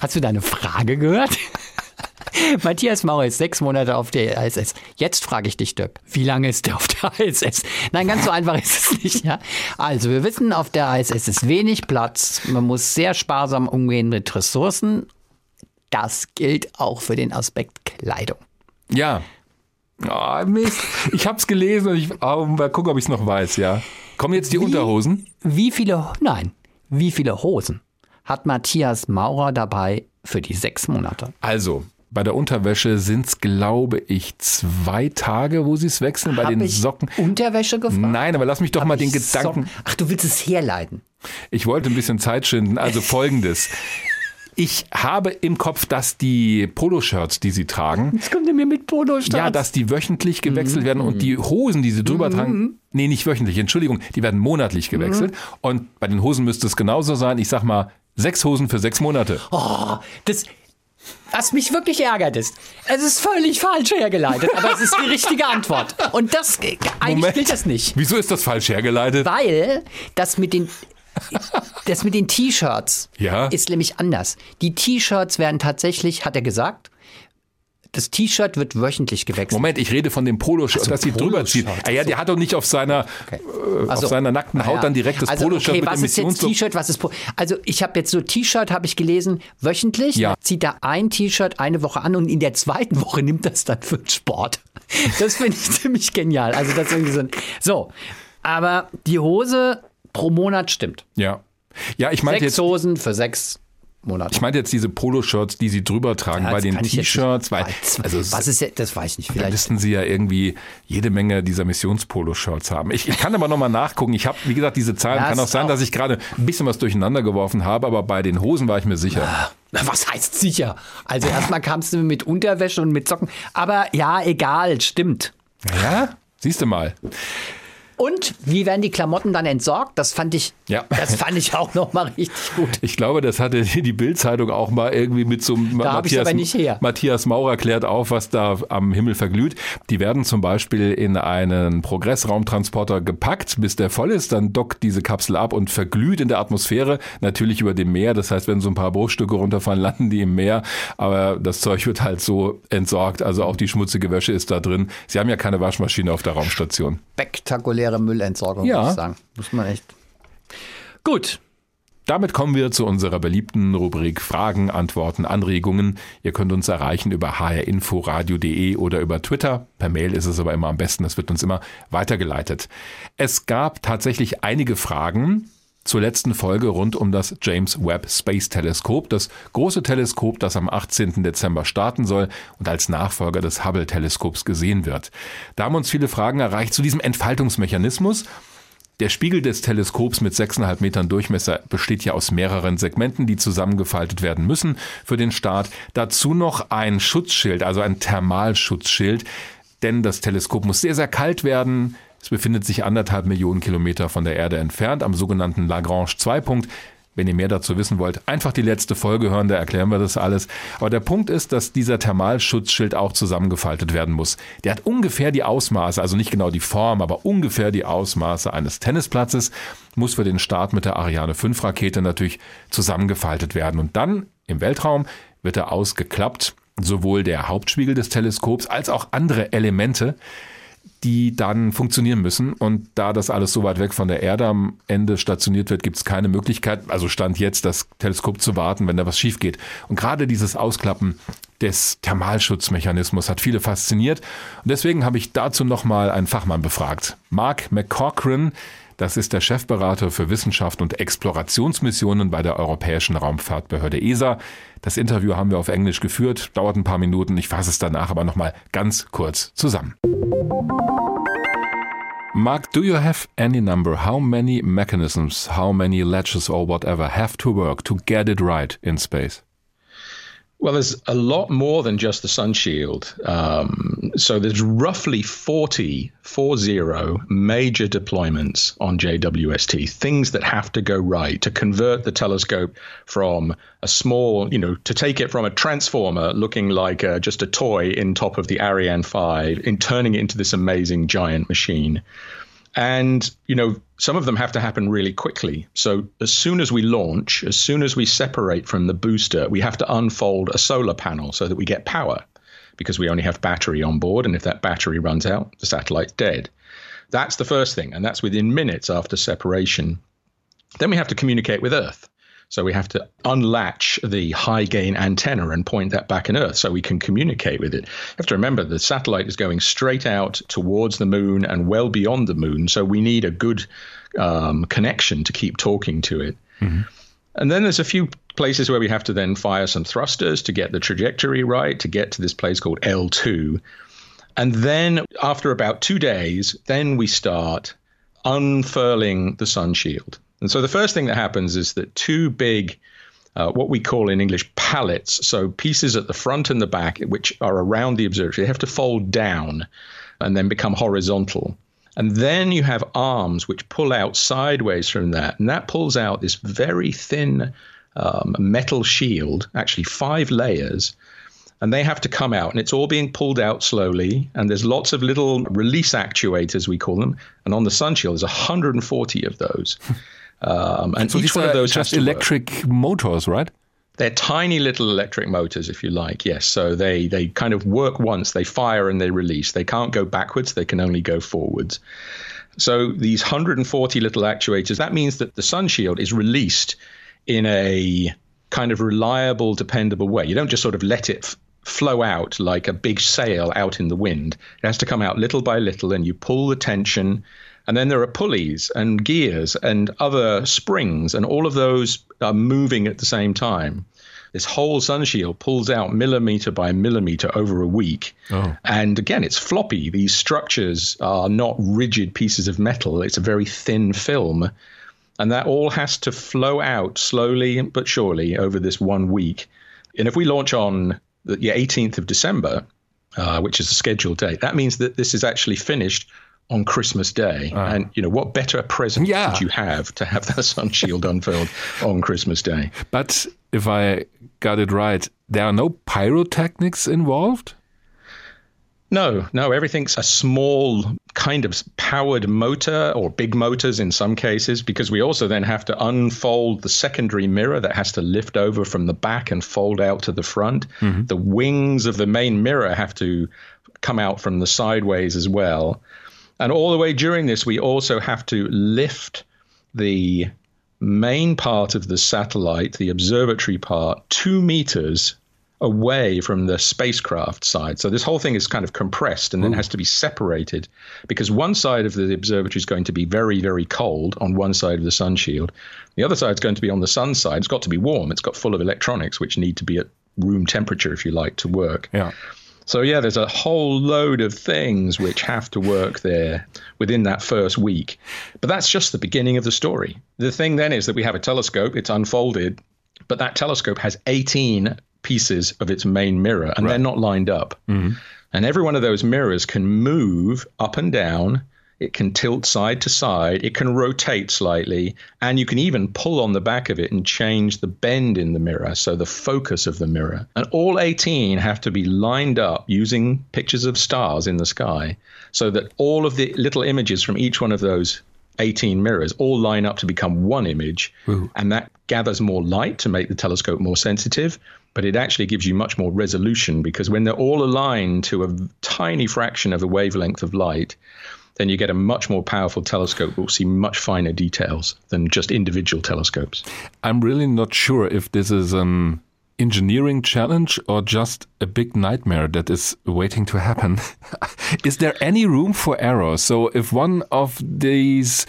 Hast du deine Frage gehört? Matthias Maurer ist sechs Monate auf der ISS. Jetzt frage ich dich, Dirk, wie lange ist der auf der ISS? Nein, ganz so einfach ist es nicht. Ja? Also, wir wissen, auf der ISS ist wenig Platz. Man muss sehr sparsam umgehen mit Ressourcen. Das gilt auch für den Aspekt Kleidung. Ja. Oh, Mist. Ich hab's gelesen und ich oh, mal gucken, ob ich es noch weiß, ja. Kommen jetzt die Unterhosen? Wie viele, nein, wie viele Hosen hat Matthias Maurer dabei für die sechs Monate? Also, Bei der Unterwäsche sind es, glaube ich, zwei Tage, wo sie es wechseln. Bei Hab den ich Socken. Unterwäsche gefragt? Nein, aber lass mich doch Hab mal den Gedanken. Socken- Ach, du willst es herleiten. Ich wollte ein bisschen Zeit schinden. Also folgendes. Ich habe im Kopf, dass die Poloshirts, die sie tragen, Jetzt kommt ihr mir mit Polo-Shirts. ja, dass die wöchentlich gewechselt werden und Mhm. die Hosen, die sie drüber tragen, nee, nicht wöchentlich, Entschuldigung, die werden monatlich gewechselt. Mhm. Und bei den Hosen müsste es genauso sein. Ich sag mal, sechs Hosen für sechs Monate. Oh, das. Was mich wirklich ärgert ist, es ist völlig falsch hergeleitet, aber es ist die richtige Antwort. Und das, eigentlich Moment. gilt das nicht. Wieso ist das falsch hergeleitet? Weil das mit den, das mit den T-Shirts Ja. ist nämlich anders. Die T-Shirts werden tatsächlich, hat er gesagt, das T-Shirt wird wöchentlich gewechselt. Moment, ich rede von dem Poloshirt, so, das sie drüber zieht. Ah, ja, der hat doch nicht auf seiner, äh, Also, auf seiner nackten ah Haut ja. dann direkt das also, Poloshirt okay, mit was ist jetzt. T-Shirt, was ist Po- Also ich habe jetzt so T-Shirt, habe ich gelesen, wöchentlich Ja. zieht er ein T-Shirt eine Woche an und in der zweiten Woche nimmt das dann für den Sport. Das finde ich ziemlich genial. Also das ist irgendwie so, ein, so, aber die Hose pro Monat stimmt. Ja. Ja, ich Sechs jetzt, Hosen für sechs Monate. ich meinte jetzt diese Poloshirts, die sie drüber tragen Ja, bei das den T-Shirts, weil, also was ist jetzt, das weiß ich nicht. Da Vielleicht müssten sie ja irgendwie jede Menge dieser Missionspolo-Shirts haben. Ich, ich kann aber nochmal nachgucken. Ich habe, wie gesagt, diese Zahlen. Ja, kann auch sein, auch- dass ich gerade ein bisschen was durcheinander geworfen habe, aber bei den Hosen war ich mir sicher. Na, Was heißt sicher? Also erstmal kamst du mit Unterwäsche und mit Socken. Aber ja, egal, stimmt. Ja, siehst du mal. Und wie werden die Klamotten dann entsorgt? Das fand ich, Ja. das fand ich auch nochmal richtig gut. Ich glaube, das hatte die Bild-Zeitung auch mal irgendwie mit so einem Da aber nicht her. Matthias Maurer klärt auf, was da am Himmel verglüht. Die werden zum Beispiel in einen Progressraumtransporter gepackt, bis der voll ist. Dann dockt diese Kapsel ab und verglüht in der Atmosphäre, natürlich über dem Meer. Das heißt, wenn so ein paar Bruchstücke runterfallen, landen die im Meer. Aber das Zeug wird halt so entsorgt. Also auch die schmutzige Wäsche ist da drin. Sie haben ja keine Waschmaschine auf der Raumstation. Spektakuläre Müllentsorgung, Ja. muss ich sagen. Muss man echt. Gut. Damit kommen wir zu unserer beliebten Rubrik Fragen, Antworten, Anregungen. Ihr könnt uns erreichen über hrinforadio.de oder über Twitter. Per Mail ist es aber immer am besten, das wird uns immer weitergeleitet. Es gab tatsächlich einige Fragen zur letzten Folge rund um das James Webb Space Teleskop, das große Teleskop, das am 18. Dezember starten soll und als Nachfolger des Hubble Teleskops gesehen wird. Da haben uns viele Fragen erreicht zu diesem Entfaltungsmechanismus. Der Spiegel des Teleskops mit 6,5 Metern Durchmesser besteht ja aus mehreren Segmenten, die zusammengefaltet werden müssen für den Start. Dazu noch ein Schutzschild, also ein Thermalschutzschild, denn das Teleskop muss sehr, sehr kalt werden. Es befindet sich anderthalb Millionen Kilometer von der Erde entfernt am sogenannten Lagrange-2-Punkt. Wenn ihr mehr dazu wissen wollt, einfach die letzte Folge hören, da erklären wir das alles. Aber der Punkt ist, dass dieser Thermalschutzschild auch zusammengefaltet werden muss. Der hat ungefähr die Ausmaße, also nicht genau die Form, aber ungefähr die Ausmaße eines Tennisplatzes, muss für den Start mit der Ariane 5 Rakete natürlich zusammengefaltet werden. Und dann im Weltraum wird er ausgeklappt, sowohl der Hauptspiegel des Teleskops als auch andere Elemente die dann funktionieren müssen. Und da das alles so weit weg von der Erde am Ende stationiert wird, gibt es keine Möglichkeit, also Stand jetzt, das Teleskop zu warten, wenn da was schief geht. Und gerade dieses Ausklappen des Thermalschutzmechanismus hat viele fasziniert. Und deswegen habe ich dazu nochmal einen Fachmann befragt. Mark McCochran, das ist der Chefberater für Wissenschaft und Explorationsmissionen bei der Europäischen Raumfahrtbehörde ESA. Das Interview haben wir auf Englisch geführt, dauert ein paar Minuten. Ich fasse es danach aber nochmal ganz kurz zusammen. Mark, do you have any number? How many mechanisms, how many latches or whatever have to work to get it right in space? Well, there's a lot more than just the sun shield. Um, so there's roughly 40, 40 major deployments on JWST, things that have to go right to convert the telescope from a small, you know, to take it from a transformer looking like uh, just a toy in top of the Ariane 5 in turning it into this amazing giant machine. And, you know, some of them have to happen really quickly. So as soon as we launch, as soon as we separate from the booster, we have to unfold a solar panel so that we get power because we only have battery on board. And if that battery runs out, the satellite's dead. That's the first thing. And that's within minutes after separation. Then we have to communicate with Earth. So we have to unlatch the high gain antenna and point that back in Earth so we can communicate with it. You have to remember the satellite is going straight out towards the moon and well beyond the moon. So we need a good um, connection to keep talking to it. And then there's a few places where we have to then fire some thrusters to get the trajectory right to get to this place called L2. And then after about two days, then we start unfurling the sun shield. And so the first thing that happens is that two big, uh, what we call in English pallets, so pieces at the front and the back, which are around the observatory, they have to fold down and then become horizontal. And then you have arms which pull out sideways from that. And that pulls out this very thin um, metal shield, actually five layers. And they have to come out, and it's all being pulled out slowly. And there's lots of little release actuators, we call them. And on the sun shield, there's 140 of those. Um, and so each one of those just electric motors, right? They're tiny little electric motors, if you like. Yes. So they they kind of work once. They fire and they release. They can't go backwards. They can only go forwards. So these 140 little actuators. That means that the sun shield is released in a kind of reliable, dependable way. You don't just sort of let it f- flow out like a big sail out in the wind. It has to come out little by little, and you pull the tension and then there are pulleys and gears and other springs, and all of those are moving at the same time. This whole sun shield pulls out millimeter by millimeter over a week. Oh. And again, it's floppy. These structures are not rigid pieces of metal, it's a very thin film. And that all has to flow out slowly but surely over this one week. And if we launch on the 18th of December, uh, which is a scheduled date, that means that this is actually finished on Christmas Day. Uh, and, you know, what better present yeah. could you have to have that sun shield unfurled on Christmas Day? But if I got it right, there are no pyrotechnics involved? No, no, everything's a small kind of powered motor or big motors in some cases, because we also then have to unfold the secondary mirror that has to lift over from the back and fold out to the front. Mm-hmm. The wings of the main mirror have to come out from the sideways as well. And all the way during this, we also have to lift the main part of the satellite, the observatory part, two meters away from the spacecraft side. So this whole thing is kind of compressed and then hmm. has to be separated because one side of the observatory is going to be very, very cold on one side of the sun shield. The other side is going to be on the sun side. It's got to be warm. It's got full of electronics which need to be at room temperature, if you like, to work. Yeah. So, yeah, there's a whole load of things which have to work there within that first week. But that's just the beginning of the story. The thing then is that we have a telescope, it's unfolded, but that telescope has 18 pieces of its main mirror, and right. they're not lined up. Mm-hmm. And every one of those mirrors can move up and down it can tilt side to side. It can rotate slightly. And you can even pull on the back of it and change the bend in the mirror, so the focus of the mirror. And all 18 have to be lined up using pictures of stars in the sky so that all of the little images from each one of those 18 mirrors all line up to become one image. Ooh. And that gathers more light to make the telescope more sensitive. But it actually gives you much more resolution because when they're all aligned to a tiny fraction of the wavelength of light, then you get a much more powerful telescope will see much finer details than just individual telescopes. I'm really not sure if this is an engineering challenge or just a big nightmare that is waiting to happen. is there any room for error? So if one of these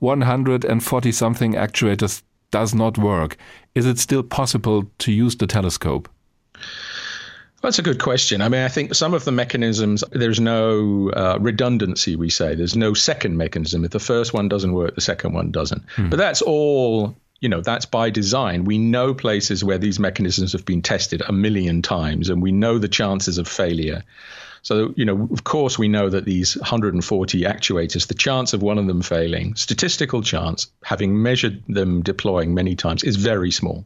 140 something actuators does not work, is it still possible to use the telescope? That's a good question. I mean, I think some of the mechanisms, there's no uh, redundancy, we say. There's no second mechanism. If the first one doesn't work, the second one doesn't. Hmm. But that's all, you know, that's by design. We know places where these mechanisms have been tested a million times, and we know the chances of failure. So, you know, of course, we know that these 140 actuators, the chance of one of them failing, statistical chance, having measured them deploying many times, is very small.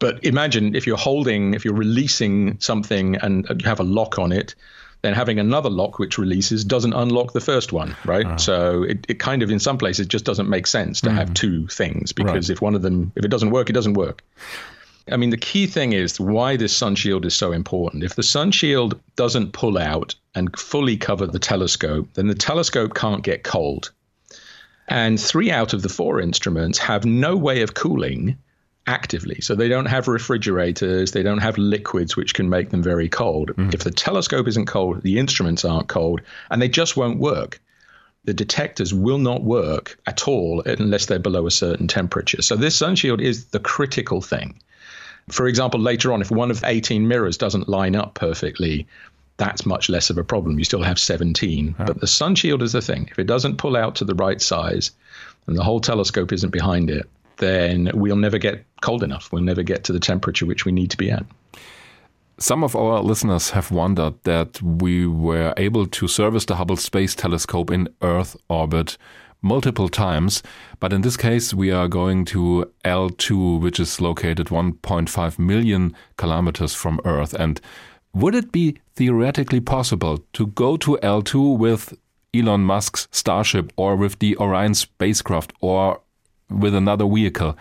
But imagine if you're holding, if you're releasing something and you have a lock on it, then having another lock which releases doesn't unlock the first one, right? Uh. So it, it kind of, in some places, just doesn't make sense to mm. have two things because right. if one of them, if it doesn't work, it doesn't work. I mean, the key thing is why this sun shield is so important. If the sun shield doesn't pull out and fully cover the telescope, then the telescope can't get cold. And three out of the four instruments have no way of cooling actively. So they don't have refrigerators, they don't have liquids which can make them very cold. Mm. If the telescope isn't cold, the instruments aren't cold, and they just won't work. the detectors will not work at all unless they're below a certain temperature. So this sunshield is the critical thing. For example, later on, if one of 18 mirrors doesn't line up perfectly, that's much less of a problem. You still have 17. Huh. But the sun shield is the thing. If it doesn't pull out to the right size and the whole telescope isn't behind it, then we'll never get cold enough. We'll never get to the temperature which we need to be at. Some of our listeners have wondered that we were able to service the Hubble Space Telescope in Earth orbit multiple times, but in this case we are going to L2, which is located 1.5 million kilometers from Earth. And would it be theoretically possible to go to L2 with Elon Musk's Starship or with the Orion spacecraft or with another vehicle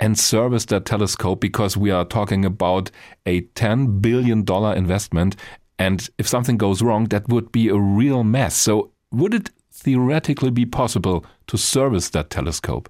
and service that telescope because we are talking about a $10 billion investment. And if something goes wrong, that would be a real mess. So, would it theoretically be possible to service that telescope?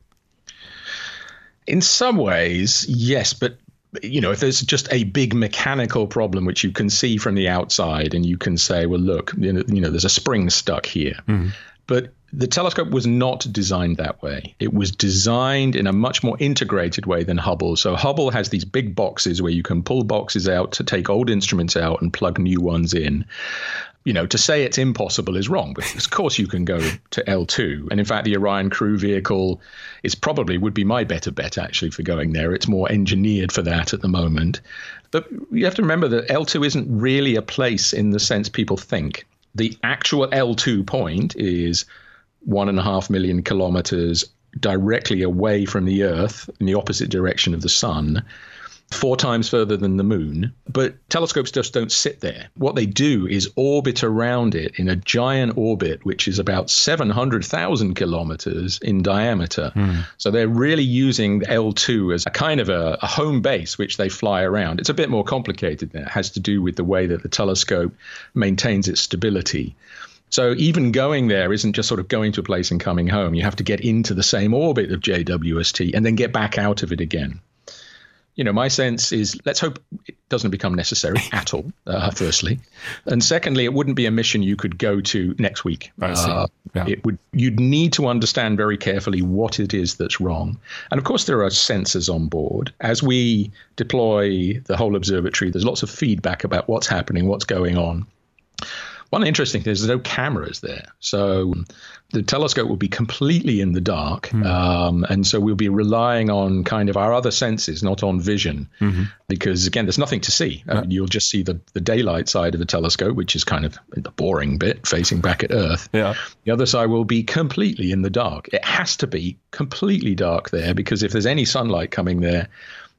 In some ways, yes, but you know, if there's just a big mechanical problem which you can see from the outside, and you can say, well, look, you know, you know there's a spring stuck here. Mm-hmm. But the telescope was not designed that way. It was designed in a much more integrated way than Hubble. So Hubble has these big boxes where you can pull boxes out to take old instruments out and plug new ones in you know, to say it's impossible is wrong because, of course, you can go to L2. And in fact, the Orion crew vehicle is probably would be my better bet actually for going there. It's more engineered for that at the moment. But you have to remember that L2 isn't really a place in the sense people think. The actual L2 point is one and a half million kilometers directly away from the Earth in the opposite direction of the sun four times further than the moon. But telescopes just don't sit there. What they do is orbit around it in a giant orbit, which is about 700,000 kilometers in diameter. Mm. So they're really using L2 as a kind of a, a, home base, which they fly around. It's a bit more complicated. Than it has to do with the way that the telescope maintains its stability. So even going there isn't just sort of going to a place and coming home. You have to get into the same orbit of JWST and then get back out of it again you know, my sense is let's hope it doesn't become necessary at all, uh, firstly. And secondly, it wouldn't be a mission you could go to next week. Uh, yeah. It would you'd need to understand very carefully what it is that's wrong. And of course there are sensors on board. As we deploy the whole observatory, there's lots of feedback about what's happening, what's going on. One interesting thing is there's no cameras there. So the telescope will be completely in the dark. Mm. Um, and so we'll be relying on kind of our other senses, not on vision. Mm-hmm. Because again, there's nothing to see. You'll just see the, the daylight side of the telescope, which is kind of the boring bit facing back at Earth. Yeah. The other side will be completely in the dark. It has to be completely dark there because if there's any sunlight coming there,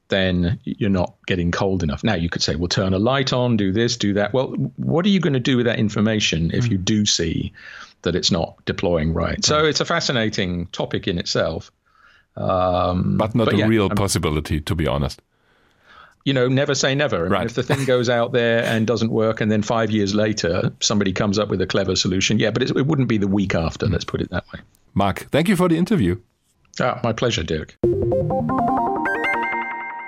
then you're not getting cold enough. Now you could say, well, turn a light on, do this, do that. Well, what are you going to do with that information if mm. you do see that it's not deploying right? So it's a fascinating topic in itself. Um, but not but a yeah, real possibility, to be honest. You know, never say never. I right. if the thing goes out there and doesn't work, and then five years later somebody comes up with a clever solution, yeah, but it wouldn't be the week after. Mm. Let's put it that way. Mark, thank you for the interview. Ah, my pleasure, Dirk.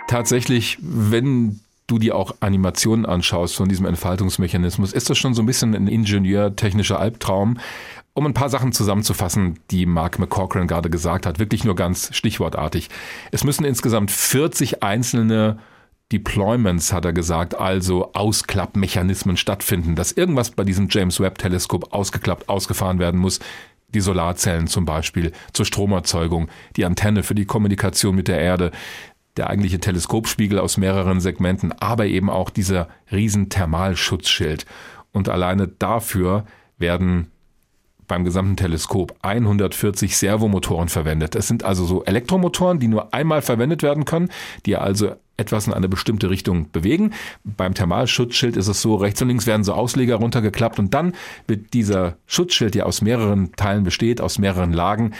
Tatsächlich, wenn du dir auch Animationen anschaust von diesem Entfaltungsmechanismus, ist das schon so ein bisschen ein ingenieurtechnischer Albtraum. Um ein paar Sachen zusammenzufassen, die Mark McCochran gerade gesagt hat, wirklich nur ganz stichwortartig. Es müssen insgesamt 40 einzelne Deployments, hat er gesagt, also Ausklappmechanismen stattfinden, dass irgendwas bei diesem James Webb Teleskop ausgeklappt, ausgefahren werden muss. Die Solarzellen zum Beispiel zur Stromerzeugung, die Antenne für die Kommunikation mit der Erde, der eigentliche Teleskopspiegel aus mehreren Segmenten, aber eben auch dieser riesen Thermalschutzschild. Und alleine dafür werden beim gesamten Teleskop 140 Servomotoren verwendet. Es sind also so Elektromotoren, die nur einmal verwendet werden können, die also etwas in eine bestimmte Richtung bewegen. Beim Thermalschutzschild ist es so, rechts und links werden so Ausleger runtergeklappt und dann wird dieser Schutzschild, der aus mehreren Teilen besteht, aus mehreren Lagen,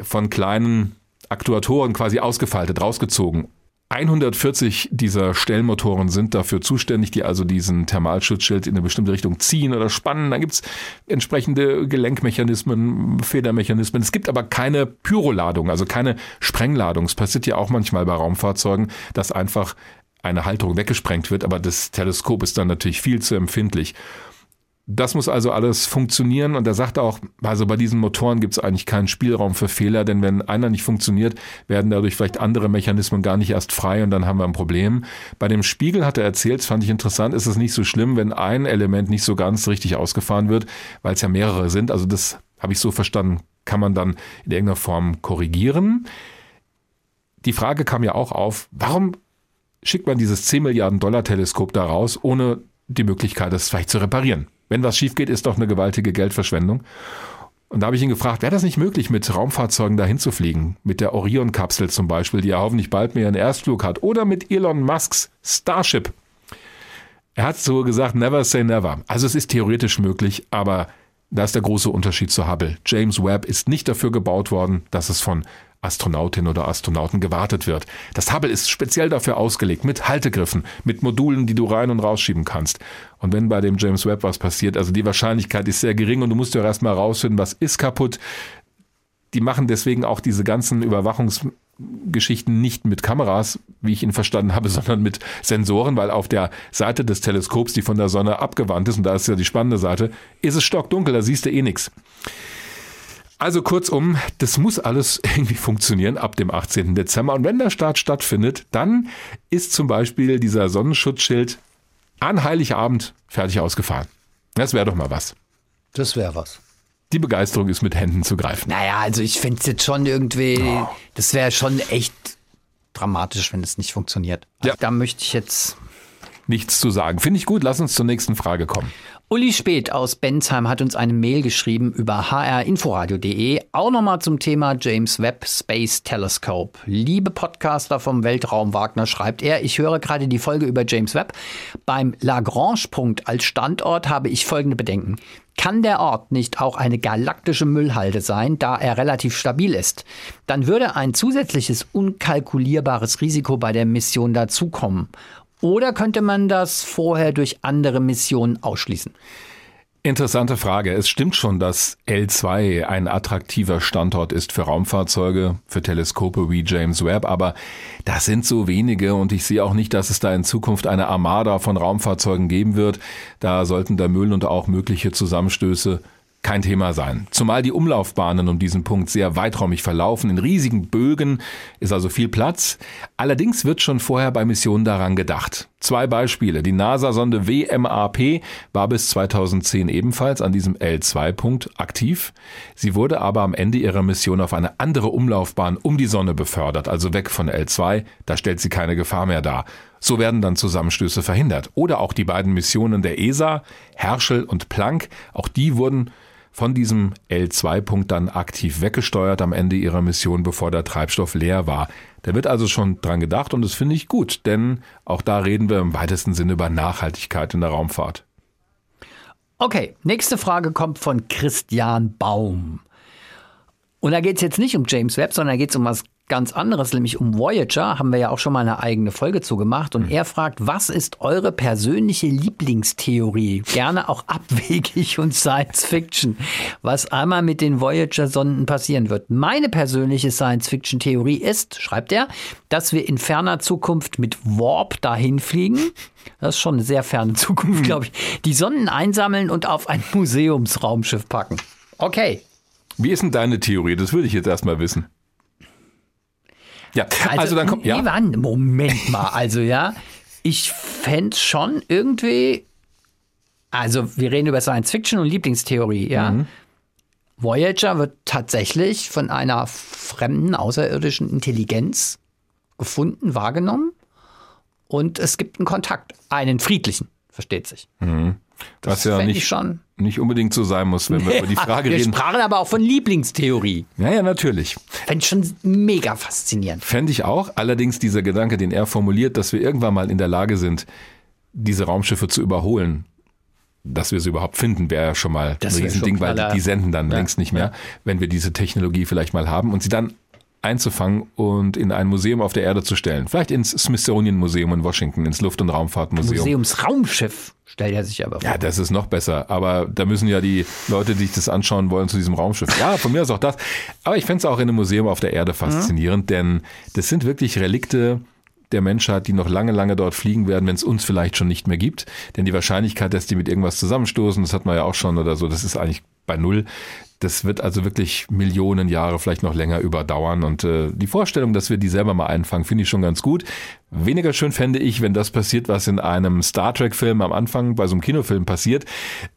von kleinen Aktuatoren quasi ausgefaltet, rausgezogen 140 dieser Stellmotoren sind dafür zuständig, die also diesen Thermalschutzschild in eine bestimmte Richtung ziehen oder spannen. Dann gibt's entsprechende Gelenkmechanismen, Federmechanismen. Es gibt aber keine Pyroladung, also keine Sprengladung. Es passiert ja auch manchmal bei Raumfahrzeugen, dass einfach eine Halterung weggesprengt wird, aber das Teleskop ist dann natürlich viel zu empfindlich. Das muss also alles funktionieren und er sagte auch, also bei diesen Motoren gibt es eigentlich keinen Spielraum für Fehler, denn wenn einer nicht funktioniert, werden dadurch vielleicht andere Mechanismen gar nicht erst frei und dann haben wir ein Problem. Bei dem Spiegel hat er erzählt, das fand ich interessant, ist es nicht so schlimm, wenn ein Element nicht so ganz richtig ausgefahren wird, weil es ja mehrere sind. Also das habe ich so verstanden, kann man dann in irgendeiner Form korrigieren. Die Frage kam ja auch auf, warum schickt man dieses 10 Milliarden Dollar Teleskop da raus, ohne die Möglichkeit, es vielleicht zu reparieren? Wenn was schief geht, ist doch eine gewaltige Geldverschwendung. Und da habe ich ihn gefragt, wäre das nicht möglich, mit Raumfahrzeugen dahin zu fliegen? Mit der Orion-Kapsel zum Beispiel, die ja hoffentlich bald mehr einen Erstflug hat. Oder mit Elon Musks Starship. Er hat so gesagt, never say never. Also es ist theoretisch möglich, aber da ist der große Unterschied zu Hubble. James Webb ist nicht dafür gebaut worden, dass es von Astronautin oder Astronauten gewartet wird. Das Hubble ist speziell dafür ausgelegt, mit Haltegriffen, mit Modulen, die du rein und rausschieben kannst. Und wenn bei dem James Webb was passiert, also die Wahrscheinlichkeit ist sehr gering und du musst ja erstmal rausfinden, was ist kaputt. Die machen deswegen auch diese ganzen Überwachungsgeschichten nicht mit Kameras, wie ich ihn verstanden habe, sondern mit Sensoren, weil auf der Seite des Teleskops, die von der Sonne abgewandt ist, und da ist ja die spannende Seite, ist es stockdunkel, da siehst du eh nichts. Also kurzum, das muss alles irgendwie funktionieren ab dem 18. Dezember. Und wenn der Start stattfindet, dann ist zum Beispiel dieser Sonnenschutzschild an Heiligabend fertig ausgefahren. Das wäre doch mal was. Das wäre was. Die Begeisterung ist mit Händen zu greifen. Naja, also ich finde es jetzt schon irgendwie, oh. das wäre schon echt dramatisch, wenn es nicht funktioniert. Also ja. Da möchte ich jetzt nichts zu sagen. Finde ich gut. Lass uns zur nächsten Frage kommen. Uli Speth aus Bensheim hat uns eine Mail geschrieben über hrinforadio.de, auch nochmal zum Thema James Webb Space Telescope. Liebe Podcaster vom Weltraum Wagner, schreibt er, ich höre gerade die Folge über James Webb. Beim Lagrange-Punkt als Standort habe ich folgende Bedenken. Kann der Ort nicht auch eine galaktische Müllhalde sein, da er relativ stabil ist? Dann würde ein zusätzliches unkalkulierbares Risiko bei der Mission dazukommen. Oder könnte man das vorher durch andere Missionen ausschließen? Interessante Frage. Es stimmt schon, dass L2 ein attraktiver Standort ist für Raumfahrzeuge, für Teleskope wie James Webb, aber das sind so wenige und ich sehe auch nicht, dass es da in Zukunft eine Armada von Raumfahrzeugen geben wird. Da sollten der Müll und auch mögliche Zusammenstöße kein Thema sein. Zumal die Umlaufbahnen um diesen Punkt sehr weiträumig verlaufen. In riesigen Bögen ist also viel Platz. Allerdings wird schon vorher bei Missionen daran gedacht. Zwei Beispiele. Die NASA-Sonde WMAP war bis 2010 ebenfalls an diesem L2-Punkt aktiv. Sie wurde aber am Ende ihrer Mission auf eine andere Umlaufbahn um die Sonne befördert, also weg von L2. Da stellt sie keine Gefahr mehr dar. So werden dann Zusammenstöße verhindert. Oder auch die beiden Missionen der ESA, Herschel und Planck, auch die wurden von diesem L2-Punkt dann aktiv weggesteuert am Ende ihrer Mission, bevor der Treibstoff leer war. Da wird also schon dran gedacht und das finde ich gut, denn auch da reden wir im weitesten Sinne über Nachhaltigkeit in der Raumfahrt. Okay, nächste Frage kommt von Christian Baum. Und da geht es jetzt nicht um James Webb, sondern da geht es um was ganz anderes, nämlich um Voyager, haben wir ja auch schon mal eine eigene Folge zu gemacht. Und mhm. er fragt, was ist eure persönliche Lieblingstheorie? Gerne auch abwegig und Science Fiction, was einmal mit den Voyager-Sonden passieren wird. Meine persönliche Science Fiction-Theorie ist, schreibt er, dass wir in ferner Zukunft mit Warp dahin fliegen. Das ist schon eine sehr ferne Zukunft, glaube ich. Die Sonden einsammeln und auf ein Museumsraumschiff packen. Okay. Wie ist denn deine Theorie? Das würde ich jetzt erstmal wissen. Ja, also, also dann kommt. Ja. Ivan, Moment mal, also ja, ich fände schon irgendwie. Also, wir reden über Science Fiction und Lieblingstheorie, ja. Mhm. Voyager wird tatsächlich von einer fremden außerirdischen Intelligenz gefunden, wahrgenommen. Und es gibt einen Kontakt, einen friedlichen, versteht sich. Mhm. Was ja nicht, schon. nicht unbedingt so sein muss, wenn wir über die Frage wir reden. Wir sprachen aber auch von Lieblingstheorie. Ja, ja, natürlich. Fände ich schon mega faszinierend. Fände ich auch. Allerdings dieser Gedanke, den er formuliert, dass wir irgendwann mal in der Lage sind, diese Raumschiffe zu überholen, dass wir sie überhaupt finden, wäre ja schon mal das ein Riesending, weil die, die, senden dann ja, längst nicht mehr, ja. wenn wir diese Technologie vielleicht mal haben und sie dann einzufangen und in ein Museum auf der Erde zu stellen. Vielleicht ins Smithsonian Museum in Washington, ins Luft- und Raumfahrtmuseum. Museumsraumschiff stellt er sich aber vor. Ja, das ist noch besser. Aber da müssen ja die Leute, die sich das anschauen wollen, zu diesem Raumschiff. Ja, von mir ist auch das. Aber ich fände es auch in einem Museum auf der Erde faszinierend, mhm. denn das sind wirklich Relikte, der Menschheit, die noch lange, lange dort fliegen werden, wenn es uns vielleicht schon nicht mehr gibt. Denn die Wahrscheinlichkeit, dass die mit irgendwas zusammenstoßen, das hat man ja auch schon oder so, das ist eigentlich bei null. Das wird also wirklich Millionen Jahre, vielleicht noch länger überdauern. Und äh, die Vorstellung, dass wir die selber mal einfangen, finde ich schon ganz gut. Weniger schön fände ich, wenn das passiert, was in einem Star Trek-Film am Anfang bei so einem Kinofilm passiert.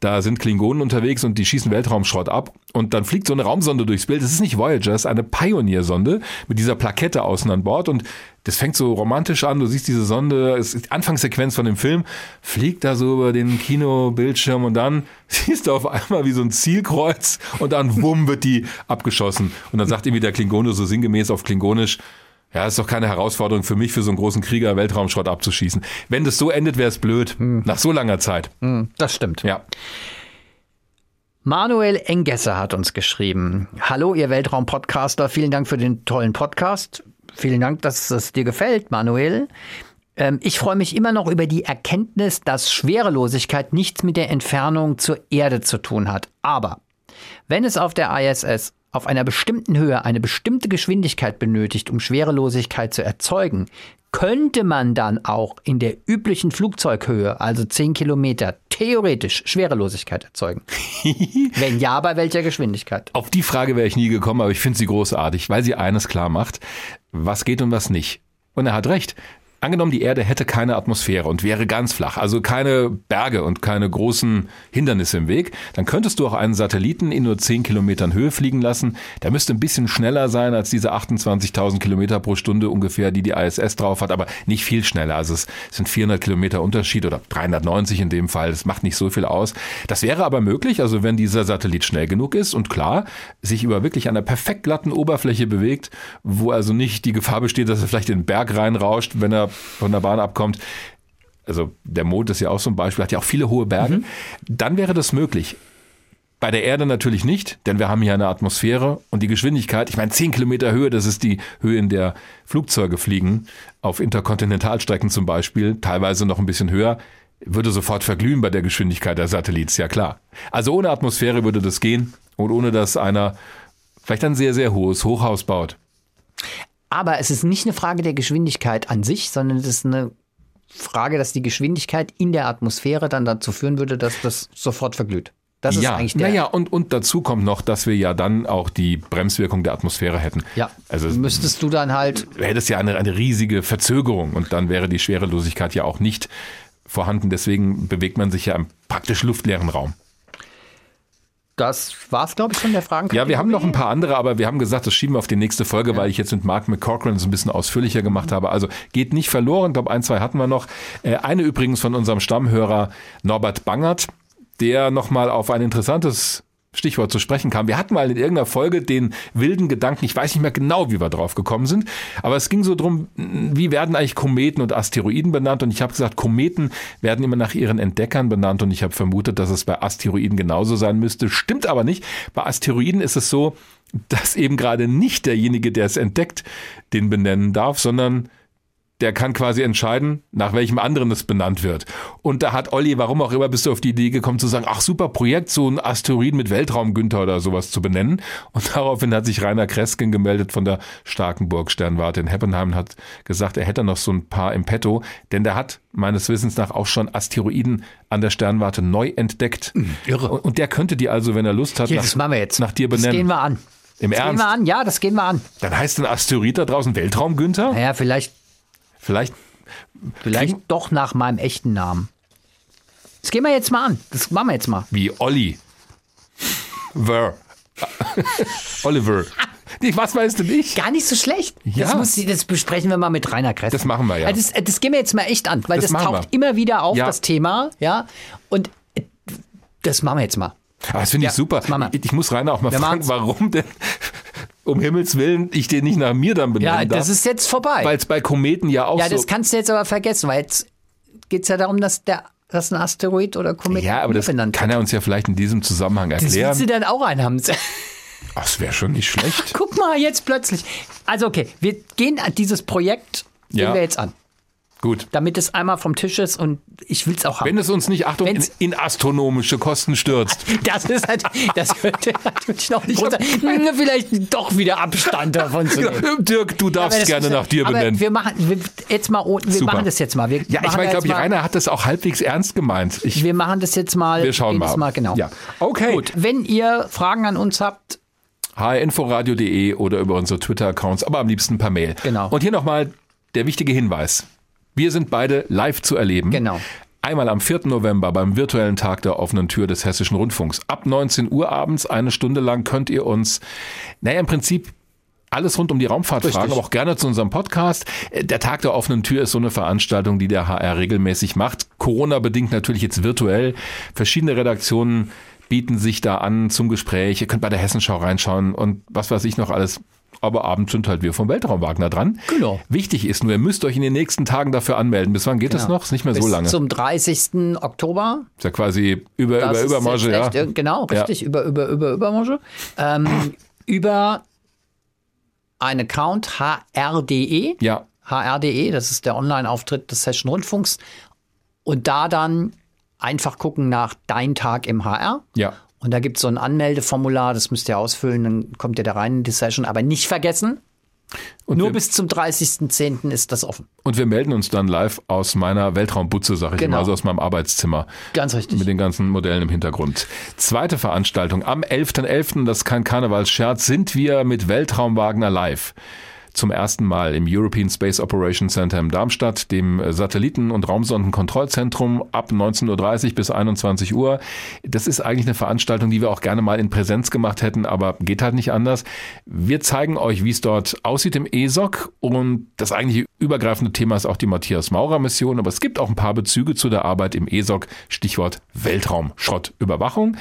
Da sind Klingonen unterwegs und die schießen Weltraumschrott ab und dann fliegt so eine Raumsonde durchs Bild. Das ist nicht Voyager, das ist eine Pioneer-Sonde mit dieser Plakette außen an Bord und das fängt so romantisch an. Du siehst diese Sonde, es ist die Anfangssequenz von dem Film, fliegt da so über den Kinobildschirm und dann siehst du auf einmal wie so ein Zielkreuz und dann wumm wird die abgeschossen. Und dann sagt irgendwie der Klingone so sinngemäß auf Klingonisch, ja, ist doch keine Herausforderung für mich, für so einen großen Krieger Weltraumschrott abzuschießen. Wenn das so endet, wäre es blöd. Hm. Nach so langer Zeit. Hm, das stimmt. Ja. Manuel Engesser hat uns geschrieben. Hallo, ihr Weltraum-Podcaster. Vielen Dank für den tollen Podcast. Vielen Dank, dass es dir gefällt, Manuel. Ähm, ich freue mich immer noch über die Erkenntnis, dass Schwerelosigkeit nichts mit der Entfernung zur Erde zu tun hat. Aber wenn es auf der ISS auf einer bestimmten Höhe eine bestimmte Geschwindigkeit benötigt, um Schwerelosigkeit zu erzeugen, könnte man dann auch in der üblichen Flugzeughöhe, also 10 Kilometer, theoretisch Schwerelosigkeit erzeugen? Wenn ja, bei welcher Geschwindigkeit? Auf die Frage wäre ich nie gekommen, aber ich finde sie großartig, weil sie eines klar macht, was geht und was nicht. Und er hat recht. Angenommen, die Erde hätte keine Atmosphäre und wäre ganz flach, also keine Berge und keine großen Hindernisse im Weg, dann könntest du auch einen Satelliten in nur 10 Kilometern Höhe fliegen lassen. Der müsste ein bisschen schneller sein als diese 28.000 Kilometer pro Stunde ungefähr, die die ISS drauf hat, aber nicht viel schneller. Also es sind 400 Kilometer Unterschied oder 390 in dem Fall. Das macht nicht so viel aus. Das wäre aber möglich, also wenn dieser Satellit schnell genug ist und klar, sich über wirklich einer perfekt glatten Oberfläche bewegt, wo also nicht die Gefahr besteht, dass er vielleicht in den Berg reinrauscht, wenn er von der Bahn abkommt, also der Mond ist ja auch so ein Beispiel, hat ja auch viele hohe Berge, mhm. dann wäre das möglich. Bei der Erde natürlich nicht, denn wir haben hier eine Atmosphäre und die Geschwindigkeit, ich meine 10 Kilometer Höhe, das ist die Höhe, in der Flugzeuge fliegen, auf Interkontinentalstrecken zum Beispiel, teilweise noch ein bisschen höher, würde sofort verglühen bei der Geschwindigkeit der Satellits, ja klar. Also ohne Atmosphäre würde das gehen und ohne dass einer vielleicht ein sehr, sehr hohes Hochhaus baut. Aber es ist nicht eine Frage der Geschwindigkeit an sich, sondern es ist eine Frage, dass die Geschwindigkeit in der Atmosphäre dann dazu führen würde, dass das sofort verglüht. Das ja, ist eigentlich der. Naja, und, und dazu kommt noch, dass wir ja dann auch die Bremswirkung der Atmosphäre hätten. Ja. Also müsstest du dann halt. Hättest ja eine, eine riesige Verzögerung und dann wäre die Schwerelosigkeit ja auch nicht vorhanden. Deswegen bewegt man sich ja im praktisch luftleeren Raum. Das war es, glaube ich, von der Fragen. Ja, wir haben noch ein paar andere, aber wir haben gesagt, das schieben wir auf die nächste Folge, ja. weil ich jetzt mit Mark McCochran so ein bisschen ausführlicher gemacht habe. Also geht nicht verloren. Ich glaube, ein, zwei hatten wir noch. Äh, eine übrigens von unserem Stammhörer Norbert Bangert, der nochmal auf ein interessantes Stichwort zu sprechen kam. Wir hatten mal in irgendeiner Folge den wilden Gedanken, ich weiß nicht mehr genau, wie wir drauf gekommen sind, aber es ging so drum, wie werden eigentlich Kometen und Asteroiden benannt? Und ich habe gesagt, Kometen werden immer nach ihren Entdeckern benannt und ich habe vermutet, dass es bei Asteroiden genauso sein müsste. Stimmt aber nicht. Bei Asteroiden ist es so, dass eben gerade nicht derjenige, der es entdeckt, den benennen darf, sondern der kann quasi entscheiden, nach welchem anderen es benannt wird. Und da hat Olli, warum auch immer, bist du auf die Idee gekommen zu sagen, ach super Projekt, so ein Asteroid mit Weltraum Günther oder sowas zu benennen. Und daraufhin hat sich Rainer Kresken gemeldet von der Starkenburg Sternwarte in Heppenheim und hat gesagt, er hätte noch so ein paar im Petto, denn der hat meines Wissens nach auch schon Asteroiden an der Sternwarte neu entdeckt. Hm, irre. Und der könnte die also, wenn er Lust hat, Hier, nach, das machen wir jetzt. nach dir benennen. Das gehen wir an. Im das Ernst? gehen wir an, ja, das gehen wir an. Dann heißt ein Asteroid da draußen Weltraum Günther? Naja, vielleicht Vielleicht. Vielleicht doch nach meinem echten Namen. Das gehen wir jetzt mal an. Das machen wir jetzt mal. Wie Olli. Ver. Oliver. Was weißt du nicht? Gar nicht so schlecht. Ja. Das, muss, das besprechen wir mal mit Rainer Kress. Das machen wir ja. Das, das gehen wir jetzt mal echt an, weil Das das, taucht wir. immer wieder auf, Ja. das Thema. Ja. Und äh, das machen wir jetzt mal. Aber das finde ich Ja, super. Ich, ich muss Rainer auch mal Wir fragen, warum denn um Himmels Willen ich den nicht nach mir dann benennen Ja, darf. das ist jetzt vorbei. Weil es bei Kometen ja auch ja, so... das kannst du jetzt aber vergessen, weil jetzt geht es ja darum, dass der dass ein Asteroid oder Komet ja, aber das kann er uns ja vielleicht in diesem Zusammenhang Das erklären. willst du dann auch einen haben. Ach, das wäre schon nicht schlecht. Guck mal, jetzt plötzlich. Also okay, wir gehen an dieses Projekt, gehen Ja. wir jetzt an. Gut. Damit es einmal vom Tisch ist und ich will es auch haben. Wenn es uns nicht, Achtung, in, in, astronomische Kosten stürzt. Das ist halt, das könnte natürlich noch nicht runter, vielleicht doch wieder Abstand davon zu nehmen. Dirk, du darfst gerne nach dir benennen. Wir machen wir, jetzt mal, wir Super. machen das jetzt mal. Wir ja, ich meine, glaube ich, Rainer hat das auch halbwegs ernst gemeint. Ich, wir machen das jetzt mal. Wir schauen mal. mal. Genau. Ja. Okay. Gut. Wenn ihr Fragen an uns habt, hrinforadio.de oder über unsere Twitter-Accounts, aber am liebsten per Mail. Genau. Und hier nochmal der wichtige Hinweis. Wir sind beide live zu erleben. Genau. Einmal am 4. November beim virtuellen Tag der offenen Tür des Hessischen Rundfunks. Ab 19 Uhr abends, eine Stunde lang, könnt ihr uns, naja, im Prinzip alles rund um die Raumfahrt Richtig. fragen, aber auch gerne zu unserem Podcast. Der Tag der offenen Tür ist so eine Veranstaltung, die der HR regelmäßig macht. Corona-bedingt natürlich jetzt virtuell. Verschiedene Redaktionen bieten sich da an zum Gespräch. Ihr könnt bei der Hessenschau reinschauen und was weiß ich noch alles. Aber abends sind halt wir vom Weltraum Wagner dran. Genau. Wichtig ist nur, ihr müsst euch in den nächsten Tagen dafür anmelden. Bis wann geht das Genau. noch? Ist nicht mehr bis so lange. zum 30. Oktober. Ist ja quasi über, Das über, Übermarge, ja. echt, äh, Genau, Ja. richtig, über, über, über, Übermarge. Ähm, über einen Account hr.de. Ja. hr.de, das ist der Online-Auftritt des Hessischen Rundfunks. Und da dann einfach gucken nach Dein Tag im HR. Ja. Und da gibt es so ein Anmeldeformular, das müsst ihr ausfüllen, dann kommt ihr da rein in die Session. Aber nicht vergessen, Und nur wir, bis zum 30.10. ist das offen. und wir melden uns dann live aus meiner Weltraumbutze, sag ich Genau. immer, also aus meinem Arbeitszimmer. Ganz richtig. Mit den ganzen Modellen im Hintergrund. Zweite Veranstaltung am 11.11., das ist kein Karnevalsscherz, sind wir mit Weltraum Wagner live. Zum ersten Mal im European Space Operations Center in Darmstadt, dem Satelliten- und Raumsondenkontrollzentrum ab 19.30 Uhr bis 21 Uhr. Das ist eigentlich eine Veranstaltung, die wir auch gerne mal in Präsenz gemacht hätten, aber geht halt nicht anders. Wir zeigen euch, wie es dort aussieht im ESOC und das eigentliche übergreifende Thema ist auch die Matthias Maurer Mission, aber es gibt auch ein paar Bezüge zu der Arbeit im ESOC, Stichwort Weltraumschrottüberwachung.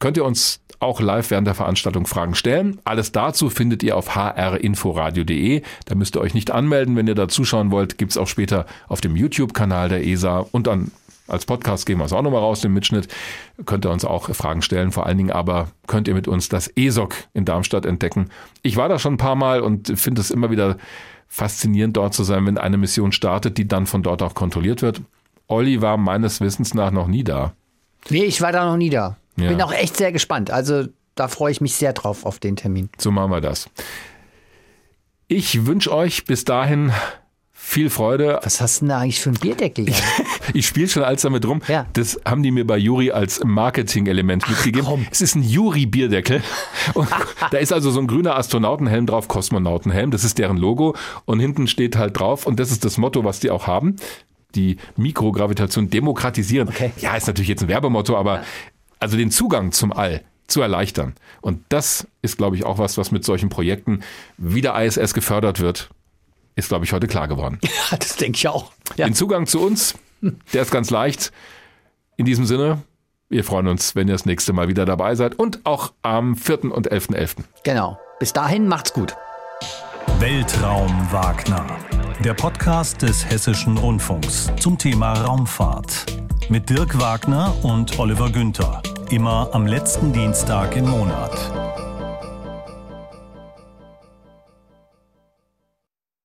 Könnt ihr uns auch live während der Veranstaltung Fragen stellen. Alles dazu findet ihr auf hrinforadio.de. Da müsst ihr euch nicht anmelden, wenn ihr da zuschauen wollt. Gibt's auch später auf dem YouTube-Kanal der ESA und dann als Podcast gehen wir es auch nochmal raus, den Mitschnitt. Könnt ihr uns auch Fragen stellen. Vor allen Dingen aber könnt ihr mit uns das ESOC in Darmstadt entdecken. Ich war da schon ein paar Mal und finde es immer wieder faszinierend, dort zu sein, wenn eine Mission startet, die dann von dort auch kontrolliert wird. Olli war meines Wissens nach noch nie da. Nee, ich war da noch nie da. Ja. Bin auch echt sehr gespannt. Also da freue ich mich sehr drauf auf den Termin. So machen wir das. Ich wünsche euch bis dahin viel Freude. Was hast du denn da eigentlich für ein Bierdeckel? Ich spiele schon als damit rum. Ja. Das haben die mir bei Juri als Marketing-Element mitgegeben. Es ist ein Juri-Bierdeckel. Da ist also so ein grüner Astronautenhelm drauf, Kosmonautenhelm. Das ist deren Logo. Und hinten steht halt drauf, und das ist das Motto, was die auch haben. Die Mikrogravitation demokratisieren. Okay. Ja, ist natürlich jetzt ein Werbemotto, aber also den Zugang zum All zu erleichtern. Und das ist, glaube ich, auch was, was mit solchen Projekten wie der ISS gefördert wird, ist, glaube ich, heute klar geworden. Ja, das denke ich auch. Ja. Den Zugang zu uns, der ist ganz leicht. In diesem Sinne, wir freuen uns, wenn ihr das nächste Mal wieder dabei seid und auch am 4. und 11.11. Genau. Bis dahin macht's gut. Weltraum Wagner. Der Podcast des Hessischen Rundfunks zum Thema Raumfahrt. Mit Dirk Wagner und Oliver Günther. Immer am letzten Dienstag im Monat.